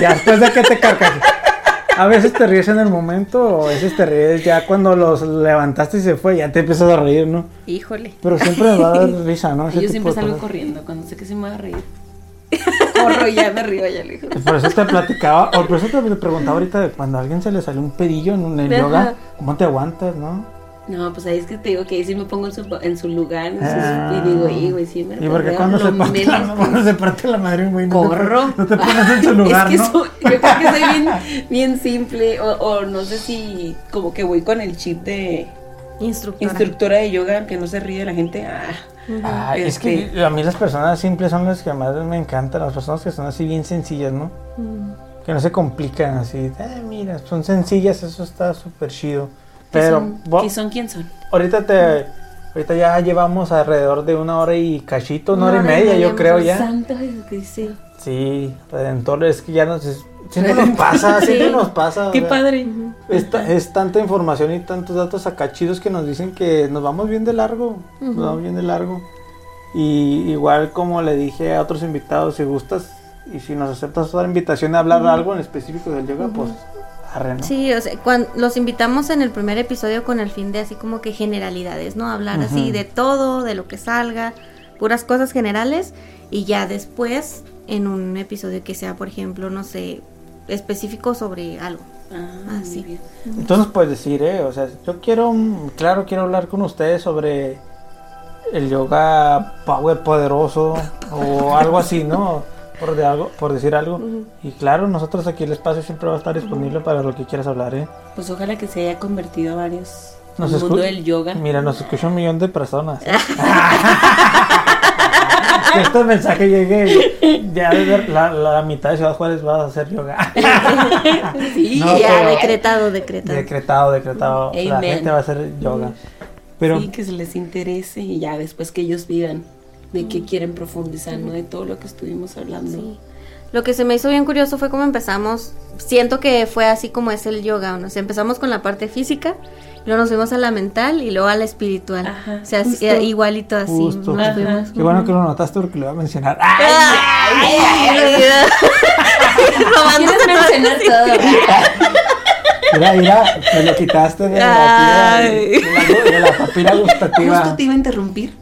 Ya después de que te carcajes. A veces te ríes en el momento o a veces te ríes ya cuando los levantaste y se fue, ya te empiezas a reír, ¿no? Híjole. Pero siempre me va a dar [laughs] risa, ¿no? Ese Yo siempre salgo cosas. corriendo cuando sé que se me va a reír. [laughs] corro ya de arriba, ya le Por eso te platicaba, o por eso te preguntaba ahorita de cuando a alguien se le sale un pedillo en un yoga, ¿cómo te aguantas, no? No, pues ahí es que te digo que ahí sí me pongo en su, en su lugar en su- Ah. y digo, y güey, sí me Y porque cuando se, lo parte la, menos cuando se parte la madre, güey, no te corro. pon- No te pones en [laughs] su lugar, es que ¿no? soy- yo creo que soy bien, [laughs] bien simple, o, o no sé si como que voy con el chip de Instructora. instructora de yoga, que no se ríe de la gente. Ah, Ay, es Este- que a mí las personas simples son las que más me encantan, las personas que son así bien sencillas, ¿no? Mm. Que no se complican así, "Ay, mira, son sencillas, eso está súper chido. ¿Qué Pero son? bo- ¿Qué son? ¿Quién son? ahorita te ahorita ya llevamos alrededor de una hora y cachito, una, hora y media, yo creo ya. Santo Jesucristo. Sí. Redentor, es que ya nos [laughs] siempre nos pasa, siempre Sí. nos pasa. o Qué sea, padre. Es, es tanta información y tantos datos acá chidos que nos dicen que nos vamos bien de largo. Nos vamos bien de largo. Y igual como le dije a otros invitados, si gustas y si nos aceptas otra invitación de hablar algo en específico del yoga, pues arre, ¿no? Sí, o sea, cuando los invitamos en el primer episodio con el fin de así como que generalidades, ¿no? Hablar así de todo, de lo que salga, puras cosas generales y ya después en un episodio que sea, por ejemplo, no sé, específico sobre algo. Ah, muy sí. bien. Entonces puedes decir, eh, o sea, yo quiero, claro, quiero hablar con ustedes sobre el yoga power poderoso [laughs] o algo así, ¿no? Por, de algo, por decir algo. Y claro, nosotros aquí el espacio siempre va a estar disponible para lo que quieras hablar, ¿eh? Pues ojalá que se haya convertido a varios Nos el mundo del yoga. Mira, nos escucha un millón de personas. [laughs] [laughs] que este mensaje llegue ya la, la mitad de Ciudad Juárez va a hacer yoga. [laughs] Sí, No, ya, decretado, decretado. decretado, decretado. La gente va a hacer yoga. Pero sí, que se les interese y ya después que ellos vivan de qué quieren profundizar, ¿no? De todo lo que estuvimos hablando. Sí. Lo que se me hizo bien curioso fue cómo empezamos. Siento que fue así como es el yoga. ¿no? O sea, empezamos con la parte física, luego nos fuimos a la mental y luego a la espiritual. Ajá, o sea, justo. eh, igualito así. Justo. nos Ajá. fuimos. qué bueno que lo notaste porque lo voy a mencionar. Ay, ¿Quieres mencionar todo? Mira, mira, me lo quitaste de la, de la, de la papila gustativa. Justo te iba a interrumpir.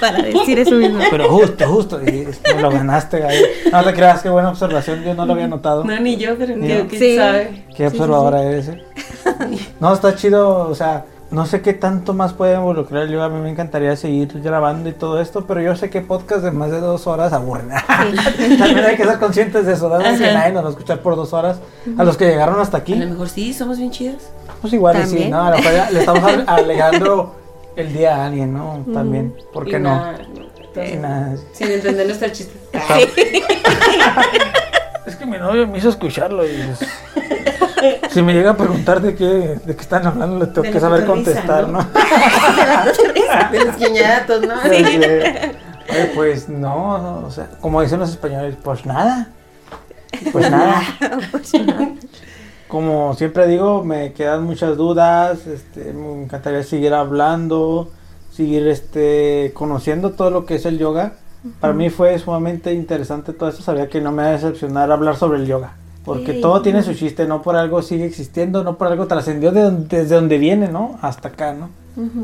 Para decir eso mismo. Pero justo, justo, y me lo ganaste, Gaby. No te creas, qué buena observación, yo no lo había notado. No, ni yo, pero Mira. que, Sí. sabe. Qué observadora eres, ¿eh? [laughs] No, está chido, o sea, no sé qué tanto más puede involucrar yoga. A mí me encantaría seguir grabando y todo esto, pero yo sé que podcast de más de dos horas aburren. [laughs] También hay que ser conscientes de eso, ¿no? que Ajá. nadie nos va a escuchar por dos horas. A los que llegaron hasta A aquí, lo mejor sí, somos bien chidas. pues igual y sí, También. ¿no? A lo mejor ya le estamos [laughs] ale- alegando el día a alguien, ¿no? También, ¿por Y qué no? nada, no, Y nada. Sin entender nuestro chiste. [laughs] Es que mi novio me hizo escucharlo y pues, [laughs] si me llega a preguntar de qué, de qué están hablando, le tengo De que saber contestar, ¿no? ¿no? [laughs] De los ¿no? De, Oye, pues no, o sea, como dicen los españoles, pues nada. [laughs] Pues nada. Como siempre digo, me quedan muchas dudas, este, me encantaría seguir hablando, seguir este, conociendo todo lo que es el yoga. Para mí fue sumamente interesante todo esto, sabía que no me va a decepcionar hablar sobre el yoga. Porque todo tiene su chiste, no por algo sigue existiendo, no por algo trascendió de donde- desde donde viene, ¿no? Hasta acá, ¿no?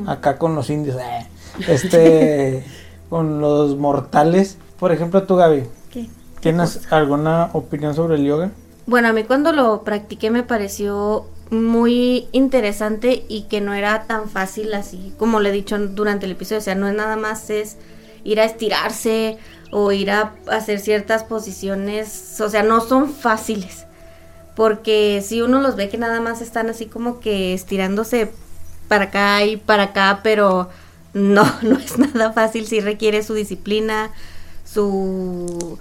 Acá con los indios, eh, este, [laughs] con los mortales. Por ejemplo, tú, Gaby, ¿Qué? ¿tienes alguna opinión sobre el yoga? Bueno, a mí cuando lo practiqué me pareció muy interesante y que no era tan fácil así, como le he dicho durante el episodio, o sea, no es nada más es ir a estirarse o ir a hacer ciertas posiciones, o sea, no son fáciles. Porque si uno los ve que nada más están así como que estirándose para acá y para acá, pero no, [laughs] no es nada fácil, sí requiere su disciplina, su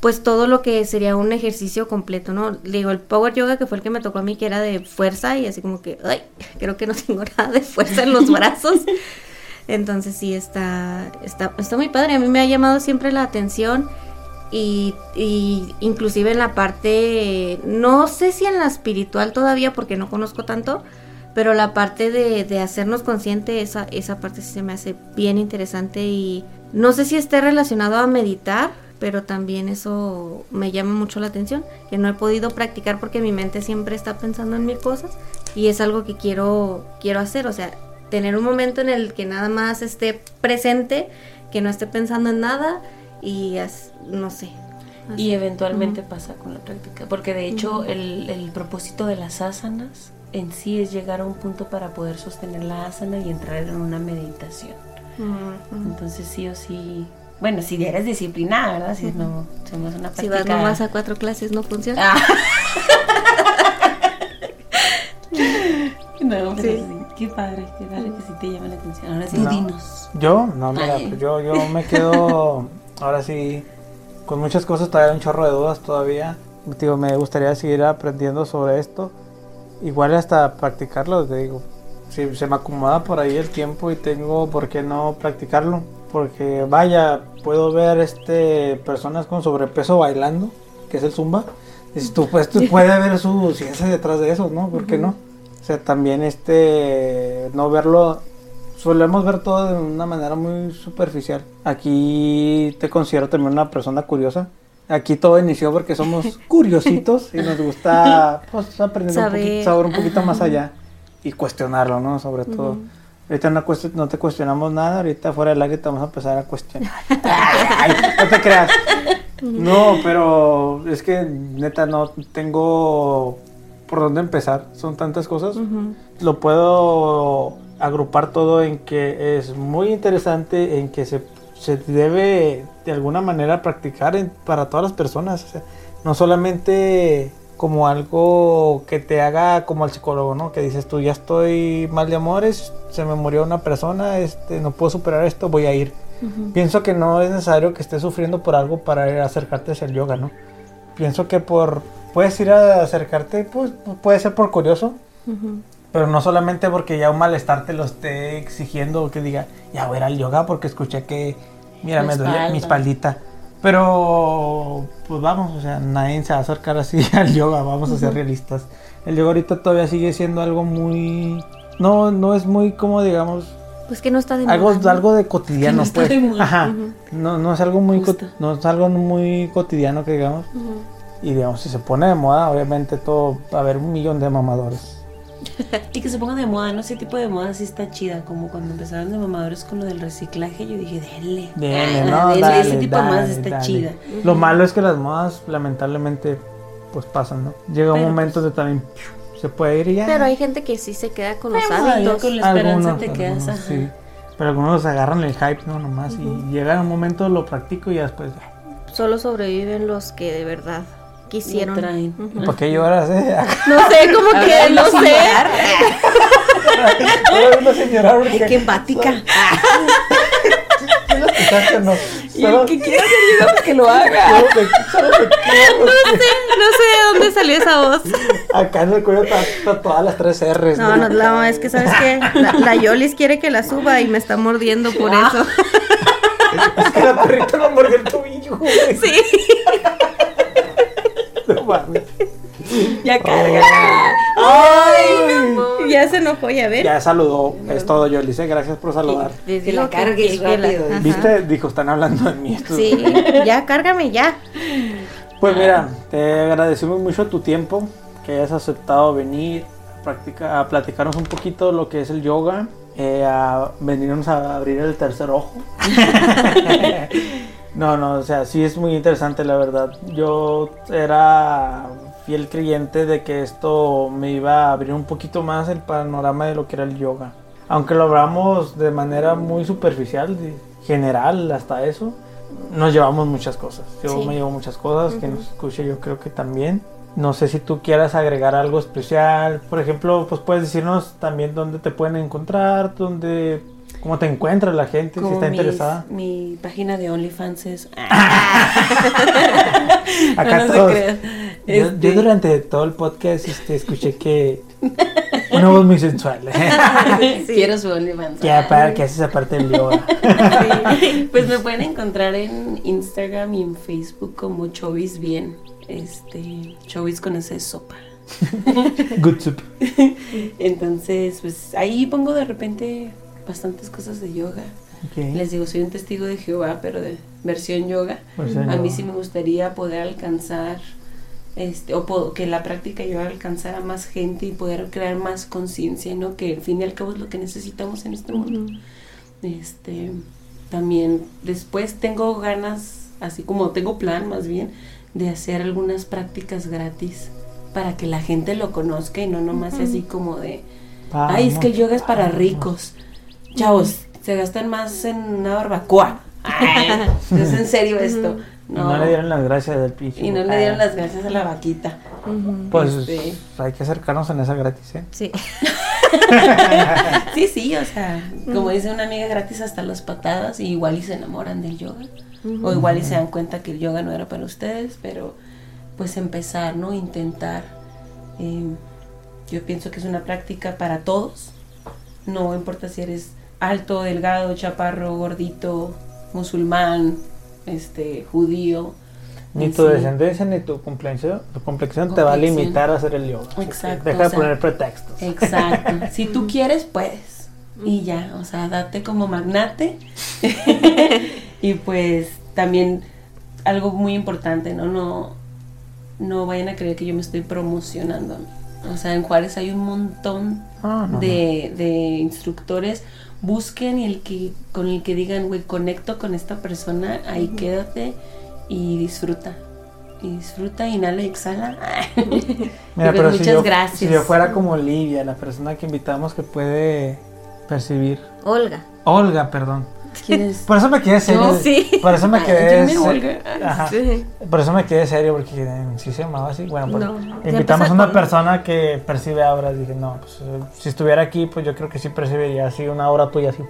pues todo lo que sería un ejercicio completo, ¿no? Digo, el power yoga que fue el que me tocó a mí, que era de fuerza y así como que, ay, creo que no tengo [laughs] nada de fuerza en los brazos. [laughs] Entonces sí, está, está, está muy padre. A mí me ha llamado siempre la atención y, y inclusive en la parte, no sé si en la espiritual todavía porque no conozco tanto, pero la parte de, hacernos consciente, esa, esa parte sí se me hace bien interesante y no sé si esté relacionado a meditar, pero también eso me llama mucho la atención, que no he podido practicar porque mi mente siempre está pensando en mil cosas y es algo que quiero, quiero hacer, o sea, tener un momento en el que nada más esté presente, que no esté pensando en nada y as- no sé. Y eventualmente pasa con la práctica, porque de hecho el, el propósito de las asanas en sí es llegar a un punto para poder sostener la asana y entrar en una meditación. Entonces sí o sí, bueno, si eres disciplinada, ¿verdad? Si no, somos una práctica... Si vas nomás a cuatro clases no funciona. Ah. [laughs] no, pero sí. Qué padre, qué padre que sí te llama la atención. Ahora sí, No. dinos. Yo, no, mira, Ay. pues yo, yo me quedo [laughs] ahora sí con muchas cosas, todavía un chorro de dudas todavía. Digo, me gustaría seguir aprendiendo sobre esto. Igual hasta practicarlo, te digo. Si se me acomoda por ahí el tiempo y tengo por qué no practicarlo. Porque vaya, puedo ver este personas con sobrepeso bailando, que es el zumba. Dices tú, pues tú [laughs] puede haber su ciencia detrás de eso, ¿no? ¿Por qué no? O sea, también este no verlo solemos ver todo de una manera muy superficial. Aquí te considero también una persona curiosa. Aquí todo inició porque somos [laughs] curiositos y nos gusta pues, aprender un poquito, saber un poquito más allá y cuestionarlo, ¿no? Sobre todo. Ahorita no, no te cuestionamos nada, ahorita fuera del aire te vamos a empezar a cuestionar. [laughs] Ay, no te creas. No, pero es que neta no tengo por dónde empezar. Son tantas cosas lo puedo agrupar todo en que es muy interesante, en que se, se debe de alguna manera practicar en- para todas las personas. o sea, no solamente como algo que te haga como al psicólogo, ¿no? Que dices tú, ya estoy mal de amores, se me murió una persona, este, no puedo superar esto, voy a ir. Pienso que no es necesario que estés sufriendo por algo para acercarte hacia el yoga, ¿no? Pienso que por puedes ir a acercarte, pues puede ser por curioso, pero no solamente porque ya un malestar te lo esté exigiendo o que diga, ya voy a ir al yoga porque escuché que, mira, Mi me duele mi espaldita. Pero, pues vamos, o sea, nadie se va a acercar así [laughs] al yoga, vamos a ser realistas. El yoga ahorita todavía sigue siendo algo muy... No, no es muy como, digamos, Pues que no está de algo, moda, ¿no? algo de cotidiano, no está pues. de moda. Ajá. No, no es algo muy, no es algo muy cotidiano que digamos. Y digamos, si se pone de moda, obviamente todo va a haber un millón de mamadores. [laughs] Y que se ponga de moda, ¿no? Ese tipo de moda sí está chida. Como cuando empezaron de mamadores con lo del reciclaje, yo dije, denle. Denle, Ah, no, dale, ese tipo de modas dale, está dale. chida. Lo malo es que las modas, lamentablemente, pues pasan, ¿no? Llega un momento de también se puede ir y ya. Pero hay gente que sí se queda con los ya hábitos. con la esperanza Algunos, te quedas. algunos, ajá. sí. Pero algunos agarran el hype, ¿no? Nomás. Y llega un momento, lo practico y ya después. Solo sobreviven los que de verdad quisieron. ¿Por qué lloras, eh? [laughs] No sé, como que no sé. llorar. [laughs] Ahora una señora, porque- Ay, qué empática. [laughs] ¿Sí lo escuchaste o no? [laughs] Y el que quiera hacer yoga, que lo haga. No sé, no sé de dónde salió esa voz. Acá en el cuello está, todas las tres R's. No, no, la, es que sabes que la, la Yolis quiere que la suba y me está mordiendo por eso. [laughs] Es que la perrita me mordió el tobillo, güey. Sí. [laughs] No mames. [laughs] Ya carga. Ay, Ya se enojó, ya ver. Ya saludó. Es todo, Yolice. Gracias por saludar. Les Que la ajá. ¿Viste? Dijo, están hablando de mí. Sí, ya, cárgame ya. Pues mira, te agradecemos mucho tu tiempo, que hayas aceptado venir a, practicar, a platicarnos un poquito lo que es el yoga, eh, a venirnos a abrir el tercer ojo. [laughs] [laughs] no, no, o sea, sí es muy interesante la verdad. Yo era fiel creyente de que esto me iba a abrir un poquito más el panorama de lo que era el yoga. Aunque lo hablamos de manera muy superficial, general, hasta eso, nos llevamos muchas cosas. Yo Sí. me llevo muchas cosas, que nos escuche yo creo que también. No sé si tú quieras agregar algo especial. Por ejemplo, pues puedes decirnos también dónde te pueden encontrar, dónde, cómo te encuentra la gente, si Como está mis- interesada. Mi página de OnlyFans es. [laughs] Acá [laughs] no, no todos-. Yo, Este- yo durante todo el podcast este, escuché que una voz muy sensual. [laughs] Quiero su OnlyFans. que, para, que haces aparte del yoga. Sí. Pues me pueden encontrar en Instagram y en Facebook como Chovis Bien. Este, Chovis con ese sopa. [laughs] Good soup. Entonces, pues ahí pongo de repente bastantes cosas de yoga. Les digo, soy un testigo de Jehová, pero de versión yoga. Versión A mí yoga. sí me gustaría poder alcanzar, este, o que la práctica yoga alcanzara a más gente y poder crear más conciencia, ¿no? Que al fin y al cabo es lo que necesitamos en este mundo. Este, también después tengo ganas, así como tengo plan más bien, de hacer algunas prácticas gratis para que la gente lo conozca y no nomás así como de, ay, es que el yoga es para ricos. Chavos, se gastan más en una barbacoa. [laughs] Ay, es en serio esto. No. no le dieron las gracias del piso. Y no le dieron las gracias a la vaquita. Pues este. hay que acercarnos en esa gratis, ¿eh? Sí. [laughs] sí, sí, o sea, como dice una amiga gratis hasta las patadas, y igual y se enamoran del yoga. O igual y se dan cuenta que el yoga no era para ustedes, pero pues empezar, ¿no? Intentar. Eh, yo pienso que es una práctica para todos. No importa si eres alto, delgado, chaparro, gordito, musulmán, este, judío. Ni tu descendencia ni tu complexión, tu complexión, te va a limitar a hacer el yoga. Exacto. Deja de poner pretextos. Exacto. [laughs] si tú quieres, puedes. Y ya, o sea, date como magnate. [laughs] y pues también algo muy importante, ¿no? No, no vayan a creer que yo me estoy promocionando. O sea, en Juárez hay un montón ah, de, de instructores busquen y el que con el que digan, güey, conecto con esta persona, ahí quédate y disfruta. Y disfruta, inhala [laughs] y exhala. Mira, pero muchas gracias. Si yo fuera como Olivia, la persona que invitamos que puede percibir. Olga. Olga, perdón. Por eso me quedé serio. Por eso me quedé serio. Por eso me quedé serio, porque si se llamaba así. Bueno, pues, invitamos a una persona que percibe obras. Dije, no, pues si estuviera aquí, pues yo creo que sí percibiría así una obra tuya así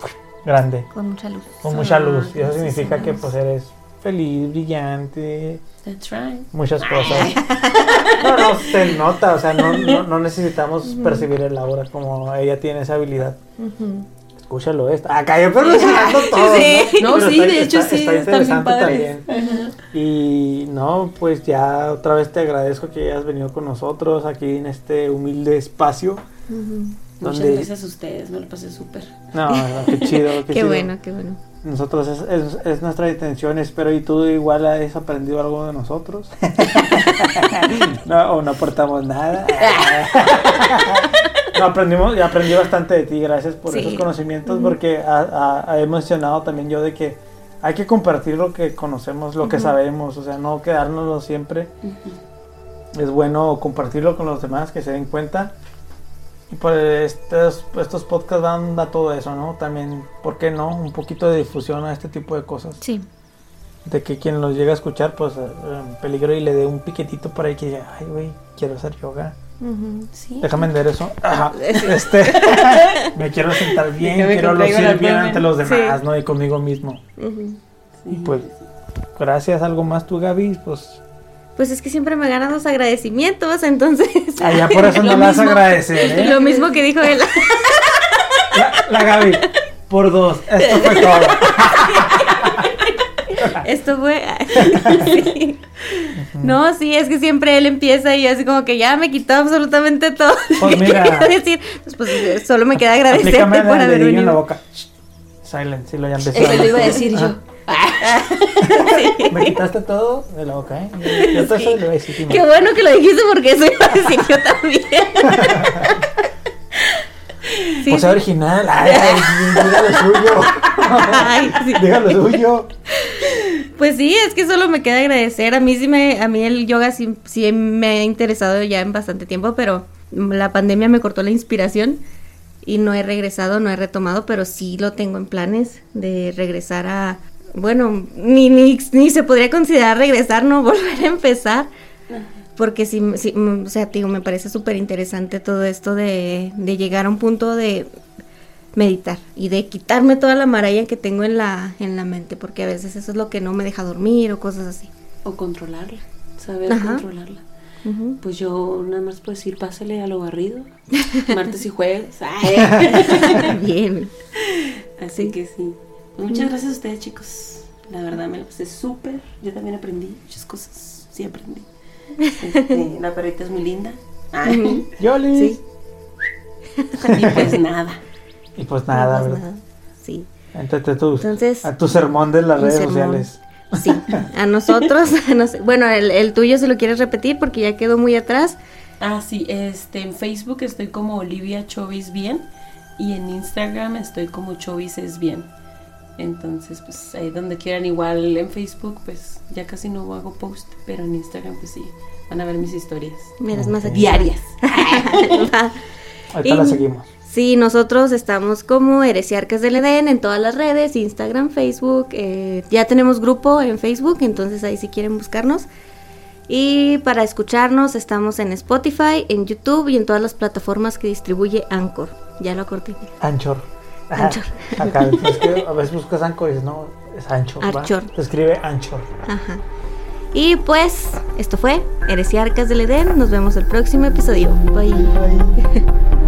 grande. Con mucha luz. Con mucha luz. Y eso significa que pues eres feliz, brillante. That's right. Muchas cosas. [laughs] no, no, se nota, o sea, no, no, necesitamos percibir el aura como ella tiene esa habilidad escúchalo esto. Acá yo pero todo. Sí. No, sí, de hecho sí, está, interesante también. Y no, pues ya otra vez te agradezco que hayas venido con nosotros aquí en este humilde espacio. Muchas gracias a ustedes, me lo pasé súper. No, qué chido. [laughs] Qué, qué bueno, qué bueno. Nosotros es, es, es, nuestra intención, espero y tú igual has aprendido algo de nosotros. [laughs] [laughs] no, o no aportamos nada. No, aprendimos y aprendí bastante de ti, gracias por esos conocimientos, porque he mencionado también yo de que hay que compartir lo que conocemos, lo que sabemos, o sea, no quedárnoslo siempre. Es bueno compartirlo con los demás, que se den cuenta y pues estos, estos podcasts dan a todo eso, ¿no? También, ¿por qué no? Un poquito de difusión a este tipo de cosas. Sí. De que quien los llega a escuchar, pues eh, en peligro y le dé un piquetito por ahí que diga, ay, güey, quiero hacer yoga. Sí. Déjame vender eso. [laughs] Ajá. Este, [laughs] me quiero sentar bien, quiero lucir bien ante los demás, ¿no? Y conmigo mismo. Y pues, gracias. ¿Algo más tú, Gaby? Pues pues es que siempre me ganan los agradecimientos, entonces. Ah, ya por [laughs] eso no las agradecer, ¿eh? Lo mismo que dijo él. La, Gaby, por dos. Esto fue todo. Esto fue. [laughs] Sí. No, sí, es que siempre él empieza y así como que ya me quitó absolutamente todo. Pues [laughs] mira. decir, pues, pues, solo me queda agradecerte por haber venido. en la boca. Silent, sí lo ya empecé. Eso lo iba a decir yo. [laughs] Me quitaste todo de la boca, ¿eh? Yo te sí. lo decir. Qué bueno que lo dijiste porque eso iba a decir yo también. Sí, pues original. Ay, suyo. [laughs] Ay, sí. Diga lo suyo. Pues sí, es que solo me queda agradecer. A mí sí me, a mí el yoga sí, sí me ha interesado ya en bastante tiempo, pero la pandemia me cortó la inspiración y no he regresado, no he retomado, pero sí lo tengo en planes de regresar a, bueno, ni, ni, ni se podría considerar regresar, no [laughs] volver a empezar. Porque sí, sí mm, o sea, digo, me parece súper interesante todo esto de, de, llegar a un punto de meditar y de quitarme toda la maralla que tengo en la, en la mente, porque a veces eso es lo que no me deja dormir o cosas así. O controlarla, saber controlarla. Pues yo nada más puedo decir, pásale a lo barrido, [laughs] martes y jueves. [laughs] [laughs] Bien. Así que sí. Muchas gracias a ustedes, chicos. La verdad me lo pasé súper. Yo también aprendí muchas cosas. Sí, aprendí. Este, [laughs] la perrita es muy linda. Yoli. Sí. [laughs] Y pues nada. Y pues nada, pues ¿verdad? Sí. Entonces, a tu sermón de las redes sociales. Sí, a nosotros, [laughs] bueno, el, el, tuyo si lo quieres repetir porque ya quedó muy atrás. Ah, sí, este, en Facebook estoy como Olivia Chovis Bien y en Instagram estoy como Chovis es Bien. Entonces, pues ahí donde quieran, igual en Facebook, pues ya casi no hago post, pero en Instagram, pues sí, van a ver mis historias Mira, es más diarias. [laughs] Ahorita la Y- seguimos. Sí, nosotros estamos como Heresiarcas del Edén en todas las redes, Instagram, Facebook. eh, ya tenemos grupo en Facebook, entonces ahí si quieren buscarnos. Y para escucharnos estamos en Spotify, en YouTube y en todas las plataformas que distribuye Anchor. Ya lo acorté. Anchor. [laughs] Anchor. Acá, a veces buscas Anchor y dices, no, es Anchor. ¿va? Anchor. Se escribe Anchor. Ajá. Y pues, esto fue Heresiarcas del Edén. Nos vemos el próximo episodio. Bye. Bye.